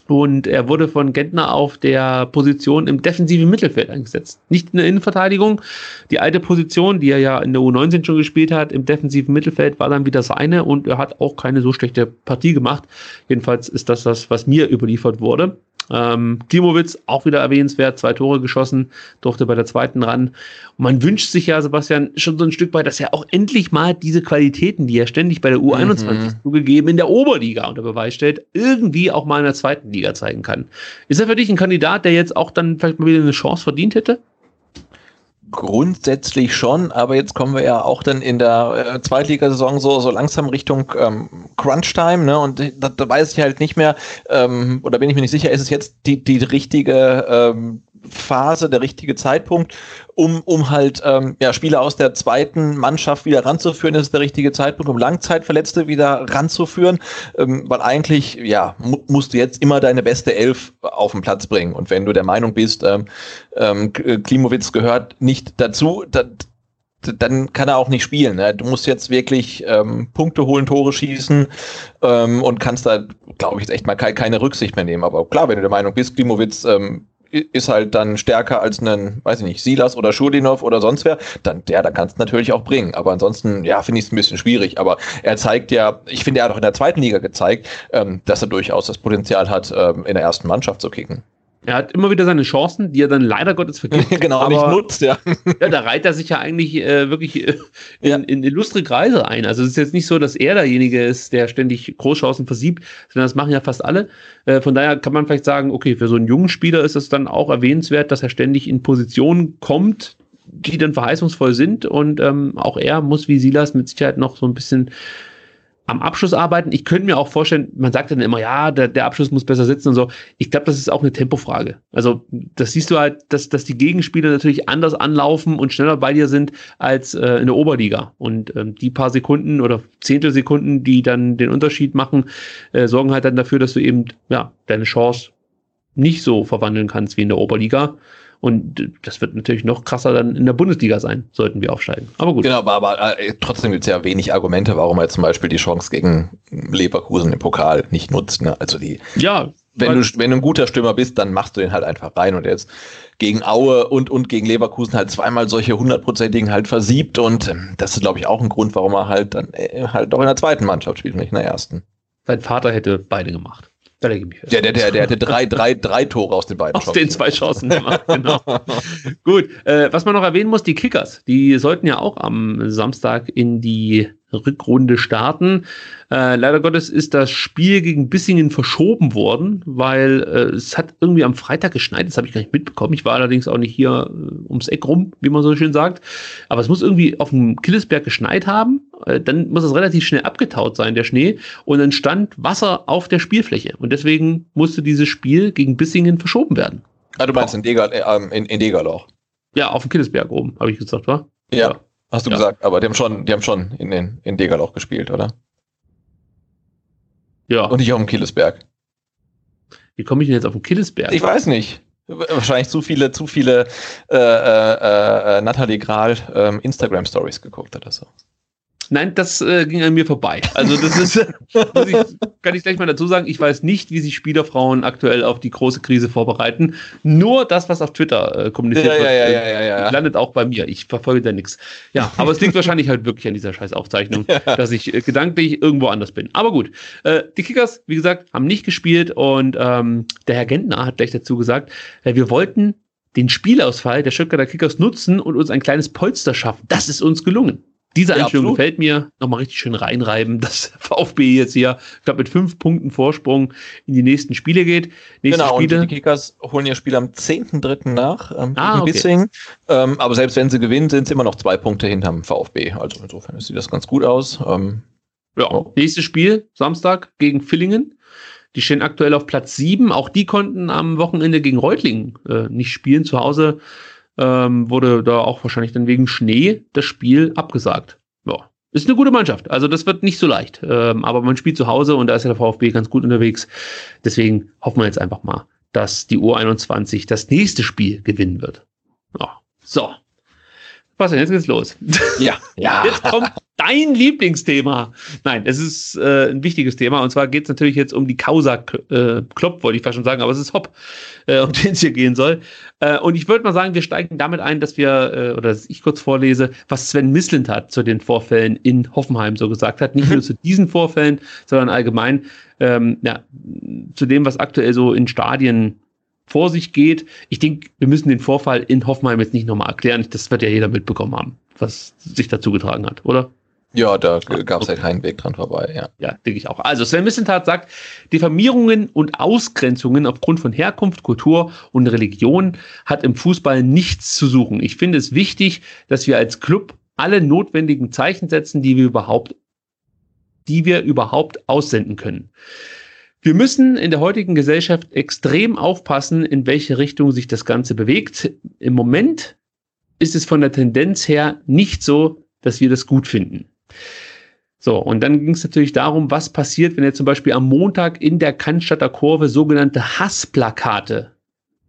Und er wurde von Gentner auf der Position im defensiven Mittelfeld eingesetzt. Nicht in der Innenverteidigung. Die alte Position, die er ja in der U19 schon gespielt hat, im defensiven Mittelfeld, war dann wieder seine und er hat auch keine so schlechte Partie gemacht. Jedenfalls ist das das, was mir überliefert wurde. Ähm, Klimowitz auch wieder erwähnenswert, zwei Tore geschossen, durfte bei der zweiten ran. Und man wünscht sich ja, Sebastian, schon so ein Stück weit, dass er auch endlich mal diese Qualitäten, die er ständig bei der U21 mhm. zugegeben in der Oberliga unter Beweis stellt, irgendwie auch mal in der zweiten Liga zeigen kann. Ist er für dich ein Kandidat, der jetzt auch dann vielleicht mal wieder eine Chance verdient hätte? Grundsätzlich schon, aber jetzt kommen wir ja auch dann in der äh, Zweitligasaison so, so langsam Richtung ähm, Crunch-Time, ne? Und da, da weiß ich halt nicht mehr, ähm, oder bin ich mir nicht sicher, ist es jetzt die, die richtige ähm, Phase, der richtige Zeitpunkt, um, um halt ähm, ja, Spieler aus der zweiten Mannschaft wieder ranzuführen, ist der richtige Zeitpunkt, um Langzeitverletzte wieder ranzuführen, ähm, weil eigentlich ja mu musst du jetzt immer deine beste Elf auf den Platz bringen und wenn du der Meinung bist, ähm, ähm, Klimowitz gehört nicht dazu, dann, dann kann er auch nicht spielen. Ne? Du musst jetzt wirklich ähm, Punkte holen, Tore schießen ähm, und kannst da, glaube ich, jetzt echt mal ke keine Rücksicht mehr nehmen. Aber klar, wenn du der Meinung bist, Klimowitz ähm, ist halt dann stärker als ein, weiß ich nicht, Silas oder Schurdinov oder sonst wer, dann der, da kannst du natürlich auch bringen. Aber ansonsten, ja, finde ich es ein bisschen schwierig. Aber er zeigt ja, ich finde, er hat auch in der zweiten Liga gezeigt, ähm, dass er durchaus das Potenzial hat, ähm, in der ersten Mannschaft zu kicken. Er hat immer wieder seine Chancen, die er dann leider Gottes vergibt. [laughs] genau, aber, nicht nutzt, ja. ja, da reiht er sich ja eigentlich äh, wirklich äh, in, ja. in illustre Kreise ein. Also es ist jetzt nicht so, dass er derjenige ist, der ständig Großchancen versiebt, sondern das machen ja fast alle. Äh, von daher kann man vielleicht sagen, okay, für so einen jungen Spieler ist es dann auch erwähnenswert, dass er ständig in Positionen kommt, die dann verheißungsvoll sind. Und ähm, auch er muss wie Silas mit Sicherheit noch so ein bisschen am Abschluss arbeiten. Ich könnte mir auch vorstellen, man sagt dann immer, ja, der, der Abschluss muss besser sitzen und so. Ich glaube, das ist auch eine Tempofrage. Also das siehst du halt, dass, dass die Gegenspieler natürlich anders anlaufen und schneller bei dir sind als äh, in der Oberliga. Und ähm, die paar Sekunden oder Zehntelsekunden, die dann den Unterschied machen, äh, sorgen halt dann dafür, dass du eben ja deine Chance nicht so verwandeln kannst wie in der Oberliga. Und das wird natürlich noch krasser dann in der Bundesliga sein, sollten wir aufsteigen. Aber gut. Genau, aber, aber äh, trotzdem gibt es ja wenig Argumente, warum er zum Beispiel die Chance gegen Leverkusen im Pokal nicht nutzt. Ne? Also die. Ja. Wenn du, wenn du ein guter Stürmer bist, dann machst du den halt einfach rein und jetzt gegen Aue und, und gegen Leverkusen halt zweimal solche hundertprozentigen halt versiebt und ähm, das ist, glaube ich, auch ein Grund, warum er halt dann äh, halt doch in der zweiten Mannschaft spielt und nicht in der ersten. Sein Vater hätte beide gemacht. Da lege ich mich fest. Der, der, der, der hatte drei, drei, drei Tore aus den beiden Aus Chancen. den zwei Chancen gemacht, genau. [laughs] Gut, äh, was man noch erwähnen muss, die Kickers, die sollten ja auch am Samstag in die Rückrunde starten. Äh, leider Gottes ist das Spiel gegen Bissingen verschoben worden, weil äh, es hat irgendwie am Freitag geschneit. Das habe ich gar nicht mitbekommen. Ich war allerdings auch nicht hier äh, ums Eck rum, wie man so schön sagt. Aber es muss irgendwie auf dem Killesberg geschneit haben. Äh, dann muss es relativ schnell abgetaut sein, der Schnee. Und dann stand Wasser auf der Spielfläche. Und deswegen musste dieses Spiel gegen Bissingen verschoben werden. Ah, du meinst in, Degal, äh, ähm, in, in Degerloch? Ja, auf dem Killesberg oben, habe ich gesagt, wa? ja. ja. Hast du ja. gesagt, aber die haben schon, die haben schon in den in Degerloch gespielt, oder? Ja. Und nicht auf dem Killesberg. Wie komme ich denn jetzt auf den Killesberg? Ich weiß nicht. Wahrscheinlich zu viele, zu viele äh, äh, äh, Nathalie Grahl ähm, Instagram Stories geguckt oder so. Nein, das äh, ging an mir vorbei. Also das ist, [laughs] ich, kann ich gleich mal dazu sagen, ich weiß nicht, wie sich Spielerfrauen aktuell auf die große Krise vorbereiten. Nur das, was auf Twitter äh, kommuniziert ja, wird, ja, ja, landet auch bei mir. Ich verfolge da nichts. Ja, aber es liegt wahrscheinlich halt wirklich an dieser scheiß Aufzeichnung, [laughs] dass ich äh, gedanklich irgendwo anders bin. Aber gut, äh, die Kickers, wie gesagt, haben nicht gespielt und ähm, der Herr Gentner hat gleich dazu gesagt, äh, wir wollten den Spielausfall der Stuttgarter Kickers nutzen und uns ein kleines Polster schaffen. Das ist uns gelungen. Diese Einstellung ja, gefällt mir. Nochmal richtig schön reinreiben, [laughs] dass VfB jetzt hier, ich glaube, mit fünf Punkten Vorsprung in die nächsten Spiele geht. Nächste genau, Spiele. und die Kickers holen ihr Spiel am 10.3. nach ähm, ah, okay. Bissing. Ähm, aber selbst wenn sie gewinnen, sind sie immer noch zwei Punkte hinterm VfB. Also insofern sieht das ganz gut aus. Ähm, ja, oh. nächstes Spiel, Samstag gegen Villingen. Die stehen aktuell auf Platz 7. Auch die konnten am Wochenende gegen Reutlingen äh, nicht spielen. Zu Hause ähm, wurde da auch wahrscheinlich dann wegen Schnee das Spiel abgesagt. Ja, ist eine gute Mannschaft. Also das wird nicht so leicht. Ähm, aber man spielt zu Hause und da ist ja der VfB ganz gut unterwegs. Deswegen hoffen wir jetzt einfach mal, dass die U21 das nächste Spiel gewinnen wird. Ja. So. Denn? Jetzt geht's los. Ja. [laughs] ja. Jetzt kommt dein Lieblingsthema. Nein, es ist äh, ein wichtiges Thema. Und zwar geht es natürlich jetzt um die Causa äh, Klopp, wollte ich fast schon sagen, aber es ist Hopp, äh, um [laughs] den es hier gehen soll. Äh, und ich würde mal sagen, wir steigen damit ein, dass wir, äh, oder dass ich kurz vorlese, was Sven Mislint hat zu den Vorfällen in Hoffenheim so gesagt hat. Nicht mhm. nur zu diesen Vorfällen, sondern allgemein ähm, ja, zu dem, was aktuell so in Stadien vor sich geht. Ich denke, wir müssen den Vorfall in Hoffenheim jetzt nicht nochmal erklären. Das wird ja jeder mitbekommen haben, was sich dazu getragen hat, oder? Ja, da gab es ja keinen Weg dran vorbei, ja. Ja, denke ich auch. Also Sven Missentat sagt, Diffamierungen und Ausgrenzungen aufgrund von Herkunft, Kultur und Religion hat im Fußball nichts zu suchen. Ich finde es wichtig, dass wir als Club alle notwendigen Zeichen setzen, die wir überhaupt, die wir überhaupt aussenden können. Wir müssen in der heutigen Gesellschaft extrem aufpassen, in welche Richtung sich das Ganze bewegt. Im Moment ist es von der Tendenz her nicht so, dass wir das gut finden. So, und dann ging es natürlich darum, was passiert, wenn jetzt zum Beispiel am Montag in der Cannstatter Kurve sogenannte Hassplakate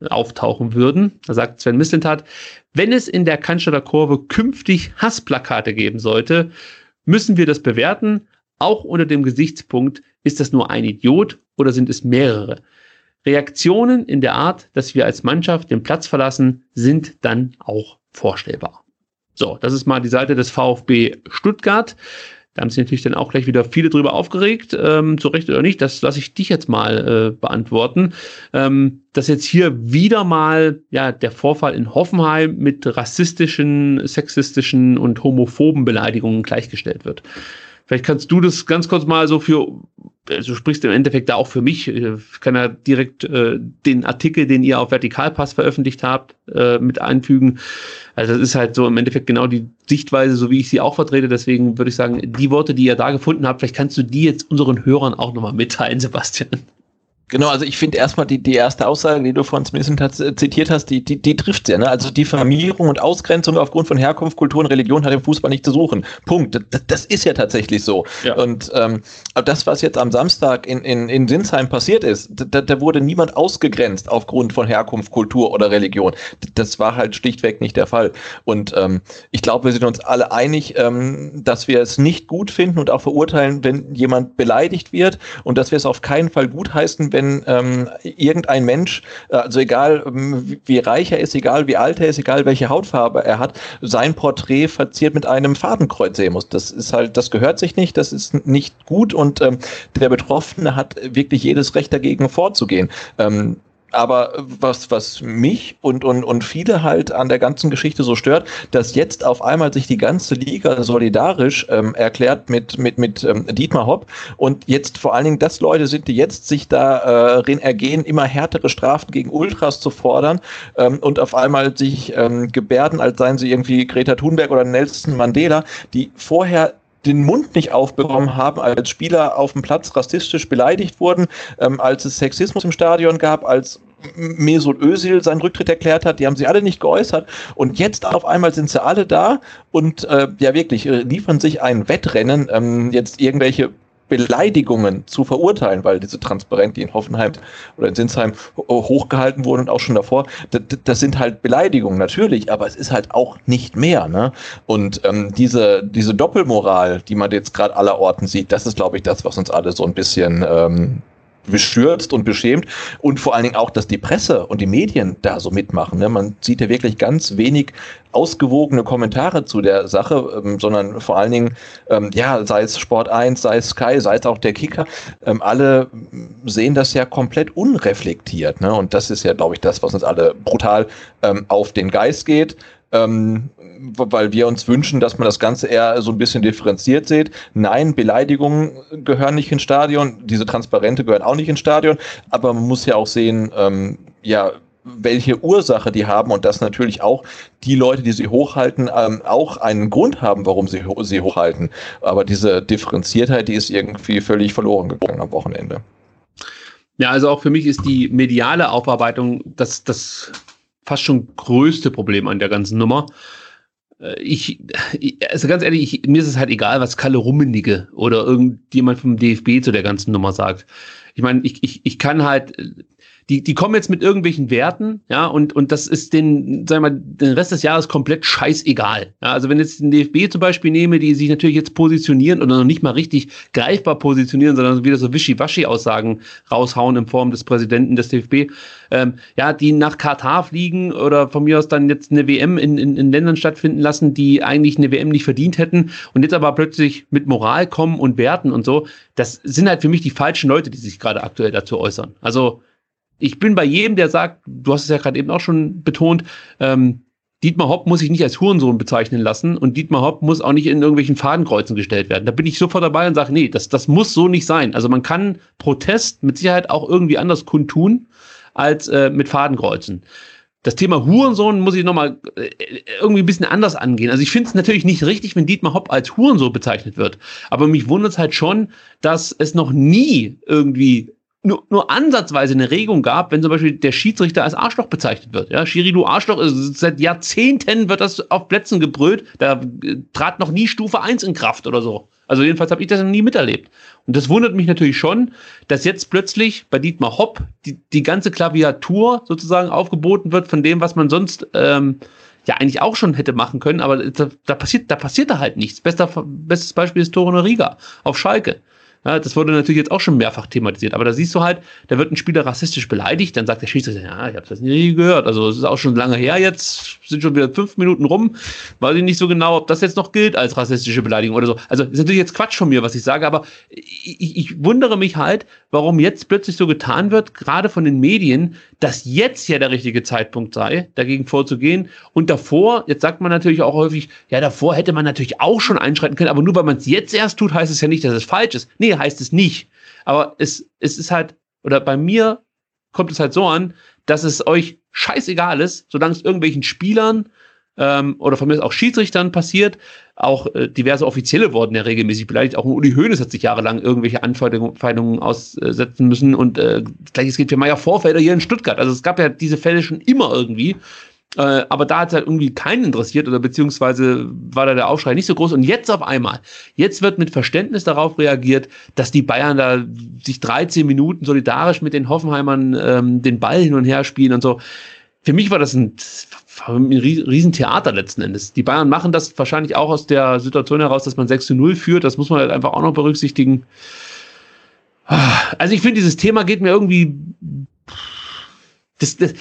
auftauchen würden. Da sagt Sven Mislintat, wenn es in der Cannstatter Kurve künftig Hassplakate geben sollte, müssen wir das bewerten, auch unter dem Gesichtspunkt, ist das nur ein Idiot oder sind es mehrere? Reaktionen in der Art, dass wir als Mannschaft den Platz verlassen, sind dann auch vorstellbar. So, das ist mal die Seite des VfB Stuttgart. Da haben sich natürlich dann auch gleich wieder viele drüber aufgeregt, ähm, zu Recht oder nicht. Das lasse ich dich jetzt mal äh, beantworten. Ähm, dass jetzt hier wieder mal ja der Vorfall in Hoffenheim mit rassistischen, sexistischen und homophoben Beleidigungen gleichgestellt wird. Vielleicht kannst du das ganz kurz mal so für, also sprichst im Endeffekt da auch für mich, ich kann ja direkt äh, den Artikel, den ihr auf Vertikalpass veröffentlicht habt, äh, mit einfügen. Also das ist halt so im Endeffekt genau die Sichtweise, so wie ich sie auch vertrete. Deswegen würde ich sagen, die Worte, die ihr da gefunden habt, vielleicht kannst du die jetzt unseren Hörern auch nochmal mitteilen, [laughs] Sebastian. Genau, also ich finde erstmal die, die erste Aussage, die du von Smith äh, zitiert hast, die, die, die trifft sehr. Ne? Also Diffamierung und Ausgrenzung aufgrund von Herkunft, Kultur und Religion hat im Fußball nicht zu suchen. Punkt. Das, das ist ja tatsächlich so. Ja. Und ähm, das, was jetzt am Samstag in, in, in Sinsheim passiert ist, da, da wurde niemand ausgegrenzt aufgrund von Herkunft, Kultur oder Religion. Das war halt schlichtweg nicht der Fall. Und ähm, ich glaube, wir sind uns alle einig, ähm, dass wir es nicht gut finden und auch verurteilen, wenn jemand beleidigt wird und dass wir es auf keinen Fall gut heißen, wenn wenn ähm, irgendein Mensch, äh, also egal ähm, wie reich er ist, egal wie alt er ist, egal welche Hautfarbe er hat, sein Porträt verziert mit einem Fadenkreuz sehen muss. Das ist halt, das gehört sich nicht, das ist nicht gut und ähm, der Betroffene hat wirklich jedes Recht dagegen vorzugehen. Ähm, aber was, was mich und, und, und viele halt an der ganzen Geschichte so stört, dass jetzt auf einmal sich die ganze Liga solidarisch ähm, erklärt mit, mit, mit ähm, Dietmar Hopp. Und jetzt vor allen Dingen das Leute sind, die jetzt sich darin äh, ergehen, immer härtere Strafen gegen Ultras zu fordern ähm, und auf einmal sich ähm, gebärden, als seien sie irgendwie Greta Thunberg oder Nelson Mandela, die vorher den Mund nicht aufbekommen haben, als Spieler auf dem Platz rassistisch beleidigt wurden, ähm, als es Sexismus im Stadion gab, als Mesut Özil seinen Rücktritt erklärt hat, die haben sie alle nicht geäußert. Und jetzt auf einmal sind sie alle da und äh, ja wirklich äh, liefern sich ein Wettrennen, ähm, jetzt irgendwelche Beleidigungen zu verurteilen, weil diese Transparente, die in Hoffenheim oder in Sinsheim hochgehalten wurden und auch schon davor, das, sind halt Beleidigungen natürlich, aber es ist halt auch nicht mehr. Ne? Und ähm, diese, diese Doppelmoral, die man jetzt gerade aller Orten sieht, das ist, glaube ich, das, was uns alle so ein bisschen ähm, bestürzt und beschämt und vor allen Dingen auch, dass die Presse und die Medien da so mitmachen. Ne? Man sieht ja wirklich ganz wenig ausgewogene Kommentare zu der Sache, ähm, sondern vor allen Dingen, ähm, ja, sei es Sport 1, sei es Sky, sei es auch der Kicker, ähm, alle sehen das ja komplett unreflektiert. Ne? Und das ist ja, glaube ich, das, was uns alle brutal ähm, auf den Geist geht ähm, weil wir uns wünschen, dass man das Ganze eher so ein bisschen differenziert sieht. Nein, Beleidigungen gehören nicht ins Stadion, diese Transparente gehören auch nicht ins Stadion, aber man muss ja auch sehen, ähm, ja, welche Ursache die haben und dass natürlich auch die Leute, die sie hochhalten, ähm, auch einen Grund haben, warum sie sie hochhalten. Aber diese Differenziertheit, die ist irgendwie völlig verloren gegangen am Wochenende. Ja, also auch für mich ist die mediale Aufarbeitung das, das fast schon größte Problem an der ganzen Nummer. Äh, ich, also ganz ehrlich, ich, mir ist es halt egal, was Kalle Rummenigge oder irgendjemand vom DFB zu der ganzen Nummer sagt. Ich meine, ich, ich, ich kann halt die, die kommen jetzt mit irgendwelchen Werten, ja, und, und das ist den, sagen wir mal, den Rest des Jahres komplett scheißegal. Ja, also wenn jetzt den DFB zum Beispiel nehme, die sich natürlich jetzt positionieren oder noch nicht mal richtig greifbar positionieren, sondern wieder so Wischiwaschi-Aussagen raushauen in Form des Präsidenten des DFB, ähm, ja, die nach Katar fliegen oder von mir aus dann jetzt eine WM in, in, in Ländern stattfinden lassen, die eigentlich eine WM nicht verdient hätten und jetzt aber plötzlich mit Moral kommen und Werten und so, das sind halt für mich die falschen Leute, die sich gerade aktuell dazu äußern. Also ich bin bei jedem, der sagt, du hast es ja gerade eben auch schon betont, ähm, Dietmar Hopp muss sich nicht als Hurensohn bezeichnen lassen und Dietmar Hopp muss auch nicht in irgendwelchen Fadenkreuzen gestellt werden. Da bin ich sofort dabei und sage, nee, das, das muss so nicht sein. Also man kann Protest mit Sicherheit auch irgendwie anders kundtun als äh, mit Fadenkreuzen. Das Thema Hurensohn muss ich nochmal äh, irgendwie ein bisschen anders angehen. Also ich finde es natürlich nicht richtig, wenn Dietmar Hopp als Hurensohn bezeichnet wird. Aber mich wundert es halt schon, dass es noch nie irgendwie nur, nur ansatzweise eine Regung gab, wenn zum Beispiel der Schiedsrichter als Arschloch bezeichnet wird. Ja, Schiri, du Arschloch, seit Jahrzehnten wird das auf Plätzen gebrüllt. Da äh, trat noch nie Stufe 1 in Kraft oder so. Also jedenfalls habe ich das noch nie miterlebt. Und das wundert mich natürlich schon, dass jetzt plötzlich bei Dietmar Hopp die, die ganze Klaviatur sozusagen aufgeboten wird von dem, was man sonst ähm, ja eigentlich auch schon hätte machen können, aber da, da passiert, da passiert da halt nichts. Bester, bestes Beispiel ist Torino Riga auf Schalke. Ja, das wurde natürlich jetzt auch schon mehrfach thematisiert. Aber da siehst du halt, da wird ein Spieler rassistisch beleidigt, dann sagt der Schiedsrichter, ja, ich habe das nie gehört. Also es ist auch schon lange her jetzt, sind schon wieder fünf Minuten rum. Weiß ich nicht so genau, ob das jetzt noch gilt als rassistische Beleidigung oder so. Also ist natürlich jetzt Quatsch von mir, was ich sage, aber ich, ich wundere mich halt, warum jetzt plötzlich so getan wird, gerade von den Medien, dass jetzt ja der richtige Zeitpunkt sei, dagegen vorzugehen. Und davor, jetzt sagt man natürlich auch häufig, ja, davor hätte man natürlich auch schon einschreiten können, aber nur weil man es jetzt erst tut, heißt es ja nicht, dass es falsch ist. Nee, heißt es nicht. Aber es, es ist halt, oder bei mir kommt es halt so an, dass es euch scheißegal ist, solange es irgendwelchen Spielern ähm, oder von mir auch Schiedsrichtern passiert. Auch äh, diverse Offizielle wurden ja regelmäßig beleidigt. Auch Uli Hoeneß hat sich jahrelang irgendwelche Anfeindungen aussetzen müssen. Und äh, gleiches gilt für Meier Vorfelder hier in Stuttgart. Also es gab ja diese Fälle schon immer irgendwie. Äh, aber da hat es halt irgendwie keinen interessiert oder beziehungsweise war da der Aufschrei nicht so groß. Und jetzt auf einmal, jetzt wird mit Verständnis darauf reagiert, dass die Bayern da sich 13 Minuten solidarisch mit den Hoffenheimern ähm, den Ball hin und her spielen und so. Für mich war das ein, ein Riesentheater letzten Endes. Die Bayern machen das wahrscheinlich auch aus der Situation heraus, dass man 6 zu 0 führt. Das muss man halt einfach auch noch berücksichtigen. Also ich finde, dieses Thema geht mir irgendwie. Das, das,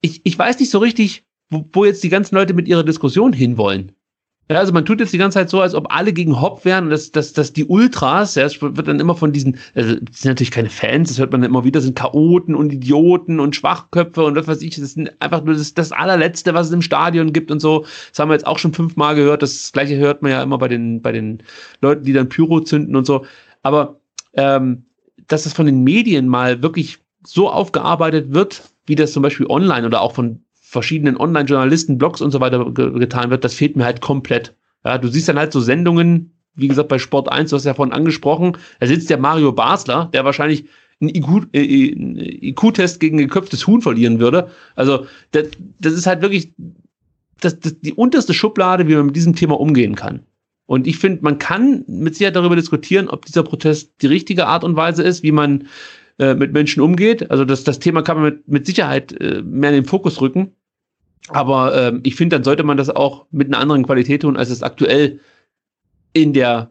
ich, ich weiß nicht so richtig, wo, wo jetzt die ganzen Leute mit ihrer Diskussion hinwollen. Ja, also man tut jetzt die ganze Zeit so, als ob alle gegen Hopp wären und dass, dass, dass die Ultras, ja, es wird dann immer von diesen, also das sind natürlich keine Fans, das hört man immer wieder, sind Chaoten und Idioten und Schwachköpfe und was weiß ich, das sind einfach nur das, das allerletzte, was es im Stadion gibt und so. Das haben wir jetzt auch schon fünfmal gehört, das gleiche hört man ja immer bei den, bei den Leuten, die dann Pyro zünden und so. Aber ähm, dass das von den Medien mal wirklich so aufgearbeitet wird, wie das zum Beispiel online oder auch von verschiedenen Online-Journalisten, Blogs und so weiter getan wird, das fehlt mir halt komplett. Ja, du siehst dann halt so Sendungen, wie gesagt, bei Sport 1, du hast ja vorhin angesprochen, da sitzt der Mario Basler, der wahrscheinlich einen IQ-Test äh, gegen ein geköpftes Huhn verlieren würde. Also, das, das ist halt wirklich das, das, die unterste Schublade, wie man mit diesem Thema umgehen kann. Und ich finde, man kann mit Sicherheit darüber diskutieren, ob dieser Protest die richtige Art und Weise ist, wie man äh, mit Menschen umgeht. Also das, das Thema kann man mit, mit Sicherheit äh, mehr in den Fokus rücken. Aber ähm, ich finde, dann sollte man das auch mit einer anderen Qualität tun, als es aktuell in der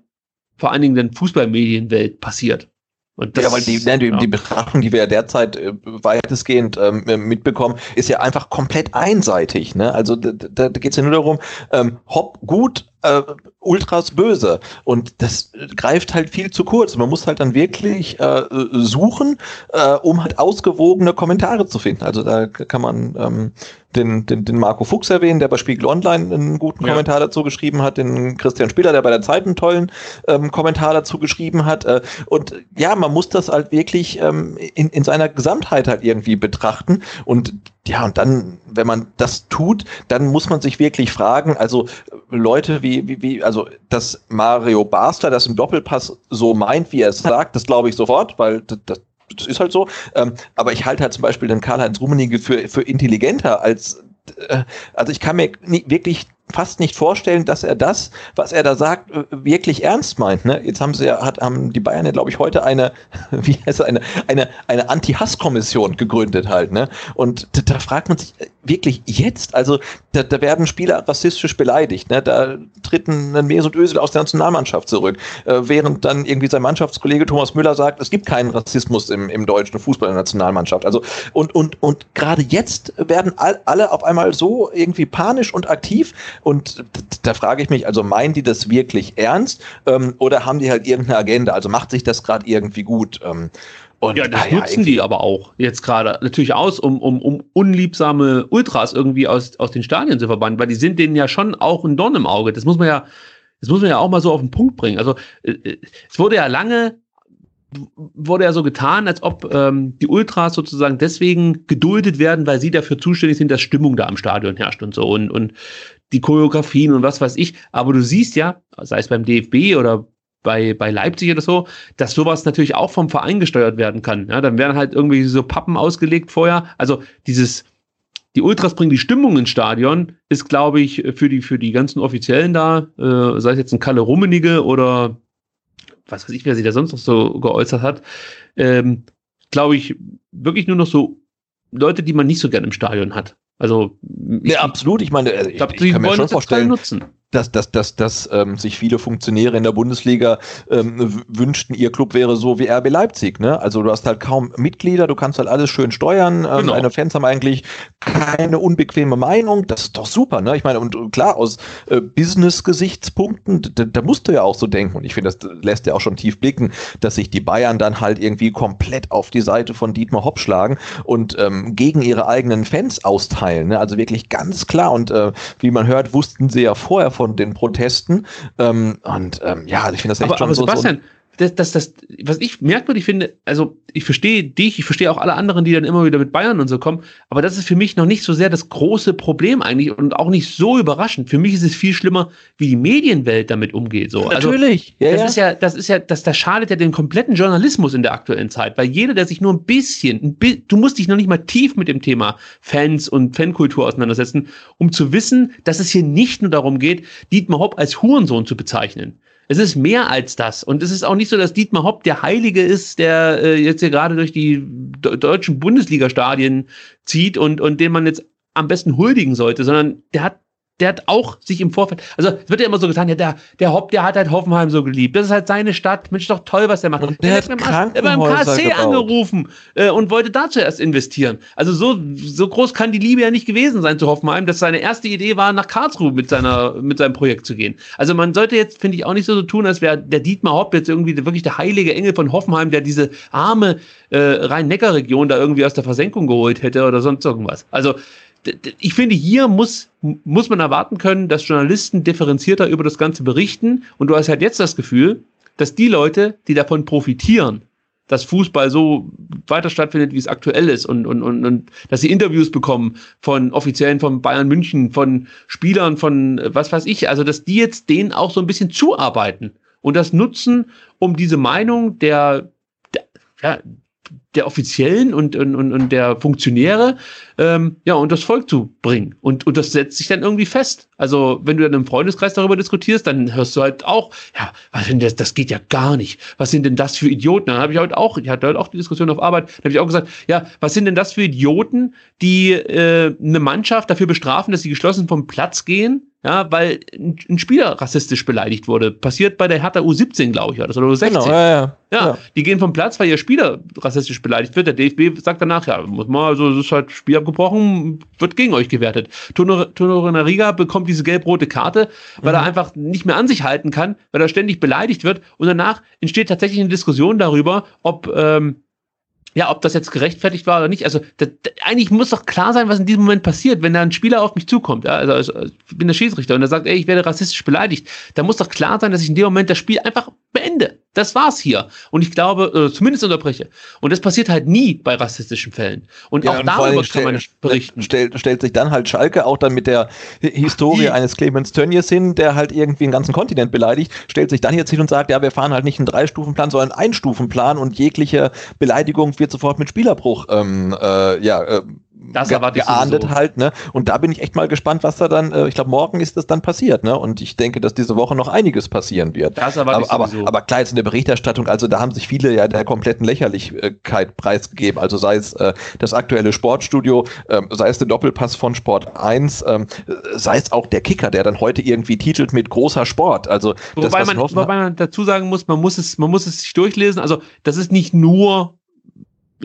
vor allen Dingen Fußballmedienwelt passiert. Und das, ja, weil die, nein, die, ja. die Betrachtung, die wir ja derzeit äh, weitestgehend ähm, mitbekommen, ist ja einfach komplett einseitig. Ne? Also da, da, da geht es ja nur darum, ähm, hopp, gut, äh, Ultras böse. Und das greift halt viel zu kurz. Man muss halt dann wirklich äh, suchen, äh, um halt ausgewogene Kommentare zu finden. Also da kann man ähm, den, den, den Marco Fuchs erwähnen, der bei Spiegel Online einen guten ja. Kommentar dazu geschrieben hat, den Christian Spieler, der bei der Zeit einen tollen ähm, Kommentar dazu geschrieben hat. Äh, und ja, man muss das halt wirklich ähm, in, in seiner Gesamtheit halt irgendwie betrachten. Und ja, und dann, wenn man das tut, dann muss man sich wirklich fragen, also Leute wie, wie, wie also dass Mario Basler das im Doppelpass so meint, wie er es sagt, das glaube ich sofort, weil das, das ist halt so. Ähm, aber ich halte halt zum Beispiel den Karl-Heinz Rummenigge für, für intelligenter als äh, also ich kann mir nie, wirklich fast nicht vorstellen, dass er das, was er da sagt, wirklich ernst meint. Ne? Jetzt haben sie ja, hat, haben die Bayern ja, glaube ich, heute eine, [laughs] wie heißt es, eine, eine, eine Anti-Hass-Kommission gegründet halt. Ne? Und da, da, fragt man sich wirklich jetzt, also da, da werden Spieler rassistisch beleidigt. Ne? Da treten ein Mesut Özil aus der Nationalmannschaft zurück, äh, während dann irgendwie sein Mannschaftskollege Thomas Müller sagt, es gibt keinen Rassismus im, im deutschen Fußball in der Nationalmannschaft. Also und und und gerade jetzt werden all, alle auf einmal so irgendwie panisch und aktiv, und da frage ich mich, also meinen die das wirklich ernst ähm, oder haben die halt irgendeine Agenda? Also macht sich das gerade irgendwie gut? Ähm, und, ja, das ah, nutzen ja, die aber auch jetzt gerade natürlich aus, um, um, um unliebsame Ultras irgendwie aus, aus den Stadien zu verbannen, weil die sind denen ja schon auch ein Dorn im Auge. Das muss man ja, das muss man ja auch mal so auf den Punkt bringen. Also äh, äh es wurde ja lange wurde ja so getan, als ob ähm, die Ultras sozusagen deswegen geduldet werden, weil sie dafür zuständig sind, dass Stimmung da am Stadion herrscht und so. Und, und die Choreografien und was weiß ich. Aber du siehst ja, sei es beim DFB oder bei, bei Leipzig oder so, dass sowas natürlich auch vom Verein gesteuert werden kann. Ja, dann werden halt irgendwie so Pappen ausgelegt vorher. Also dieses, die Ultras bringen die Stimmung ins Stadion, ist, glaube ich, für die, für die ganzen Offiziellen da, äh, sei es jetzt ein Kalle Rummenige oder was weiß ich, wer sich da sonst noch so geäußert hat, ähm, glaube ich, wirklich nur noch so Leute, die man nicht so gern im Stadion hat. Also ja, absolut. Ich meine, also ich, ich, ich kann mir schon vorstellen, nutzen dass, dass, dass, dass ähm, sich viele Funktionäre in der Bundesliga ähm, wünschten, ihr Club wäre so wie RB Leipzig. Ne? Also du hast halt kaum Mitglieder, du kannst halt alles schön steuern. Ähm, genau. Deine Fans haben eigentlich keine unbequeme Meinung. Das ist doch super. Ne? Ich meine, und klar, aus äh, Business-Gesichtspunkten, da, da musst du ja auch so denken. Und ich finde, das lässt ja auch schon tief blicken, dass sich die Bayern dann halt irgendwie komplett auf die Seite von Dietmar Hopp schlagen und ähm, gegen ihre eigenen Fans austeilen. Ne? Also wirklich ganz klar. Und äh, wie man hört, wussten sie ja vorher von von den Protesten. Ähm, und ähm, ja, ich finde das echt aber, schon aber so, Sebastian, das, das, das, was ich merkwürdig finde, also ich verstehe dich, ich verstehe auch alle anderen, die dann immer wieder mit Bayern und so kommen, aber das ist für mich noch nicht so sehr das große Problem eigentlich und auch nicht so überraschend. Für mich ist es viel schlimmer, wie die Medienwelt damit umgeht. So. Also, Natürlich. Ja, das ja. ist ja, das ist ja, das, das schadet ja den kompletten Journalismus in der aktuellen Zeit, weil jeder, der sich nur ein bisschen, ein bi du musst dich noch nicht mal tief mit dem Thema Fans und Fankultur auseinandersetzen, um zu wissen, dass es hier nicht nur darum geht, Dietmar Hopp als Hurensohn zu bezeichnen. Es ist mehr als das. Und es ist auch nicht so, dass Dietmar Hopp der Heilige ist, der äh, jetzt hier gerade durch die deutschen Bundesliga-Stadien zieht und, und den man jetzt am besten huldigen sollte, sondern der hat der hat auch sich im Vorfeld, also es wird ja immer so getan, ja, der, der Hopp, der hat halt Hoffenheim so geliebt. Das ist halt seine Stadt. Mensch, doch toll, was der macht. Und der, der hat beim, beim KSC gebaut. angerufen äh, und wollte da zuerst investieren. Also so, so groß kann die Liebe ja nicht gewesen sein zu Hoffenheim, dass seine erste Idee war, nach Karlsruhe mit seiner, mit seinem Projekt zu gehen. Also man sollte jetzt, finde ich, auch nicht so, so tun, als wäre der Dietmar Hopp jetzt irgendwie wirklich der heilige Engel von Hoffenheim, der diese arme äh, Rhein-Neckar-Region da irgendwie aus der Versenkung geholt hätte oder sonst irgendwas. Also ich finde, hier muss, muss man erwarten können, dass Journalisten differenzierter über das Ganze berichten. Und du hast halt jetzt das Gefühl, dass die Leute, die davon profitieren, dass Fußball so weiter stattfindet, wie es aktuell ist und, und, und, und dass sie Interviews bekommen von Offiziellen von Bayern München, von Spielern, von was weiß ich, also dass die jetzt denen auch so ein bisschen zuarbeiten und das nutzen, um diese Meinung der, der ja, der Offiziellen und, und, und der Funktionäre ähm, ja, und das Volk zu bringen. Und, und das setzt sich dann irgendwie fest. Also, wenn du dann im Freundeskreis darüber diskutierst, dann hörst du halt auch, ja, was denn das, das geht ja gar nicht. Was sind denn das für Idioten? Dann habe ich heute auch, ich hatte heute auch die Diskussion auf Arbeit, da habe ich auch gesagt, ja, was sind denn das für Idioten, die äh, eine Mannschaft dafür bestrafen, dass sie geschlossen vom Platz gehen, ja, weil ein Spieler rassistisch beleidigt wurde. Passiert bei der Hertha U17, glaube ich, oder U16. Genau, ja, ja. Ja, die gehen vom Platz, weil ihr Spieler rassistisch beleidigt wird. Der DFB sagt danach, ja, muss man, also es ist halt Spiel abgebrochen, wird gegen euch gewertet. Tonoro Nariga bekommt diese gelb-rote Karte, weil mhm. er einfach nicht mehr an sich halten kann, weil er ständig beleidigt wird. Und danach entsteht tatsächlich eine Diskussion darüber, ob ähm, ja, ob das jetzt gerechtfertigt war oder nicht. Also da, da, eigentlich muss doch klar sein, was in diesem Moment passiert, wenn da ein Spieler auf mich zukommt. Ja, also, also ich bin der Schiedsrichter und er sagt, ey, ich werde rassistisch beleidigt. Da muss doch klar sein, dass ich in dem Moment das Spiel einfach beende. Das war's hier. Und ich glaube, äh, zumindest unterbreche. Und das passiert halt nie bei rassistischen Fällen. Und ja, auch und darüber kann man berichten. Stellt, stellt sich dann halt Schalke auch dann mit der Historie Ach, eines Clemens Tönnies hin, der halt irgendwie einen ganzen Kontinent beleidigt, stellt sich dann jetzt hin und sagt, ja, wir fahren halt nicht einen Drei-Stufen-Plan, sondern einen Einstufenplan und jegliche Beleidigung wird sofort mit Spielerbruch ähm, äh, ja, äh, das ge geahndet so. halt, ne? Und da bin ich echt mal gespannt, was da dann, äh, ich glaube, morgen ist das dann passiert, ne? Und ich denke, dass diese Woche noch einiges passieren wird. Das aber, aber, aber klar, jetzt in der Berichterstattung, also da haben sich viele ja der kompletten Lächerlichkeit preisgegeben. Also sei es äh, das aktuelle Sportstudio, äh, sei es der Doppelpass von Sport 1, äh, sei es auch der Kicker, der dann heute irgendwie titelt mit großer Sport. Also wobei, das, man, wobei man dazu sagen muss, man muss es, man muss es sich durchlesen. Also das ist nicht nur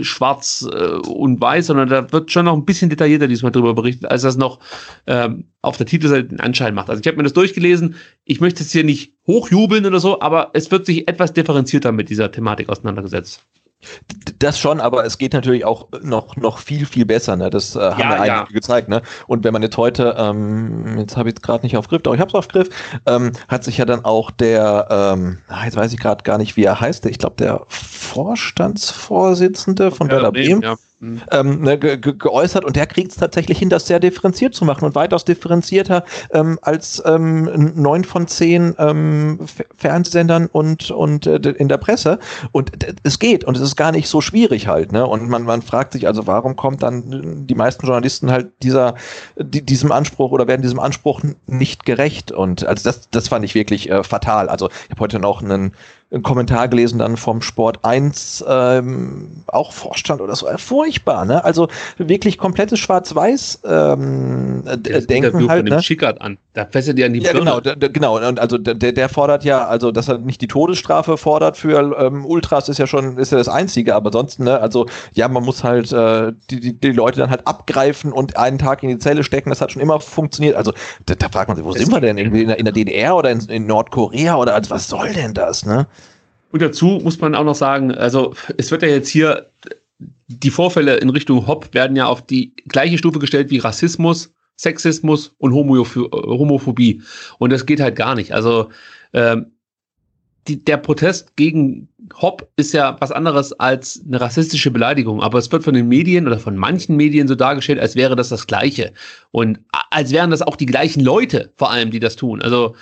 schwarz äh, und weiß, sondern da wird schon noch ein bisschen detaillierter diesmal drüber berichtet, als das noch ähm, auf der Titelseite den Anschein macht. Also ich habe mir das durchgelesen. Ich möchte jetzt hier nicht hochjubeln oder so, aber es wird sich etwas differenzierter mit dieser Thematik auseinandergesetzt. Das schon, aber es geht natürlich auch noch, noch viel, viel besser. Ne? Das äh, haben ja, wir ja. gezeigt. Ne? Und wenn man jetzt heute, ähm, jetzt habe ich es gerade nicht auf Griff, doch ich habe es auf Griff, ähm, hat sich ja dann auch der, ähm, ah, jetzt weiß ich gerade gar nicht, wie er heißt, ich glaube der Vorstandsvorsitzende von Werder Bremen, ja mhm. ähm, ne, ge geäußert und der kriegt es tatsächlich hin, das sehr differenziert zu machen und weitaus differenzierter ähm, als ähm, neun von zehn ähm, Fernsehsendern und, und äh, in der Presse. Und es geht und es ist gar nicht so schwierig halt. Ne? Und man, man fragt sich also, warum kommt dann die meisten Journalisten halt dieser, die, diesem Anspruch oder werden diesem Anspruch nicht gerecht? Und also das, das fand ich wirklich äh, fatal. Also ich habe heute noch einen einen Kommentar gelesen dann vom Sport 1, ähm, auch Vorstand oder so. Äh, furchtbar, ne? Also wirklich komplettes Schwarz-Weiß ähm, das Denken Interview halt. Von dem ne? Schickert an. Da fesselt ihr an die ja, Birne. Genau, genau. Und also der, der fordert ja, also dass er nicht die Todesstrafe fordert für ähm, Ultras ist ja schon, ist ja das Einzige, aber sonst, ne, also ja, man muss halt äh, die, die, die Leute dann halt abgreifen und einen Tag in die Zelle stecken, das hat schon immer funktioniert. Also da, da fragt man sich, wo es sind wir denn? In, in, der, in der DDR oder in, in Nordkorea oder also, was soll denn das, ne? Und dazu muss man auch noch sagen, also es wird ja jetzt hier, die Vorfälle in Richtung Hopp werden ja auf die gleiche Stufe gestellt wie Rassismus, Sexismus und Homophobie. Und das geht halt gar nicht. Also ähm, die, der Protest gegen Hopp ist ja was anderes als eine rassistische Beleidigung, aber es wird von den Medien oder von manchen Medien so dargestellt, als wäre das das Gleiche. Und als wären das auch die gleichen Leute, vor allem, die das tun. Also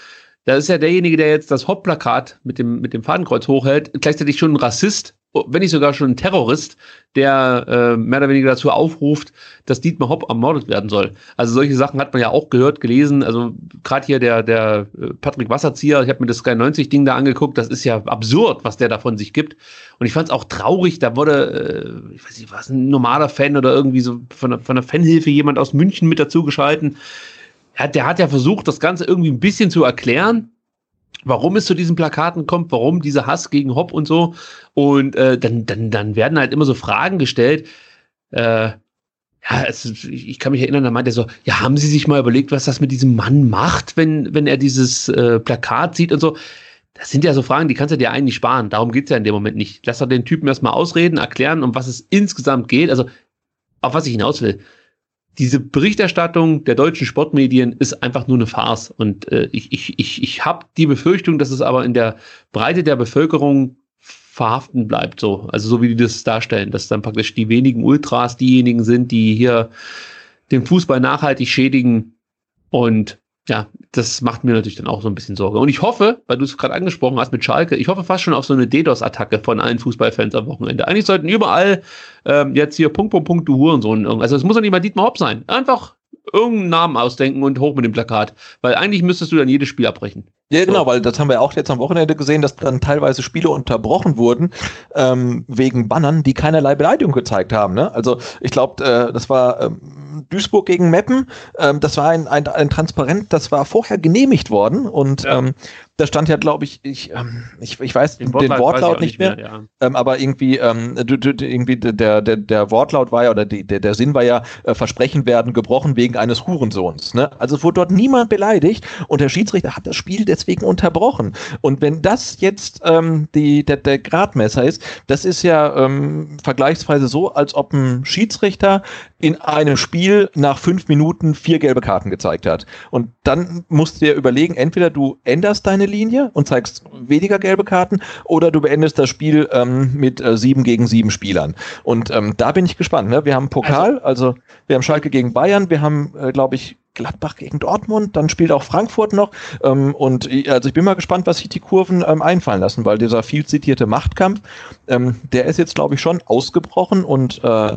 da ist ja derjenige, der jetzt das Hauptplakat mit dem, mit dem Fadenkreuz hochhält, gleichzeitig schon ein Rassist, wenn nicht sogar schon ein Terrorist, der äh, mehr oder weniger dazu aufruft, dass Dietmar Hopp ermordet werden soll. Also solche Sachen hat man ja auch gehört, gelesen. Also gerade hier der, der äh, Patrick Wasserzieher, ich habe mir das Sky 90 Ding da angeguckt, das ist ja absurd, was der da von sich gibt. Und ich fand es auch traurig, da wurde, äh, ich weiß nicht, was ein normaler Fan oder irgendwie so von der, von der Fanhilfe jemand aus München mit dazu geschalten hat, der hat ja versucht, das Ganze irgendwie ein bisschen zu erklären, warum es zu diesen Plakaten kommt, warum dieser Hass gegen Hopp und so. Und äh, dann, dann, dann werden halt immer so Fragen gestellt. Äh, ja, es, ich kann mich erinnern, da meinte er so, ja, haben Sie sich mal überlegt, was das mit diesem Mann macht, wenn, wenn er dieses äh, Plakat sieht und so. Das sind ja so Fragen, die kannst du dir eigentlich sparen. Darum geht's ja in dem Moment nicht. Lass doch den Typen erstmal ausreden, erklären, um was es insgesamt geht. Also, auf was ich hinaus will diese Berichterstattung der deutschen Sportmedien ist einfach nur eine Farce. Und äh, ich, ich, ich, ich habe die Befürchtung, dass es aber in der Breite der Bevölkerung verhaften bleibt, so. Also so wie die das darstellen, dass dann praktisch die wenigen Ultras diejenigen sind, die hier den Fußball nachhaltig schädigen und ja, das macht mir natürlich dann auch so ein bisschen Sorge. Und ich hoffe, weil du es gerade angesprochen hast mit Schalke, ich hoffe fast schon auf so eine DDoS-Attacke von allen Fußballfans am Wochenende. Eigentlich sollten überall ähm, jetzt hier Punkt, Punkt, Punkt, du Hurensohn. Also es muss doch nicht mal Dietmar Hopp sein. Einfach irgendeinen Namen ausdenken und hoch mit dem Plakat. Weil eigentlich müsstest du dann jedes Spiel abbrechen. Ja, genau, weil das haben wir auch jetzt am Wochenende gesehen, dass dann teilweise Spiele unterbrochen wurden ähm, wegen Bannern, die keinerlei Beleidigung gezeigt haben. Ne? Also ich glaube, äh, das war ähm, Duisburg gegen Meppen. Ähm, das war ein, ein, ein Transparent, das war vorher genehmigt worden und ja. ähm, da stand ja, glaube ich, ich, ähm, ich, ich weiß den, den Wortlaut weiß nicht mehr, mehr ja. ähm, aber irgendwie, ähm, irgendwie der, der, der Wortlaut war ja, oder die, der, der Sinn war ja, äh, Versprechen werden gebrochen wegen eines Hurensohns. Ne? Also es wurde dort niemand beleidigt und der Schiedsrichter hat das Spiel deswegen unterbrochen. Und wenn das jetzt ähm, die, der, der Gradmesser ist, das ist ja ähm, vergleichsweise so, als ob ein Schiedsrichter in einem Spiel nach fünf Minuten vier gelbe Karten gezeigt hat. Und dann musst du dir überlegen, entweder du änderst deine Linie und zeigst weniger gelbe Karten oder du beendest das Spiel ähm, mit äh, sieben gegen sieben Spielern. Und ähm, da bin ich gespannt. Ne? Wir haben Pokal, also, also wir haben Schalke gegen Bayern, wir haben, äh, glaube ich, Gladbach gegen Dortmund, dann spielt auch Frankfurt noch. Ähm, und also ich bin mal gespannt, was sich die Kurven ähm, einfallen lassen, weil dieser viel zitierte Machtkampf, ähm, der ist jetzt, glaube ich, schon ausgebrochen und äh,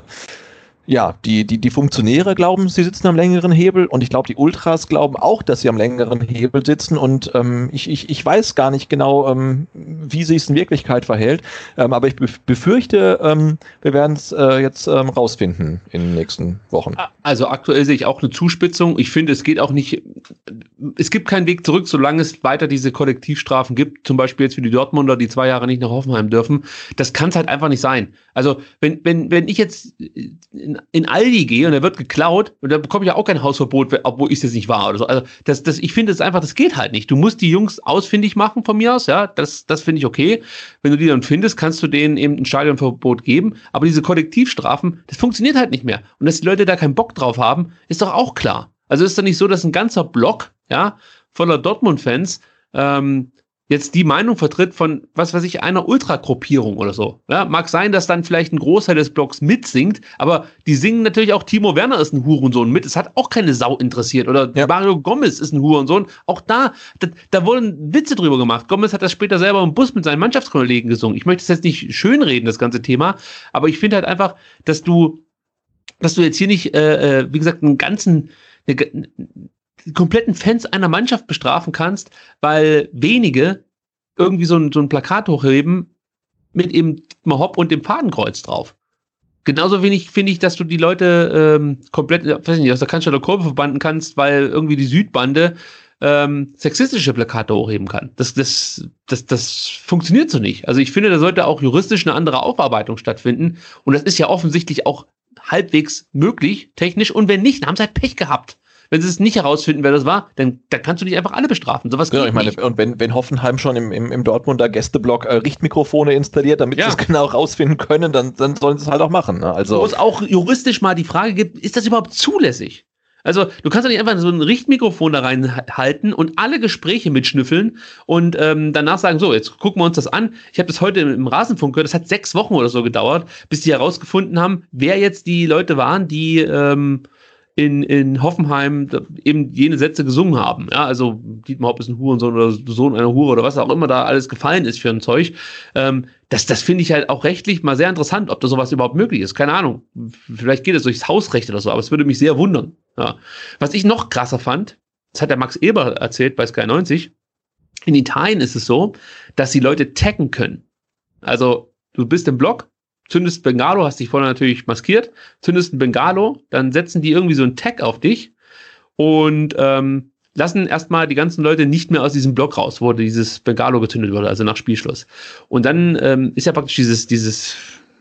ja, die, die, die Funktionäre glauben, sie sitzen am längeren Hebel und ich glaube, die Ultras glauben auch, dass sie am längeren Hebel sitzen und ähm, ich, ich, ich weiß gar nicht genau, ähm, wie sich es in Wirklichkeit verhält, ähm, aber ich befürchte, ähm, wir werden es äh, jetzt ähm, rausfinden in den nächsten Wochen. Also aktuell sehe ich auch eine Zuspitzung. Ich finde, es geht auch nicht, es gibt keinen Weg zurück, solange es weiter diese Kollektivstrafen gibt, zum Beispiel jetzt für die Dortmunder, die zwei Jahre nicht nach Hoffenheim dürfen. Das kann es halt einfach nicht sein. Also wenn, wenn, wenn ich jetzt in, in Aldi gehe und er wird geklaut und da bekomme ich ja auch kein Hausverbot, obwohl ich es jetzt nicht war oder so. Also das, das, ich finde es einfach, das geht halt nicht. Du musst die Jungs ausfindig machen von mir aus, ja, das, das finde ich okay. Wenn du die dann findest, kannst du denen eben ein Stadionverbot geben. Aber diese Kollektivstrafen, das funktioniert halt nicht mehr. Und dass die Leute da keinen Bock drauf haben, ist doch auch klar. Also ist doch nicht so, dass ein ganzer Block, ja, voller Dortmund-Fans ähm, jetzt die Meinung vertritt von, was weiß ich, einer Ultragruppierung oder so. Ja, mag sein, dass dann vielleicht ein Großteil des Blocks mitsingt, aber die singen natürlich auch Timo Werner ist ein Hurensohn mit. Es hat auch keine Sau interessiert. Oder ja. Mario Gomez ist ein Hurensohn. Auch da, da, da, wurden Witze drüber gemacht. Gomez hat das später selber im Bus mit seinen Mannschaftskollegen gesungen. Ich möchte es jetzt nicht schönreden, das ganze Thema, aber ich finde halt einfach, dass du, dass du jetzt hier nicht, äh, äh wie gesagt, einen ganzen, eine, kompletten Fans einer Mannschaft bestrafen kannst, weil wenige irgendwie so ein, so ein Plakat hochheben mit eben Hopp und dem Fadenkreuz drauf. Genauso wenig finde ich, dass du die Leute ähm, komplett, weiß nicht, aus der Cannstatter Kurve verbanden kannst, weil irgendwie die Südbande ähm, sexistische Plakate hochheben kann. Das, das, das, das funktioniert so nicht. Also ich finde, da sollte auch juristisch eine andere Aufarbeitung stattfinden. Und das ist ja offensichtlich auch halbwegs möglich, technisch. Und wenn nicht, dann haben sie halt Pech gehabt. Wenn sie es nicht herausfinden, wer das war, dann, dann kannst du nicht einfach alle bestrafen. Sowas genau, ich meine, nicht. und wenn, wenn Hoffenheim schon im, im, im Dortmunder Gästeblock äh, Richtmikrofone installiert, damit ja. sie es [laughs] genau rausfinden können, dann, dann sollen sie es halt auch machen. Ne? Also, Wo es auch juristisch mal die Frage gibt, ist das überhaupt zulässig? Also, du kannst doch nicht einfach so ein Richtmikrofon da reinhalten und alle Gespräche mitschnüffeln und ähm, danach sagen, so, jetzt gucken wir uns das an. Ich habe das heute im Rasenfunk gehört, das hat sechs Wochen oder so gedauert, bis die herausgefunden haben, wer jetzt die Leute waren, die ähm, in, in Hoffenheim eben jene Sätze gesungen haben. Ja, also Dietmar Hopp ist ein Hurensohn oder Sohn einer Hure oder was auch immer da alles gefallen ist für ein Zeug. Ähm, das das finde ich halt auch rechtlich mal sehr interessant, ob da sowas überhaupt möglich ist. Keine Ahnung. Vielleicht geht es durchs Hausrecht oder so, aber es würde mich sehr wundern. Ja. Was ich noch krasser fand, das hat der Max Eber erzählt bei Sky 90. In Italien ist es so, dass die Leute taggen können. Also du bist im Blog, zündest Bengalo, hast dich vorne natürlich maskiert, zündest ein Bengalo, dann setzen die irgendwie so einen Tag auf dich und ähm, lassen erstmal die ganzen Leute nicht mehr aus diesem Block raus, wo dieses Bengalo gezündet wurde, also nach Spielschluss. Und dann ähm, ist ja praktisch dieses, dieses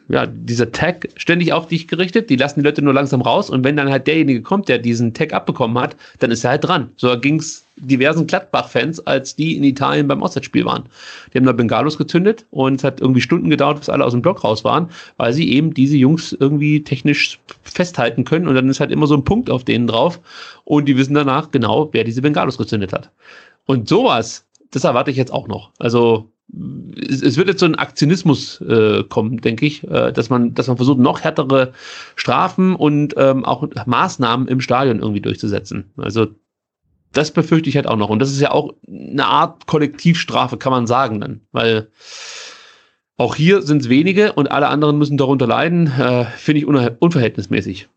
ja, dieser Tag ständig auf dich gerichtet, die lassen die Leute nur langsam raus und wenn dann halt derjenige kommt, der diesen Tag abbekommen hat, dann ist er halt dran. So ging's diversen Gladbach-Fans, als die in Italien beim Auswärtsspiel waren. Die haben da Bengalos gezündet und es hat irgendwie Stunden gedauert, bis alle aus dem Block raus waren, weil sie eben diese Jungs irgendwie technisch festhalten können und dann ist halt immer so ein Punkt auf denen drauf und die wissen danach genau, wer diese Bengalos gezündet hat. Und sowas, das erwarte ich jetzt auch noch. Also es, wird jetzt so ein Aktionismus äh, kommen, denke ich, äh, dass man, dass man versucht, noch härtere Strafen und ähm, auch Maßnahmen im Stadion irgendwie durchzusetzen. Also das befürchte ich halt auch noch. Und das ist ja auch eine Art Kollektivstrafe, kann man sagen dann. Weil auch hier sind es wenige und alle anderen müssen darunter leiden. Äh, Finde ich unverhältnismäßig.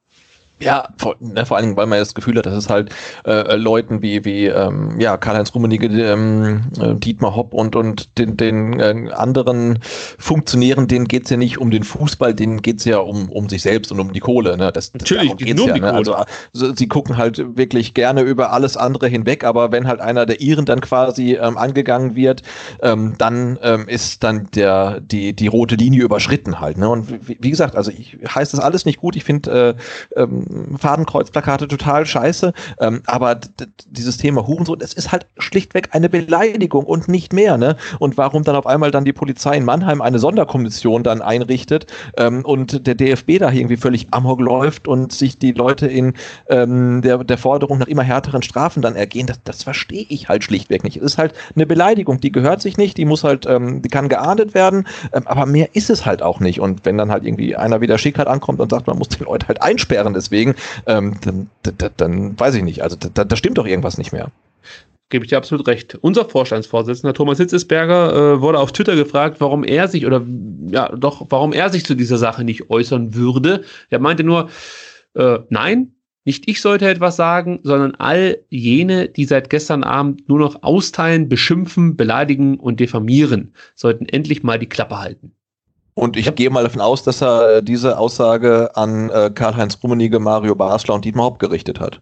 Ja, vor, ne, vor allen Dingen, weil man das Gefühl hat, dass es halt äh, Leuten wie, wie ähm, ja, Karl-Heinz Rummenigge, ähm, äh, Dietmar Hopp und, und den, den äh, anderen Funktionären, denen geht's ja nicht um den Fußball, denen geht's ja um, um sich selbst und um die Kohle. Ne? Das, Natürlich, geht's nur um ja, die ne? Kohle. Also, sie gucken halt wirklich gerne über alles andere hinweg, aber wenn halt einer der Iren dann quasi ähm, angegangen wird, ähm, dann ähm, ist dann der, die, die rote Linie überschritten halt. Ne? Und wie, wie gesagt, also ich heißt das alles nicht gut. Ich finde äh, ähm, Fadenkreuzplakate total scheiße, ähm, aber dieses Thema Hurensohn, das ist halt schlichtweg eine Beleidigung und nicht mehr, ne? Und warum dann auf einmal dann die Polizei in Mannheim eine Sonderkommission dann einrichtet ähm, und der DFB da irgendwie völlig amok läuft und sich die Leute in ähm, der, der Forderung nach immer härteren Strafen dann ergehen, das, das verstehe ich halt schlichtweg nicht. Es ist halt eine Beleidigung, die gehört sich nicht, die muss halt, ähm, die kann geahndet werden, ähm, aber mehr ist es halt auch nicht. Und wenn dann halt irgendwie einer wieder schick halt ankommt und sagt, man muss die Leute halt einsperren, deswegen deswegen, ähm, dann, dann, dann weiß ich nicht. Also da, da stimmt doch irgendwas nicht mehr gebe ich dir absolut recht. Unser Vorstandsvorsitzender Thomas Hitzesberger äh, wurde auf Twitter gefragt, warum er sich oder ja doch, warum er sich zu dieser Sache nicht äußern würde. Er meinte nur, äh, nein, nicht ich sollte etwas sagen, sondern all jene, die seit gestern Abend nur noch austeilen, beschimpfen, beleidigen und diffamieren, sollten endlich mal die Klappe halten. Und ich gehe mal davon aus, dass er äh, diese Aussage an äh, Karl-Heinz Rummenigge, Mario Basler und Dietmar Hopp gerichtet hat.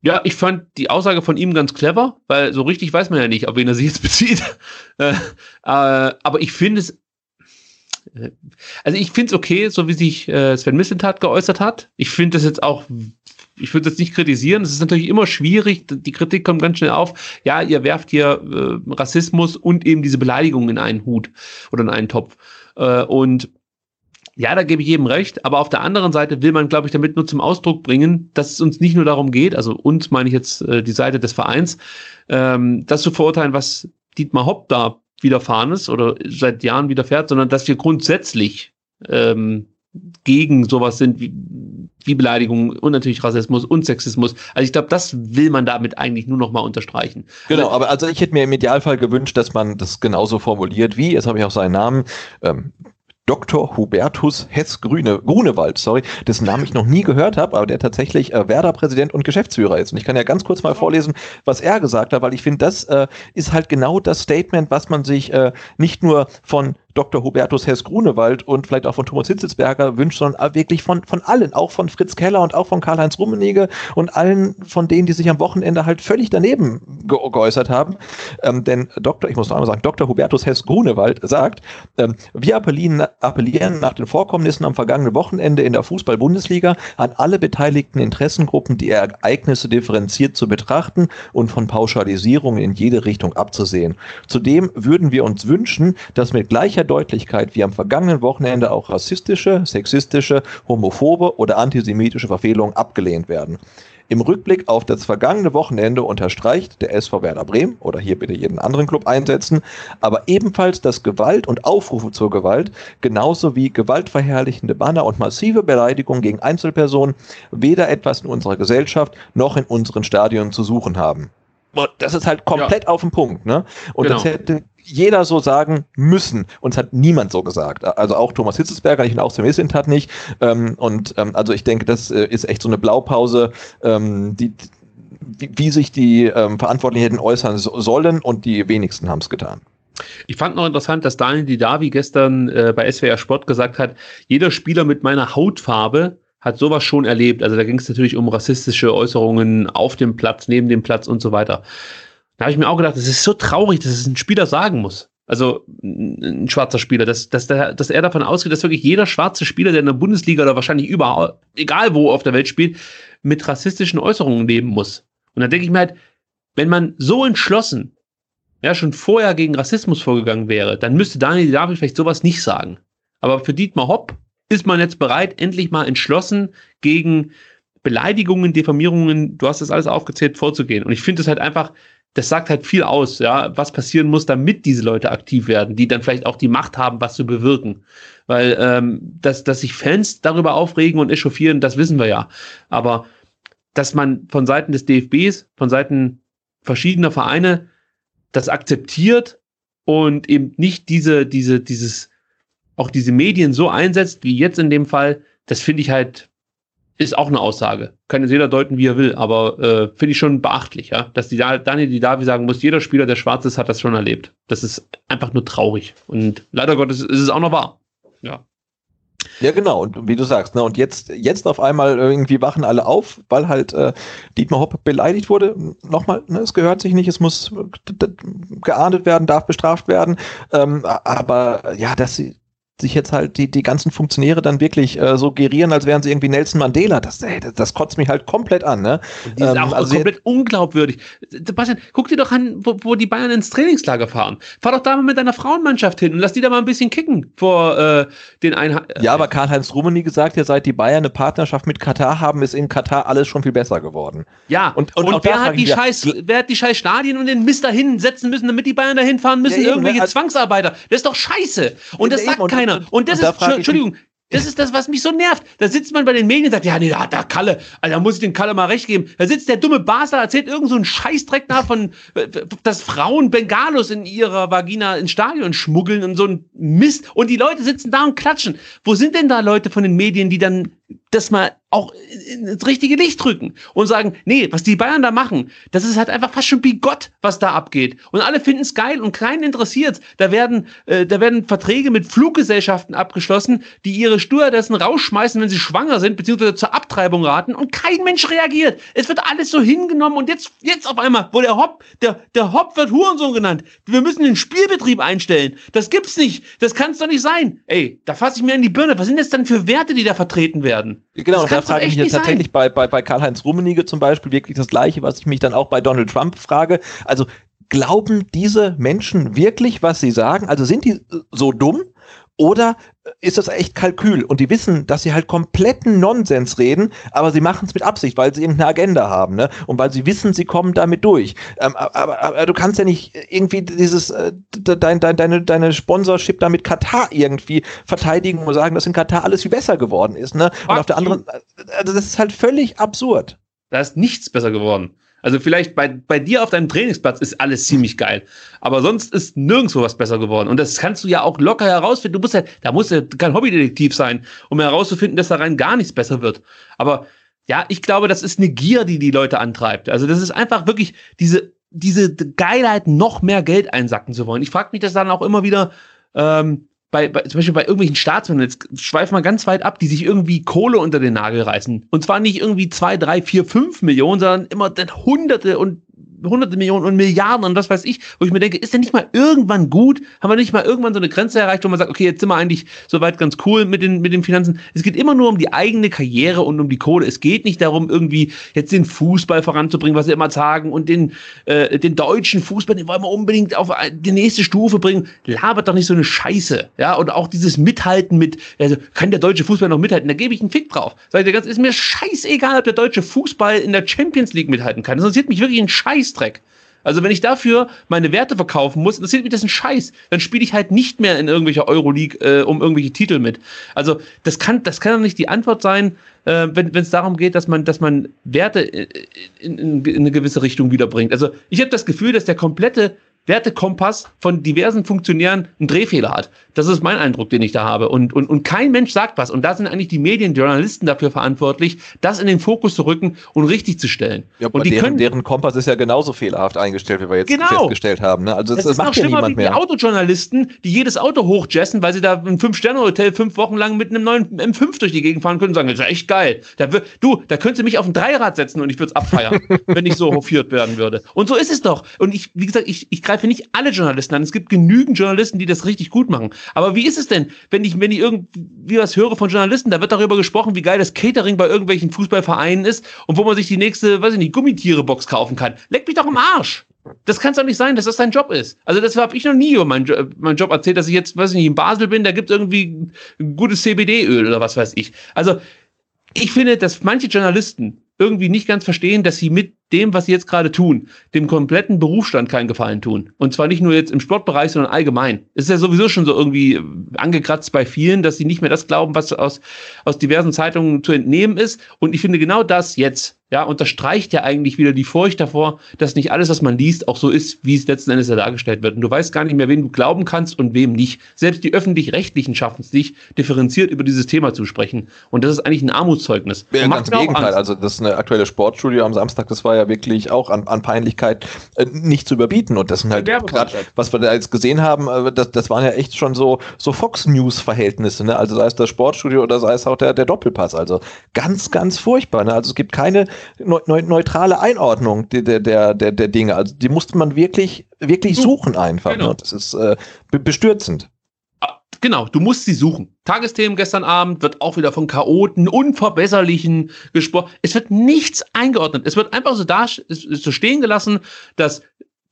Ja, ich fand die Aussage von ihm ganz clever, weil so richtig weiß man ja nicht, auf wen er sich jetzt [laughs] bezieht. äh, äh, aber ich finde es, äh, also ich finde es okay, so wie sich äh, Sven Missentat geäußert hat. Ich finde das jetzt auch, ich würde das nicht kritisieren. Es ist natürlich immer schwierig, die Kritik kommt ganz schnell auf. Ja, ihr werft hier äh, Rassismus und eben diese Beleidigung in einen Hut oder in einen Topf. Äh, und ja, da gebe ich jedem recht, aber auf der anderen Seite will man, glaube ich, damit nur zum Ausdruck bringen, dass es uns nicht nur darum geht, also uns meine ich jetzt äh, die Seite des Vereins, ähm, das zu verurteilen, was Dietmar Hopp da widerfahren ist oder seit Jahren widerfährt, sondern dass wir grundsätzlich ähm, gegen sowas sind wie, wie Beleidigung und natürlich Rassismus und Sexismus. Also ich glaube, das will man damit eigentlich nur noch mal unterstreichen. Genau, aber also ich hätte mir im Idealfall gewünscht, dass man das genauso formuliert wie, jetzt habe ich auch seinen Namen, ähm, Dr. Hubertus Hess Grüne, Grunewald, sorry, dessen Namen ich noch nie gehört habe, aber der tatsächlich äh, Werder-Präsident und Geschäftsführer ist. Und ich kann ja ganz kurz mal vorlesen, was er gesagt hat, weil ich finde, das äh, ist halt genau das Statement, was man sich äh, nicht nur von Dr. Hubertus Hess-Grunewald und vielleicht auch von Thomas Hitzelsberger wünscht, sondern wirklich von, von allen, auch von Fritz Keller und auch von Karl-Heinz Rummenigge und allen von denen, die sich am Wochenende halt völlig daneben ge geäußert haben. Ähm, denn Dr., ich muss noch einmal sagen, Dr. Hubertus Hess-Grunewald sagt, ähm, wir appellieren, appellieren nach den Vorkommnissen am vergangenen Wochenende in der Fußball-Bundesliga an alle beteiligten Interessengruppen, die Ereignisse differenziert zu betrachten und von Pauschalisierungen in jede Richtung abzusehen. Zudem würden wir uns wünschen, dass mit gleicher Deutlichkeit wie am vergangenen Wochenende auch rassistische, sexistische, homophobe oder antisemitische Verfehlungen abgelehnt werden. Im Rückblick auf das vergangene Wochenende unterstreicht der SV Werder Bremen oder hier bitte jeden anderen Club einsetzen, aber ebenfalls, dass Gewalt und Aufrufe zur Gewalt, genauso wie gewaltverherrlichende Banner und massive Beleidigungen gegen Einzelpersonen weder etwas in unserer Gesellschaft noch in unseren Stadien zu suchen haben. Das ist halt komplett ja. auf den Punkt, ne? Und genau. das hätte jeder so sagen müssen. Und es hat niemand so gesagt. Also auch Thomas Hitzelsberger, ich bin auch Semisint hat nicht. Ähm, und ähm, also ich denke, das äh, ist echt so eine Blaupause, ähm, die, wie, wie sich die ähm, Verantwortlichen hätten äußern so, sollen und die wenigsten haben es getan. Ich fand noch interessant, dass Daniel Didavi gestern äh, bei SWR Sport gesagt hat, jeder Spieler mit meiner Hautfarbe hat sowas schon erlebt. Also da ging es natürlich um rassistische Äußerungen auf dem Platz, neben dem Platz und so weiter. Da habe ich mir auch gedacht, das ist so traurig, dass es ein Spieler sagen muss. Also ein schwarzer Spieler, dass, dass, der, dass er davon ausgeht, dass wirklich jeder schwarze Spieler, der in der Bundesliga oder wahrscheinlich überall, egal wo auf der Welt spielt, mit rassistischen Äußerungen leben muss. Und dann denke ich mir halt, wenn man so entschlossen ja schon vorher gegen Rassismus vorgegangen wäre, dann müsste Daniel David vielleicht sowas nicht sagen. Aber für Dietmar Hopp ist man jetzt bereit, endlich mal entschlossen gegen Beleidigungen, Diffamierungen, du hast das alles aufgezählt, vorzugehen. Und ich finde es halt einfach, das sagt halt viel aus, ja, was passieren muss, damit diese Leute aktiv werden, die dann vielleicht auch die Macht haben, was zu bewirken. Weil, ähm, dass, dass sich Fans darüber aufregen und echauffieren, das wissen wir ja. Aber dass man von Seiten des DFBs, von Seiten verschiedener Vereine das akzeptiert und eben nicht diese, diese, dieses, auch diese Medien so einsetzt, wie jetzt in dem Fall, das finde ich halt, ist auch eine Aussage. Kann jetzt jeder deuten, wie er will, aber äh, finde ich schon beachtlich, ja. Dass die Daniel die Davi sagen muss, jeder Spieler, der schwarz ist, hat das schon erlebt. Das ist einfach nur traurig. Und leider Gottes ist es auch noch wahr. Ja. Ja, genau. Und wie du sagst, ne, und jetzt, jetzt auf einmal irgendwie wachen alle auf, weil halt äh, Dietmar Hopp beleidigt wurde. Nochmal, ne, es gehört sich nicht, es muss geahndet werden, darf bestraft werden. Ähm, aber ja, dass sie sich jetzt halt die, die ganzen Funktionäre dann wirklich äh, so gerieren, als wären sie irgendwie Nelson Mandela. Das, ey, das, das kotzt mich halt komplett an. Ne? Die sind ähm, auch also komplett unglaubwürdig. Sebastian, guck dir doch an, wo, wo die Bayern ins Trainingslager fahren. Fahr doch da mal mit deiner Frauenmannschaft hin und lass die da mal ein bisschen kicken vor äh, den einen. Ja, aber Karl-Heinz Rummenigge gesagt, ja, seit die Bayern eine Partnerschaft mit Katar haben, ist in Katar alles schon viel besser geworden. Ja, und, und, und wer, hat die scheiß, wer hat die scheiß Stadien und den Mist dahin setzen müssen, damit die Bayern dahin fahren müssen? Ja, eben, irgendwelche also, Zwangsarbeiter. Das ist doch scheiße. Und das sagt keiner keiner. Und das und ist, Entschuldigung, das ist das, was mich so nervt. Da sitzt man bei den Medien und sagt, ja, nee, da hat der Kalle, also da muss ich den Kalle mal recht geben. Da sitzt der dumme Basler, erzählt irgend so einen Scheißdreck nach von, äh, dass Frauen Bengalos in ihrer Vagina ins Stadion schmuggeln und so ein Mist. Und die Leute sitzen da und klatschen. Wo sind denn da Leute von den Medien, die dann das mal auch ins richtige Licht drücken und sagen, nee, was die Bayern da machen, das ist halt einfach fast schon bigott, was da abgeht. Und alle finden es geil und keinen interessiert. Da werden, äh, da werden Verträge mit Fluggesellschaften abgeschlossen, die ihre Stewardessen rausschmeißen, wenn sie schwanger sind, beziehungsweise zur Abtreibung raten und kein Mensch reagiert. Es wird alles so hingenommen und jetzt, jetzt auf einmal, wo der Hopp, der, der Hopp wird Hurensohn genannt. Wir müssen den Spielbetrieb einstellen. Das gibt's nicht. Das kann's doch nicht sein. Ey, da fasse ich mir in die Birne. Was sind das dann für Werte, die da vertreten werden? Genau, das da frage ich mich jetzt tatsächlich bei, bei, bei Karl-Heinz Rummenigge zum Beispiel wirklich das Gleiche, was ich mich dann auch bei Donald Trump frage. Also glauben diese Menschen wirklich, was sie sagen? Also sind die so dumm? Oder ist das echt Kalkül? Und die wissen, dass sie halt kompletten Nonsens reden, aber sie machen es mit Absicht, weil sie irgendeine Agenda haben, ne? Und weil sie wissen, sie kommen damit durch. Ähm, aber, aber, du kannst ja nicht irgendwie dieses äh, dein, dein, deine, deine Sponsorship da mit Katar irgendwie verteidigen und sagen, dass in Katar alles viel besser geworden ist, ne? Und auf der anderen, also das ist halt völlig absurd. Da ist nichts besser geworden. Also vielleicht bei, bei dir auf deinem Trainingsplatz ist alles ziemlich geil. Aber sonst ist nirgendwo was besser geworden. Und das kannst du ja auch locker herausfinden. Du musst ja, da musst ja kein Hobbydetektiv sein, um herauszufinden, dass da rein gar nichts besser wird. Aber ja, ich glaube, das ist eine Gier, die die Leute antreibt. Also das ist einfach wirklich diese, diese Geilheit, noch mehr Geld einsacken zu wollen. Ich frage mich das dann auch immer wieder, ähm, bei, bei, zum Beispiel bei irgendwelchen Staatsmännern, jetzt schweifen wir ganz weit ab, die sich irgendwie Kohle unter den Nagel reißen. Und zwar nicht irgendwie zwei, drei, vier, fünf Millionen, sondern immer Hunderte und hunderte Millionen und Milliarden und was weiß ich, wo ich mir denke, ist denn nicht mal irgendwann gut? Haben wir nicht mal irgendwann so eine Grenze erreicht, wo man sagt, okay, jetzt sind wir eigentlich soweit ganz cool mit den, mit den Finanzen. Es geht immer nur um die eigene Karriere und um die Kohle. Es geht nicht darum, irgendwie jetzt den Fußball voranzubringen, was sie immer sagen, und den, äh, den deutschen Fußball, den wollen wir unbedingt auf die nächste Stufe bringen. Labert doch nicht so eine Scheiße. Ja, und auch dieses Mithalten mit, also kann der deutsche Fußball noch mithalten? Da gebe ich einen Fick drauf. Sag ich dir ganz, ist mir scheißegal, ob der deutsche Fußball in der Champions League mithalten kann. Das interessiert mich wirklich ein Scheiß Scheißdreck. Also wenn ich dafür meine Werte verkaufen muss, interessiert mich das ein Scheiß. Dann spiele ich halt nicht mehr in irgendwelcher Euroleague äh, um irgendwelche Titel mit. Also das kann, das kann doch nicht die Antwort sein, äh, wenn es darum geht, dass man, dass man Werte in, in, in eine gewisse Richtung wiederbringt. Also ich habe das Gefühl, dass der komplette Wertekompass von diversen Funktionären einen Drehfehler hat. Das ist mein Eindruck, den ich da habe. Und, und, und kein Mensch sagt was. Und da sind eigentlich die Medien, die Journalisten dafür verantwortlich, das in den Fokus zu rücken und richtig zu stellen. Ja, und die deren, können, deren Kompass ist ja genauso fehlerhaft eingestellt, wie wir jetzt genau. festgestellt haben. Ne? Also das, das, das macht ja niemand mehr. Die Autojournalisten, die jedes Auto hochjessen, weil sie da im Fünf-Sterne-Hotel fünf Wochen lang mit einem neuen M5 durch die Gegend fahren können und sagen, das ist echt geil. Da, du, da könntest du mich auf ein Dreirad setzen und ich würde es abfeiern, [laughs] wenn ich so hofiert werden würde. Und so ist es doch. Und ich, wie gesagt, ich, ich greife greife nicht alle Journalisten an. Es gibt genügend Journalisten, die das richtig gut machen. Aber wie ist es denn, wenn ich, wenn ich irgendwie was höre von Journalisten, da wird darüber gesprochen, wie geil das Catering bei irgendwelchen Fußballvereinen ist und wo man sich die nächste, weiß ich nicht, Gummitiere-Box kaufen kann. Leck mich doch im Arsch! Das kann es doch nicht sein, dass das dein Job ist. Also das habe ich noch nie über meinen, jo meinen Job erzählt, dass ich jetzt, weiß ich nicht, in Basel bin, da gibt es irgendwie gutes CBD-Öl oder was weiß ich. Also ich finde, dass manche Journalisten irgendwie nicht ganz verstehen, dass sie mit dem, was sie jetzt gerade tun, dem kompletten Berufsstand keinen Gefallen tun. Und zwar nicht nur jetzt im Sportbereich, sondern allgemein. Es ist ja sowieso schon so irgendwie angekratzt bei vielen, dass sie nicht mehr das glauben, was aus, aus diversen Zeitungen zu entnehmen ist. Und ich finde genau das jetzt ja, unterstreicht ja eigentlich wieder die Furcht davor, dass nicht alles, was man liest, auch so ist, wie es letzten Endes ja dargestellt wird. Und du weißt gar nicht mehr, wen du glauben kannst und wem nicht. Selbst die Öffentlich-Rechtlichen schaffen es nicht, differenziert über dieses Thema zu sprechen. Und das ist eigentlich ein Armutszeugnis. Ja, ganz im Gegenteil. Also das ist eine aktuelle Sportstudio am Samstag, das war ja wirklich auch an, an Peinlichkeit äh, nicht zu überbieten. Und das sind halt gerade, was wir da jetzt gesehen haben, äh, das, das waren ja echt schon so, so Fox News-Verhältnisse. Ne? Also sei es das Sportstudio oder sei es auch der, der Doppelpass. Also ganz, ganz furchtbar. Ne? Also es gibt keine ne neutrale Einordnung der, der, der, der Dinge. Also die musste man wirklich, wirklich suchen einfach. Genau. Ne? Das ist äh, bestürzend. Genau, du musst sie suchen. Tagesthemen gestern Abend wird auch wieder von Chaoten, Unverbesserlichen gesprochen. Es wird nichts eingeordnet. Es wird einfach so da so stehen gelassen, dass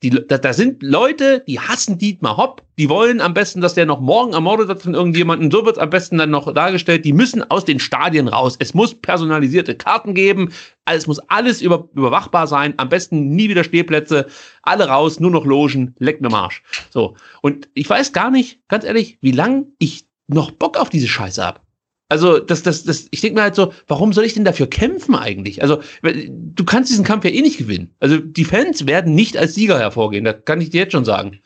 die, da, da sind Leute, die hassen Dietmar Hopp, die wollen am besten, dass der noch morgen ermordet wird von irgendjemandem. So wird es am besten dann noch dargestellt. Die müssen aus den Stadien raus. Es muss personalisierte Karten geben. Es muss alles über, überwachbar sein. Am besten nie wieder Stehplätze. Alle raus, nur noch Logen. Leck mir Marsch. So. Und ich weiß gar nicht, ganz ehrlich, wie lange ich noch Bock auf diese Scheiße hab. Also, das, das, das, ich denke mir halt so, warum soll ich denn dafür kämpfen eigentlich? Also, du kannst diesen Kampf ja eh nicht gewinnen. Also, die Fans werden nicht als Sieger hervorgehen, das kann ich dir jetzt schon sagen.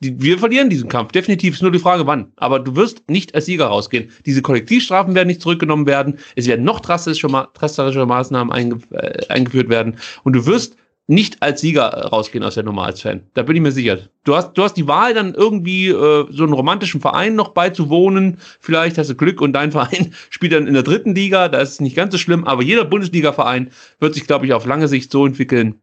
Die, wir verlieren diesen Kampf, definitiv, ist nur die Frage, wann. Aber du wirst nicht als Sieger rausgehen. Diese Kollektivstrafen werden nicht zurückgenommen werden, es werden noch drastische, drastische Maßnahmen äh, eingeführt werden und du wirst nicht als Sieger rausgehen aus der Nummer als Fan. Da bin ich mir sicher. Du hast, du hast die Wahl, dann irgendwie äh, so einen romantischen Verein noch beizuwohnen. Vielleicht hast du Glück und dein [laughs] Verein spielt dann in der dritten Liga. Da ist es nicht ganz so schlimm. Aber jeder Bundesliga-Verein wird sich, glaube ich, auf lange Sicht so entwickeln,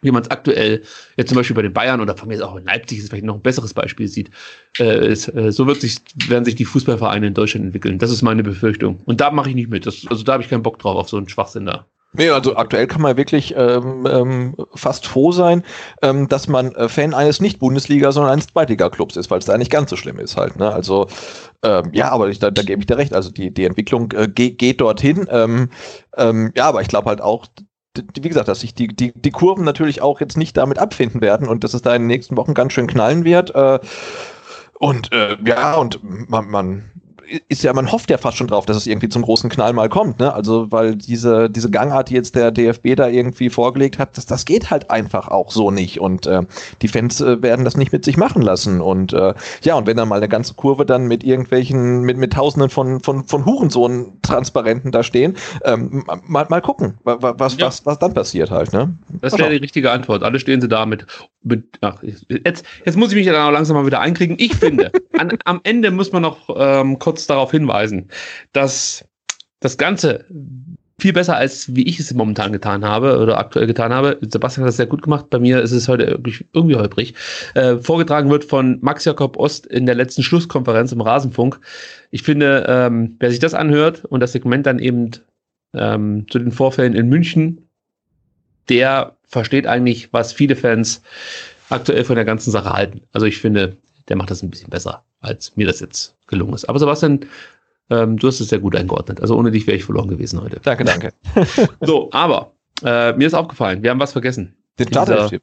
wie man es aktuell jetzt zum Beispiel bei den Bayern oder von mir ist auch in Leipzig ist vielleicht noch ein besseres Beispiel sieht. Äh, es, äh, so wird sich, werden sich die Fußballvereine in Deutschland entwickeln. Das ist meine Befürchtung. Und da mache ich nicht mit. Das, also da habe ich keinen Bock drauf auf so einen Schwachsinn da. Nee, also aktuell kann man wirklich ähm, ähm, fast froh sein, ähm, dass man äh, Fan eines nicht Bundesliga, sondern eines Zweitliga-Clubs ist, weil es da nicht ganz so schlimm ist halt. Ne? Also ähm, ja, aber ich, da, da gebe ich dir recht. Also die, die Entwicklung äh, geht, geht dorthin. Ähm, ähm, ja, aber ich glaube halt auch, wie gesagt, dass sich die, die, die Kurven natürlich auch jetzt nicht damit abfinden werden und dass es da in den nächsten Wochen ganz schön knallen wird. Äh, und äh, ja, und man, man ist ja, man hofft ja fast schon drauf, dass es irgendwie zum großen Knall mal kommt, ne? Also, weil diese, diese Gangart, die jetzt der DFB da irgendwie vorgelegt hat, das, das geht halt einfach auch so nicht. Und äh, die Fans äh, werden das nicht mit sich machen lassen. Und äh, ja, und wenn dann mal eine ganze Kurve dann mit irgendwelchen, mit, mit tausenden von, von, von Hurensohn-Transparenten da stehen, ähm, mal, mal gucken, was, was, ja. was, was dann passiert halt, ne? Das wäre die richtige Antwort. Alle stehen sie da mit, mit ach, jetzt, jetzt muss ich mich ja langsam mal wieder einkriegen. Ich finde, [laughs] an, am Ende muss man noch ähm, kurz kurz darauf hinweisen, dass das Ganze viel besser als wie ich es momentan getan habe oder aktuell getan habe. Sebastian hat das sehr gut gemacht. Bei mir ist es heute irgendwie, holprig. Äh, vorgetragen wird von Max Jakob Ost in der letzten Schlusskonferenz im Rasenfunk. Ich finde, ähm, wer sich das anhört und das Segment dann eben ähm, zu den Vorfällen in München, der versteht eigentlich, was viele Fans aktuell von der ganzen Sache halten. Also ich finde, der macht das ein bisschen besser, als mir das jetzt gelungen ist. Aber Sebastian, ähm, du hast es sehr gut eingeordnet. Also ohne dich wäre ich verloren gewesen heute. Danke, danke. [laughs] so, aber äh, mir ist aufgefallen, wir haben was vergessen. Den Startelf-Tipp.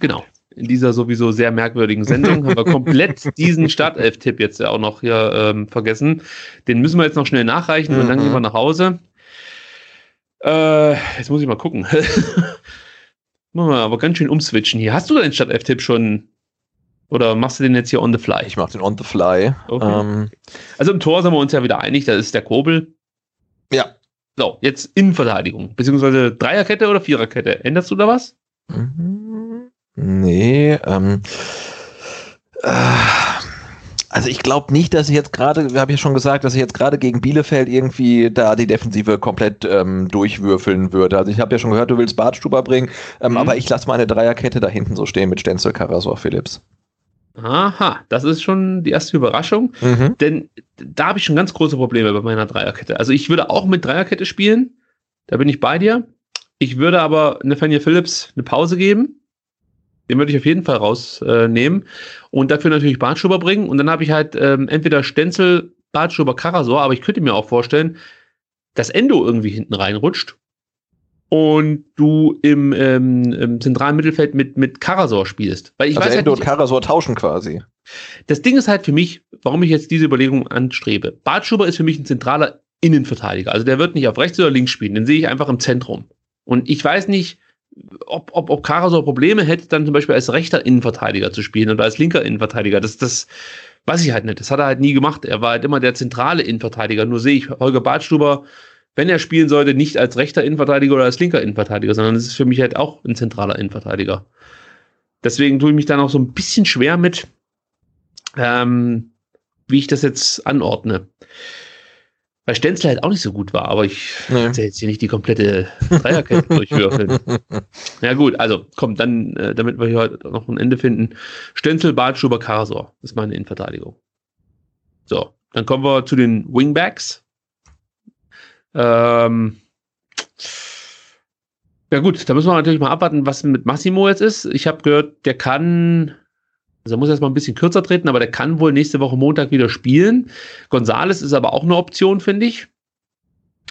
Genau. In dieser sowieso sehr merkwürdigen Sendung haben wir [laughs] komplett diesen Startelf-Tipp jetzt ja auch noch hier ähm, vergessen. Den müssen wir jetzt noch schnell nachreichen mhm. und dann gehen wir nach Hause. Äh, jetzt muss ich mal gucken. [laughs] Machen wir aber ganz schön umswitchen hier. Hast du deinen Startelf-Tipp schon oder machst du den jetzt hier on the fly? Ich mach den on the fly. Okay. Ähm, also im Tor sind wir uns ja wieder einig, das ist der Kobel. Ja. So, jetzt Innenverteidigung, beziehungsweise Dreierkette oder Viererkette. Änderst du da was? Mhm. Nee, ähm, äh, also ich glaube nicht, dass ich jetzt gerade, wir haben ja schon gesagt, dass ich jetzt gerade gegen Bielefeld irgendwie da die Defensive komplett ähm, durchwürfeln würde. Also ich habe ja schon gehört, du willst Bartstuber bringen, ähm, mhm. aber ich lasse meine Dreierkette da hinten so stehen mit Stenzel, Karasor, Philips. Aha, das ist schon die erste Überraschung, mhm. denn da habe ich schon ganz große Probleme bei meiner Dreierkette. Also ich würde auch mit Dreierkette spielen, da bin ich bei dir. Ich würde aber Nathaniel Phillips eine Pause geben. Den würde ich auf jeden Fall rausnehmen äh, und dafür natürlich Bartschuber bringen. Und dann habe ich halt ähm, entweder Stenzel, Bartschuber, Karasor, aber ich könnte mir auch vorstellen, dass Endo irgendwie hinten reinrutscht und du im, ähm, im zentralen Mittelfeld mit, mit Karasor spielst. Weil ich also weiß Endo halt nicht, und Karasor tauschen quasi. Das Ding ist halt für mich, warum ich jetzt diese Überlegung anstrebe. Bartschuber ist für mich ein zentraler Innenverteidiger. Also der wird nicht auf rechts oder links spielen, den sehe ich einfach im Zentrum. Und ich weiß nicht, ob, ob, ob Karasor Probleme hätte, dann zum Beispiel als rechter Innenverteidiger zu spielen oder als linker Innenverteidiger. Das, das weiß ich halt nicht. Das hat er halt nie gemacht. Er war halt immer der zentrale Innenverteidiger. Nur sehe ich Holger Badstuber, wenn er spielen sollte, nicht als rechter Innenverteidiger oder als linker Innenverteidiger, sondern es ist für mich halt auch ein zentraler Innenverteidiger. Deswegen tue ich mich dann auch so ein bisschen schwer mit, ähm, wie ich das jetzt anordne weil Stenzel halt auch nicht so gut war, aber ich nee. will jetzt hier nicht die komplette Dreierkette [laughs] durchwürfeln. ja gut, also komm, dann, äh, damit wir hier heute noch ein Ende finden. Stenzel, Bartschuber, Karasor. Das ist meine Innenverteidigung. So, dann kommen wir zu den Wingbacks. Ähm, ja gut, da müssen wir natürlich mal abwarten, was mit Massimo jetzt ist. Ich habe gehört, der kann also er muss erstmal ein bisschen kürzer treten, aber der kann wohl nächste Woche Montag wieder spielen. Gonzales ist aber auch eine Option, finde ich.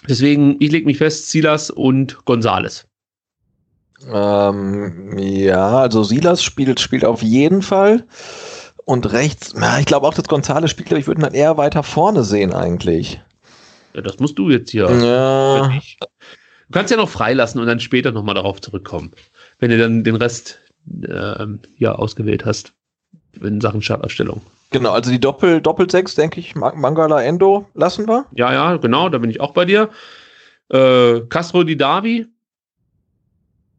Deswegen, ich lege mich fest, Silas und Gonzales. Ähm, ja, also Silas spielt, spielt auf jeden Fall. Und rechts, na, ich glaube auch, dass Gonzales spielt, ich würde ihn dann eher weiter vorne sehen eigentlich. Ja, das musst du jetzt hier. Ja. Du kannst ja noch freilassen und dann später nochmal darauf zurückkommen, wenn du dann den Rest äh, hier ausgewählt hast in Sachen Starterstellung. Genau, also die Doppel, Doppel-6, denke ich, Mangala Endo lassen wir. Ja, ja, genau, da bin ich auch bei dir. Äh, Castro Di Davi.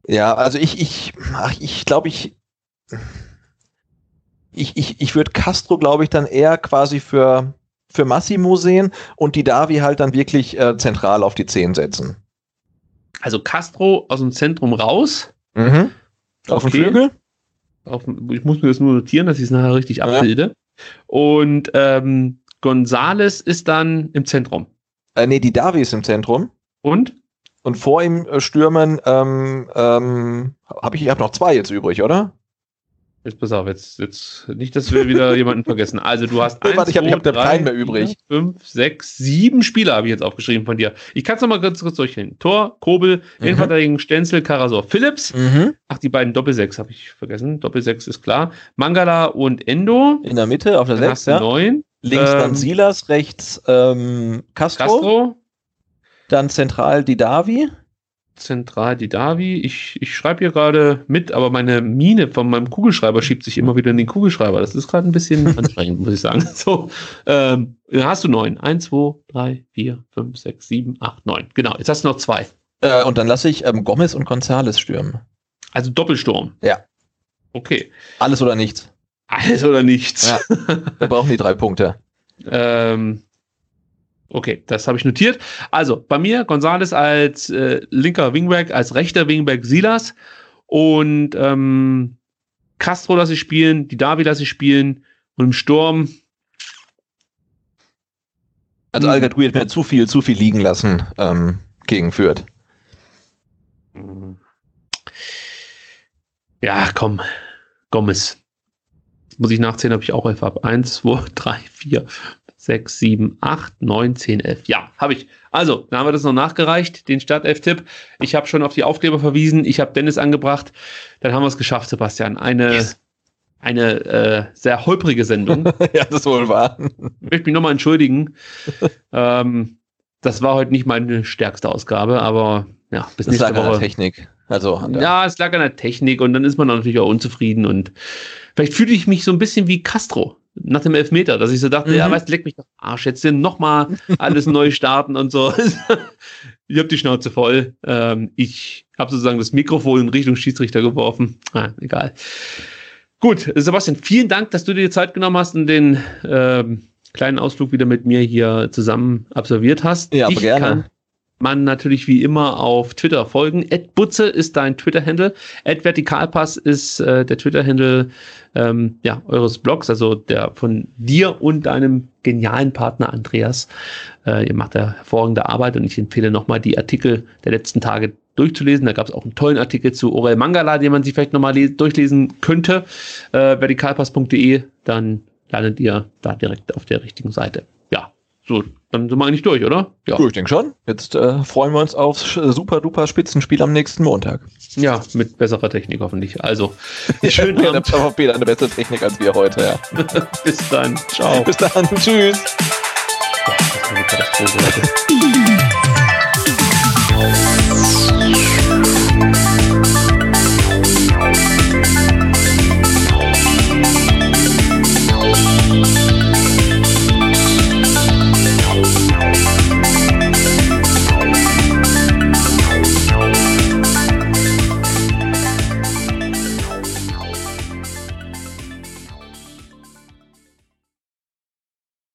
Ja, also ich, ich, ach, ich glaube, ich, ich, ich, ich würde Castro, glaube ich, dann eher quasi für, für Massimo sehen und die Davi halt dann wirklich äh, zentral auf die 10 setzen. Also Castro aus dem Zentrum raus. Mhm. Auf okay. dem Flügel. Auf, ich muss mir das nur notieren, dass ich es nachher richtig abbilde. Ja. Und ähm, Gonzales ist dann im Zentrum. Äh, nee, die Davi ist im Zentrum. Und? Und vor ihm äh, stürmen, ähm, ähm, habe ich, ich habe noch zwei jetzt übrig, oder? Jetzt pass auf, jetzt, jetzt nicht, dass wir wieder jemanden vergessen. Also du hast [laughs] nee, eins, warte, ich habe hab keinen mehr übrig. Fünf, sechs, sieben Spieler habe ich jetzt aufgeschrieben von dir. Ich kann es nochmal ganz kurz durchgehen. Tor, Kobel, mhm. Innenverteidigung, Stenzel, Karasor, Philips. Mhm. Ach, die beiden Doppelsechs habe ich vergessen. Doppelsechs ist klar. Mangala und Endo. In der Mitte auf der sechs, ja. Neun. Links ähm, dann Silas, rechts ähm, Castro. Castro. Dann zentral die Davi zentral die Davi. Ich, ich schreibe hier gerade mit, aber meine Mine von meinem Kugelschreiber schiebt sich immer wieder in den Kugelschreiber. Das ist gerade ein bisschen [laughs] anstrengend, muss ich sagen. [laughs] So, ähm, hast du neun. Eins, zwei, drei, vier, fünf, sechs, sieben, acht, neun. Genau, jetzt hast du noch zwei. Äh, und dann lasse ich ähm, Gomez und Gonzales stürmen. Also Doppelsturm. Ja. Okay. Alles oder nichts. Alles oder nichts. Ja. [laughs] Wir brauchen die drei Punkte. ähm, Okay, das habe ich notiert. Also bei mir Gonzales als äh, linker Wingback, als rechter Wingback Silas und ähm, Castro lasse ich spielen, die Davi lasse ich spielen und im Sturm. Also hm. Algadui hat mir zu viel, zu viel liegen lassen ähm, gegen Fürth. Ja, komm, Gomez. Muss ich nachzählen, ob ich auch elf habe. Eins, zwei, drei, vier, 6, 7, 8, 9, 10, 11. Ja, habe ich. Also, da haben wir das noch nachgereicht, den Startelf-Tipp. Ich habe schon auf die Aufkleber verwiesen. Ich habe Dennis angebracht. Dann haben wir es geschafft, Sebastian. Eine, yes. eine äh, sehr holprige Sendung. [laughs] ja, das wohl war. Ich möchte mich nochmal entschuldigen. ähm, das war heute nicht meine stärkste Ausgabe, aber ja, bis das nächste lag Woche. An der Technik. Also ja, es lag an der Technik und dann ist man natürlich auch unzufrieden und vielleicht fühle ich mich so ein bisschen wie Castro nach dem Elfmeter, dass ich so dachte, mhm. ja, weißt, leck mich doch Arsch, jetzt noch mal alles neu [laughs] starten und so. ich habe die Schnauze voll. Ähm, ich habe sozusagen das Mikrofon in Richtung Schiedsrichter geworfen. Ah, egal. Gut, Sebastian, vielen Dank, dass du dir die Zeit genommen hast und den ähm, kleinen Ausflug wieder mit mir hier zusammen absolviert hast. Ja, aber ich gerne. Kann, man natürlich wie immer auf Twitter folgen. Ed Butze ist dein Twitter-Handle. Ed Vertikalpass ist äh, der Twitter-Handle ähm, ja, eures Blogs, also der von dir und deinem genialen Partner Andreas. Äh, ihr macht da hervorragende Arbeit und ich empfehle nochmal die Artikel der letzten Tage durchzulesen. Da gab es auch einen tollen Artikel zu Orel Mangala, den man sich vielleicht nochmal durchlesen könnte. Äh, vertikalpass.de, dann landet ihr da direkt auf der richtigen Seite. So dann sind wir eigentlich durch, oder? Ja, ich denke schon. Jetzt äh, freuen wir uns aufs super duper Spitzenspiel am nächsten Montag. Ja, mit besserer Technik hoffentlich. Also, [laughs] schönen Abend. Der VfB hat eine bessere Technik als wir heute, ja. [laughs] Bis dann. Ciao. Bis dann. Tschüss. Boah, das war eine Katastrophe, Leute. [laughs]